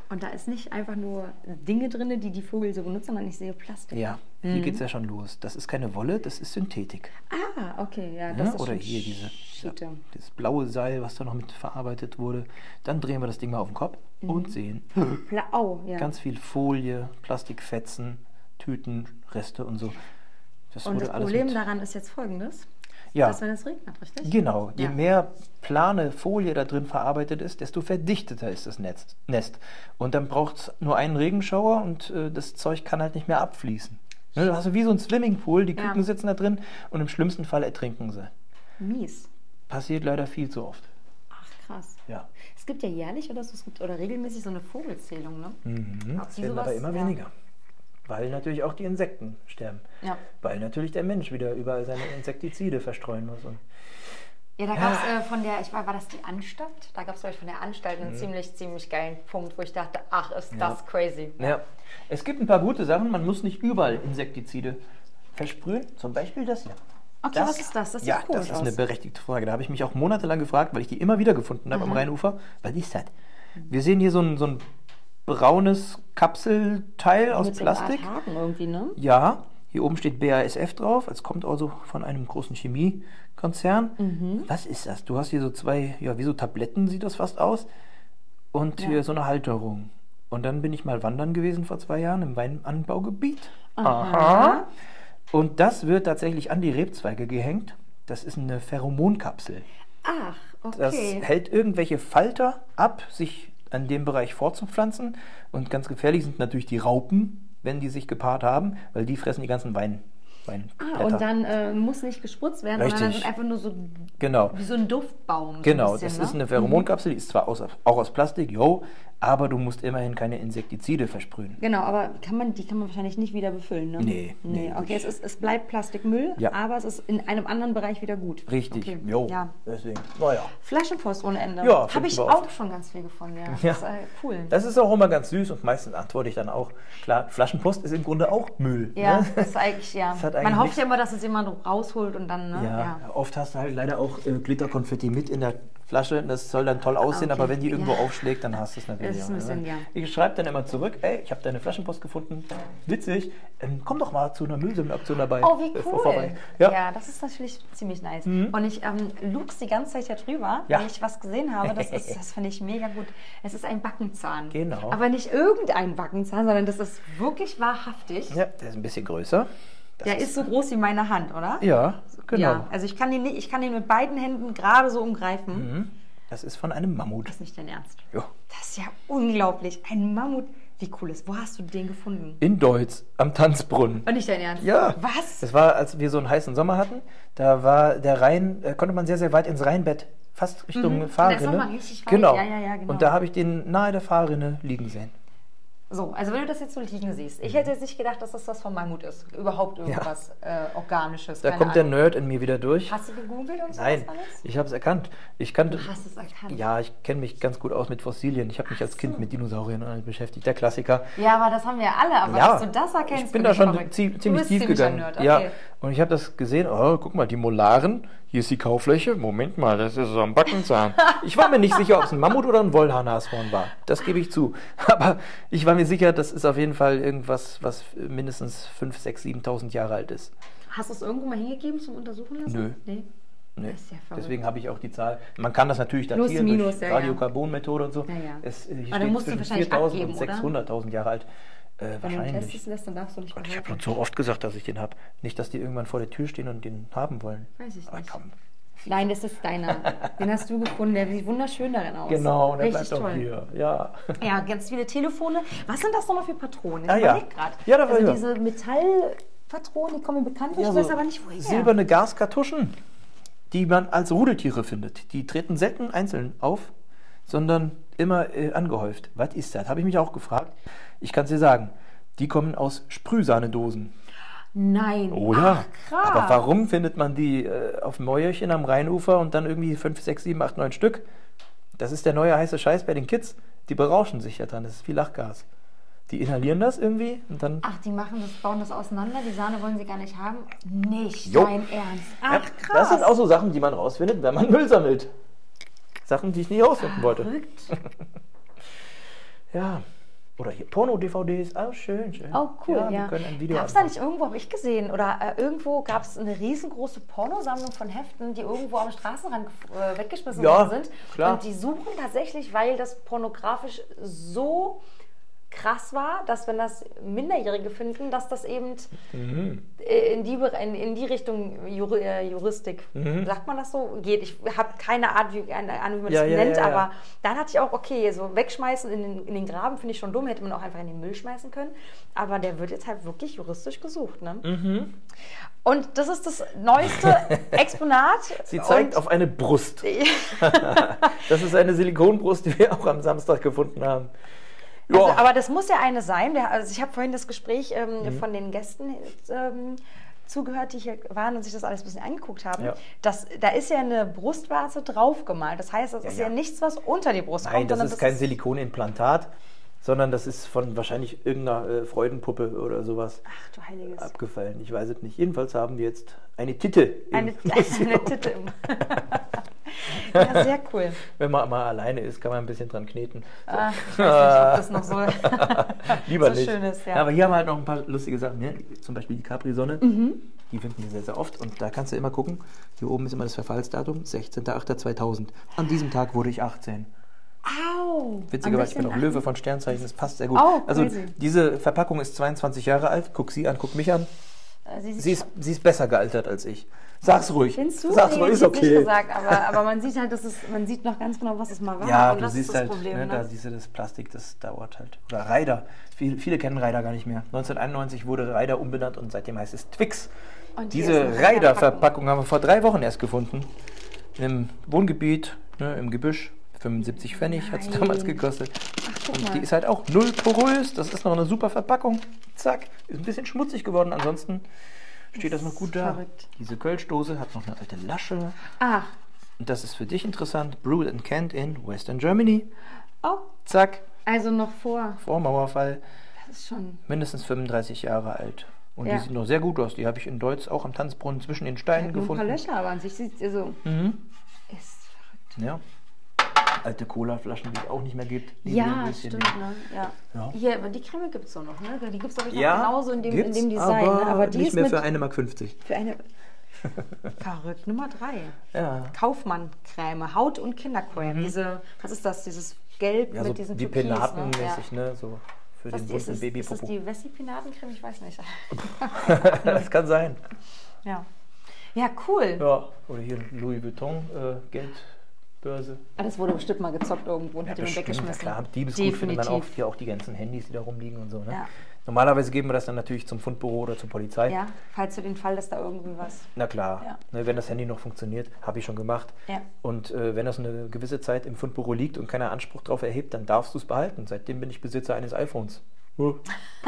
Und da ist nicht einfach nur Dinge drin, die die Vögel so benutzen, sondern ich sehe Plastik. Ja, hier geht es ja schon los. Das ist keine Wolle, das ist Synthetik. Ah, okay, ja, das Ne? ist Oder hier diese, Schiete. ja, dieses blaue Seil, was da noch mit verarbeitet wurde. Dann drehen wir das Ding mal auf den Kopf und sehen Blau, ja. ganz viel Folie, Plastikfetzen, Tüten, Reste und so. Das Und das Problem daran ist jetzt folgendes, Ja. dass wenn es regnet, richtig? Genau, je Ja. mehr plane Folie da drin verarbeitet ist, desto verdichteter ist das Netz, Nest. Und dann braucht es nur einen Regenschauer und äh, das Zeug kann halt nicht mehr abfließen. Ne, du hast wie so ein Swimmingpool, die Ja. Küken sitzen da drin und im schlimmsten Fall ertrinken sie. Mies. Passiert leider viel zu oft. Ach, krass. Ja. Es gibt ja jährlich oder so, es gibt oder regelmäßig so eine Vogelzählung, ne? Mhm. Es werden sowas- aber immer ja. weniger. Weil natürlich auch die Insekten sterben. Ja. Weil natürlich der Mensch wieder überall seine Insektizide verstreuen muss. Ja, da gab es äh, von der, ich war, war das die Anstalt? Da gab es, glaube ich, von der Anstalt Mhm. einen ziemlich, ziemlich geilen Punkt, wo ich dachte, ach, ist das crazy. Ja. Es gibt ein paar gute Sachen. Man muss nicht überall Insektizide versprühen. Zum Beispiel das hier. Okay, was ist das? Das sieht ja, cool das ist aus. eine berechtigte Frage. Da habe ich mich auch monatelang gefragt, weil ich die immer wieder gefunden habe am Rheinufer. Was ist das? Wir sehen hier so ein, so ein braunes Kapselteil aus Mit so Plastik. Haken irgendwie, ne? Ja, hier oben steht BASF drauf. Es kommt also von einem großen Chemiekonzern. Mhm. Was ist das? Du hast hier so zwei, ja, wie so Tabletten sieht das fast aus. Und hier so eine Halterung. Und dann bin ich mal wandern gewesen vor zwei Jahren im Weinanbaugebiet. Aha. Und das wird tatsächlich an die Rebzweige gehängt. Das ist eine Pheromonkapsel. Ach, Das okay. hält irgendwelche Falter ab, sich an dem Bereich fortzupflanzen. Und ganz gefährlich sind natürlich die Raupen, wenn die sich gepaart haben, weil die fressen die ganzen Wein. Ah, und dann äh, muss nicht gespritzt werden, sondern dann Richtig. sind einfach nur so genau. wie so ein Duftbaum. so Genau, ein bisschen, das ne? ist eine Pheromonkapsel, die ist zwar aus, auch aus Plastik, yo, aber du musst immerhin keine Insektizide versprühen. Genau, aber kann man, die kann man wahrscheinlich nicht wieder befüllen, ne? Nee, nee. nee, Okay, es, ist, es bleibt Plastikmüll, Ja. aber es ist in einem anderen Bereich wieder gut. Richtig, Okay. jo. Ja. Deswegen, naja. Flaschenpost ohne Ende. Ja, Habe ich auch oft. schon ganz viel gefunden, ja. Ja. Das ist äh, cool. Das ist auch immer ganz süß und meistens antworte ich dann auch, klar, Flaschenpost ist im Grunde auch Müll. ja, ne? das ist eigentlich, ja. Hat Man eigentlich hofft ja immer, dass es jemand rausholt und dann, ne? Ja, oft hast du halt leider auch äh, Glitterkonfetti mit in der Flasche. Das soll dann toll aussehen, okay. aber wenn die irgendwo Ja. aufschlägt, dann hast du es natürlich. Das ist ein bisschen, ne? ja. Ich schreibe dann immer zurück, ey, ich habe deine Flaschenpost gefunden. Witzig, ähm, komm doch mal zu einer Müllsammelaktion dabei. Oh, wie Äh, cool. vorbei. Ja. Ja. das ist natürlich ziemlich nice. Und ich ähm, lux die ganze Zeit hier drüber, Ja. weil ich was gesehen habe. Das, ist, [LAUGHS] das finde ich mega gut. Es ist ein Backenzahn. Genau. Aber nicht irgendein Backenzahn, sondern das ist wirklich wahrhaftig. ja, der ist ein bisschen größer. Das Der ist so [LAUGHS] groß wie meine Hand, oder? Ja, genau. Ja, also ich kann, den nicht, ich kann den mit beiden Händen gerade so umgreifen. Mhm. Das ist von einem Mammut. Das ist nicht dein Ernst. Jo. Das ist ja unglaublich. Ein Mammut. Wie cool ist. Wo hast du den gefunden? In Deutz, am Tanzbrunnen. Und nicht dein Ernst. Ja. Was? Das war, als wir so einen heißen Sommer hatten, da war der Rhein, äh, konnte man sehr, sehr weit ins Rheinbett, fast Richtung Mhm. Fahrrinne. Der ist richtig weit. Genau. Ja, ja, ja, genau. Und da habe ich den nahe der Fahrrinne liegen sehen. So, also wenn du das jetzt so liegen siehst. Ich hätte jetzt nicht gedacht, dass das was von Mammut ist. Überhaupt irgendwas äh, Organisches. Da kommt der Ahnung. Nerd in mir wieder durch. Hast du gegoogelt und so Nein, alles? ich habe es erkannt. Ich kannte, Du hast es erkannt. ja, ich kenne mich ganz gut aus mit Fossilien. Ich habe mich als Kind mit Dinosauriern beschäftigt. Der Klassiker. Ja, aber das haben wir ja alle. Aber ja, dass du das erkennst, ich bin da schon ziemlich tief gegangen. Nerd, okay. Ja, und ich habe das gesehen. Oh, guck mal, die Molaren. Hier ist die Kaufläche. Moment mal, das ist so ein Backenzahn. Ich war mir nicht sicher, ob es ein Mammut oder ein Wollhaarnashorn war. Das gebe ich zu. [LAUGHS] Aber ich war mir sicher, das ist auf jeden Fall irgendwas, was mindestens 5, 6, 7.000 Jahre alt ist. Hast du es irgendwo mal hingegeben zum Untersuchen lassen? Nö. Nee. Nee. Ja. Deswegen habe ich auch die Zahl. Man kann das natürlich datieren minus, durch ja. Radiokarbonmethode und so. Ja, ja. Es, äh, hier Aber dann steht musst du zwischen wahrscheinlich 4.000 abgeben, und oder? 600.000 Jahre alt. Äh, Wenn du wahrscheinlich. testen lässt, dann darfst du nicht Gott, ich habe schon so oft gesagt, dass ich den habe. Nicht, dass die irgendwann vor der Tür stehen und den haben wollen. Weiß ich Aber nicht. komm. Nein, das ist deiner. [LAUGHS] Den hast du gefunden. Der sieht wunderschön darin aus. Genau, der Richtig bleibt auch toll. hier. Ja. [LAUGHS] Ja, ganz viele Telefone. Was sind das nochmal für Patronen? Ich Ah, ja. grad. Ja, da war Also ja. diese Metallpatronen, die kommen mir bekannt vor. Ja, ich so weiß aber nicht, woher. Silberne Gaskartuschen, die man als Rudeltiere findet. Die treten selten einzeln auf, sondern immer äh, angehäuft. Was ist das? Habe ich mich auch gefragt. Ich kann es dir sagen. Die kommen aus Sprühsahnedosen. Nein. Oh ja. Ach, krass. Aber warum findet man die äh, auf Mäuerchen am Rheinufer und dann irgendwie 5, 6, 7, 8, 9 Stück? Das ist der neue heiße Scheiß bei den Kids. Die berauschen sich ja dran. Das ist wie Lachgas. Die inhalieren das irgendwie und dann. Ach, die machen das, bauen das auseinander. Die Sahne wollen sie gar nicht haben. Nicht Jo. dein Ernst. Ach, krass. Das sind auch so Sachen, die man rausfindet, wenn man Müll sammelt. Sachen, die ich nie rausfinden wollte. Verrückt. [LAUGHS] Ja. Oder hier Porno-DVDs. Ah, schön, schön. Oh, cool, Ja, ja. Gab es da nicht irgendwo, habe ich gesehen, oder äh, irgendwo gab es eine riesengroße Pornosammlung von Heften, die irgendwo am Straßenrand äh, weggeschmissen Ja, worden sind. klar. Und die suchen tatsächlich, weil das pornografisch so krass war, dass wenn das Minderjährige finden, dass das eben Mhm. äh, in, die, in, in die Richtung Jur äh, Juristik, Mhm. sagt man das so, geht. Ich habe keine Art, wie, eine Ahnung, wie man Ja, das ja, nennt, ja, aber dann hatte ich auch, okay, so wegschmeißen in den, in den Graben finde ich schon dumm, hätte man auch einfach in den Müll schmeißen können. Aber der wird jetzt halt wirklich juristisch gesucht. Ne? Mhm. Und das ist das neueste [LAUGHS] Exponat. Sie zeigt auf eine Brust. [LAUGHS] [LAUGHS] Das ist eine Silikonbrust, die wir auch am Samstag gefunden haben. Ja, Also, aber das muss ja eine sein. Der, also ich habe vorhin das Gespräch ähm, Mhm. von den Gästen ähm, zugehört, die hier waren und sich das alles ein bisschen angeguckt haben. Ja. Das, da ist ja eine Brustwarze draufgemalt. Das heißt, das ist ja. ja nichts, was unter die Brust Nein, kommt. das sondern ist kein Silikonimplantat. sondern das ist von wahrscheinlich irgendeiner äh, Freudenpuppe oder sowas Ach du Heiliges. abgefallen. Ich weiß es nicht. Jedenfalls haben wir jetzt eine Titte. im Eine, [LAUGHS] eine Titte im. [LAUGHS] ja, sehr cool. [LAUGHS] Wenn man mal alleine ist, kann man ein bisschen dran kneten. So. Ah, ich weiß nicht, ob das noch so. [LAUGHS] Lieber so nicht. schön ist, ja. Aber hier haben wir halt noch ein paar lustige Sachen. Ne? Zum Beispiel die Capri-Sonne. Mhm. Die finden wir sehr, sehr oft. Und da kannst du immer gucken. Hier oben ist immer das Verfallsdatum, 16.08.2000. An diesem Tag wurde ich 18. Au! Witzigerweise, ich bin auch Löwe von Sternzeichen, das passt sehr gut. Oh, also diese Verpackung ist 22 Jahre alt. Guck sie an, guck mich an. besten- Sie, Sie ist, sie ist besser gealtert als ich. Sag's ruhig. Findest du? Sag's Nee, ruhig, ist hätte nicht okay. gesagt, aber, [LAUGHS] aber man sieht halt, dass es, man sieht noch ganz genau, was es mal war. Ja, und du das siehst ist das halt, Problem. ne, ne? da siehst du das Plastik, das dauert halt. Oder Ryder. Viele, viele kennen Ryder gar nicht mehr. 1991 wurde Ryder umbenannt und seitdem heißt es Twix. Und Diese Ryder-Verpackung haben wir vor drei Wochen erst gefunden. Im Wohngebiet, ne, im Gebüsch. 75 Pfennig hat es damals gekostet. guck und die ist halt auch null porös. Das ist noch eine super Verpackung. Zack. Ist ein bisschen schmutzig geworden. Ansonsten steht das noch gut da. verrückt. Diese Kölschdose hat noch eine alte Lasche. Ach, Und das ist für dich interessant. Brewed and canned in Western Germany. oh, Zack. also noch vor. Vor Mauerfall. Das ist schon. Mindestens 35 Jahre alt. Und Ja. die sieht noch sehr gut aus. Die habe ich in Deutsch auch am Tanzbrunnen zwischen den Steinen Nur ein paar gefunden. Löcher, aber an sich sieht es also. Mhm. Ist verrückt. Ja. Alte Cola-Flaschen, die es auch nicht mehr gibt. Ja, stimmt, ne? Ja. Ja. Hier, aber die Creme gibt es doch noch, ne? Die gibt es doch nicht Ja, genauso in dem, in dem Design. aber, ne? aber die nicht ist mehr für 1,50 Mark. für eine. [LAUGHS] Verrückt. Nummer drei. Ja. Kaufmann-Creme, Haut- und Kindercreme. Diese, was ist das? Dieses Gelb Mhm. ja, so mit diesen die Türkis, Penatenmäßig, Ne? Ja. ne? So für Was den bunten es, ist das die Wessi-Pinatencreme? Ich weiß nicht. [LAUGHS] das kann sein. ja. Ja, cool. Ja. Oder hier Louis Vuitton äh, Geldbörse. Ah, das wurde bestimmt mal gezockt irgendwo und hat jemand bestimmt, weggeschmissen. Ja, klar, Diebesgut findet man auch Definitiv. hier auch die ganzen Handys, die da rumliegen und so. Ne? Ja. Normalerweise geben wir das dann natürlich zum Fundbüro oder zur Polizei. Ja, falls für den Fall, dass da irgendwie was. Na klar, Ja. ne, wenn das Handy noch funktioniert, habe ich schon gemacht. Ja. Und äh, wenn das eine gewisse Zeit im Fundbüro liegt und keiner Anspruch darauf erhebt, dann darfst du es behalten. Seitdem bin ich Besitzer eines iPhones. Uh,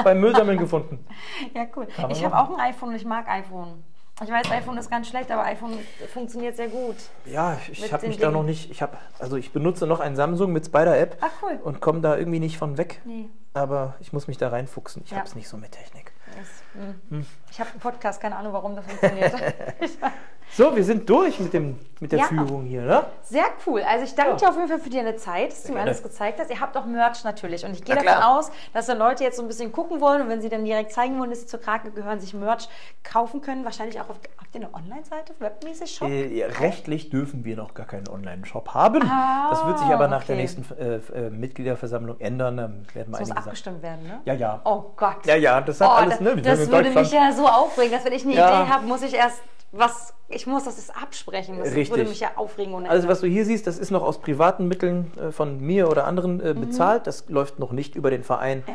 beim Müllsammeln gefunden. [LAUGHS] Ja, cool. Ich habe auch ein iPhone und ich mag iPhone. Ich weiß, iPhone ist ganz schlecht, aber iPhone funktioniert sehr gut. Ja, ich habe mich da noch Dingen. nicht. Ich habe, also ich benutze noch ein Samsung mit Spider-App Ach, cool. und komme da irgendwie nicht von weg. Nee. Aber ich muss mich da reinfuchsen. Ich Ja. habe es nicht so mit Technik. Das, mm. Ich habe einen Podcast, keine Ahnung, warum das funktioniert. [LAUGHS] [LAUGHS] [LAUGHS] So, wir sind durch mit, dem, mit der Ja. Führung hier, ne? Sehr cool. Also ich danke Ja. dir auf jeden Fall für deine Zeit, dass du mir alles gezeigt hast. Ihr habt auch Merch natürlich. Und ich gehe Na davon klar. aus, dass dann Leute jetzt so ein bisschen gucken wollen und wenn sie dann direkt zeigen wollen, dass sie zur Krake gehören, sich Merch kaufen können. Wahrscheinlich auch auf habt ihr eine Online-Seite, webmäßig Shop? Äh, rechtlich dürfen wir noch gar keinen Online-Shop haben. Ah, das wird sich aber nach der okay. nächsten äh, äh, Mitgliederversammlung ändern. Dann werden wir Das muss abgestimmt werden, ne? Ja, ja. Oh Gott. Ja, ja, das hat Oh, alles, das, ne? Das in würde mich ja so aufregen, dass wenn ich eine Ja. Idee habe, muss ich erst was, ich muss das jetzt absprechen. Das Richtig. würde mich ja aufregen. ohne Ende. was du hier siehst, das ist noch aus privaten Mitteln äh, von mir oder anderen Mhm. äh, bezahlt. Das läuft noch nicht über den Verein, ja.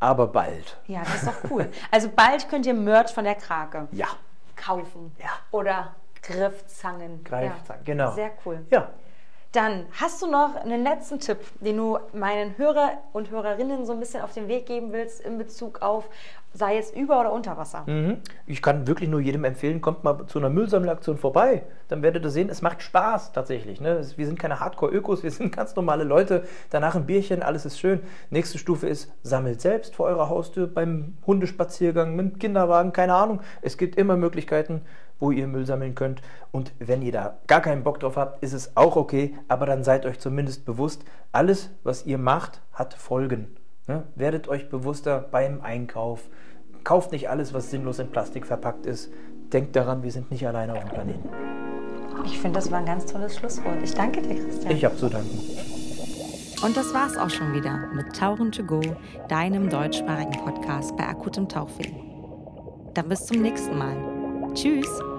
aber bald. ja, das ist doch cool. Also bald könnt ihr Merch von der Krake Ja. kaufen. Ja. Oder Griffzangen. Greifzangen, genau. Sehr cool. Ja. Dann hast du noch einen letzten Tipp, den du meinen Hörer und Hörerinnen so ein bisschen auf den Weg geben willst in Bezug auf, sei es über oder unter Wasser. Mhm. Ich kann wirklich nur jedem empfehlen, kommt mal zu einer Müllsammelaktion vorbei. Dann werdet ihr sehen, es macht Spaß tatsächlich. Ne? Wir sind keine Hardcore-Ökos, wir sind [LAUGHS] ganz normale Leute. Danach ein Bierchen, alles ist schön. Nächste Stufe ist, sammelt selbst vor eurer Haustür beim Hundespaziergang, mit dem Kinderwagen, keine Ahnung. Es gibt immer Möglichkeiten, wo ihr Müll sammeln könnt. Und wenn ihr da gar keinen Bock drauf habt, ist es auch okay. Aber dann seid euch zumindest bewusst, alles, was ihr macht, hat Folgen. Ne? Werdet euch bewusster beim Einkauf. Kauft nicht alles, was sinnlos in Plastik verpackt ist. Denkt daran, wir sind nicht alleine auf dem Planeten. Ich finde, das war ein ganz tolles Schlusswort. Ich danke dir, Christian. Ich habe zu danken. Und das war's auch schon wieder mit Tauchen to go, deinem deutschsprachigen Podcast bei akutem Tauchweh. Dann bis zum nächsten Mal. Tschüss!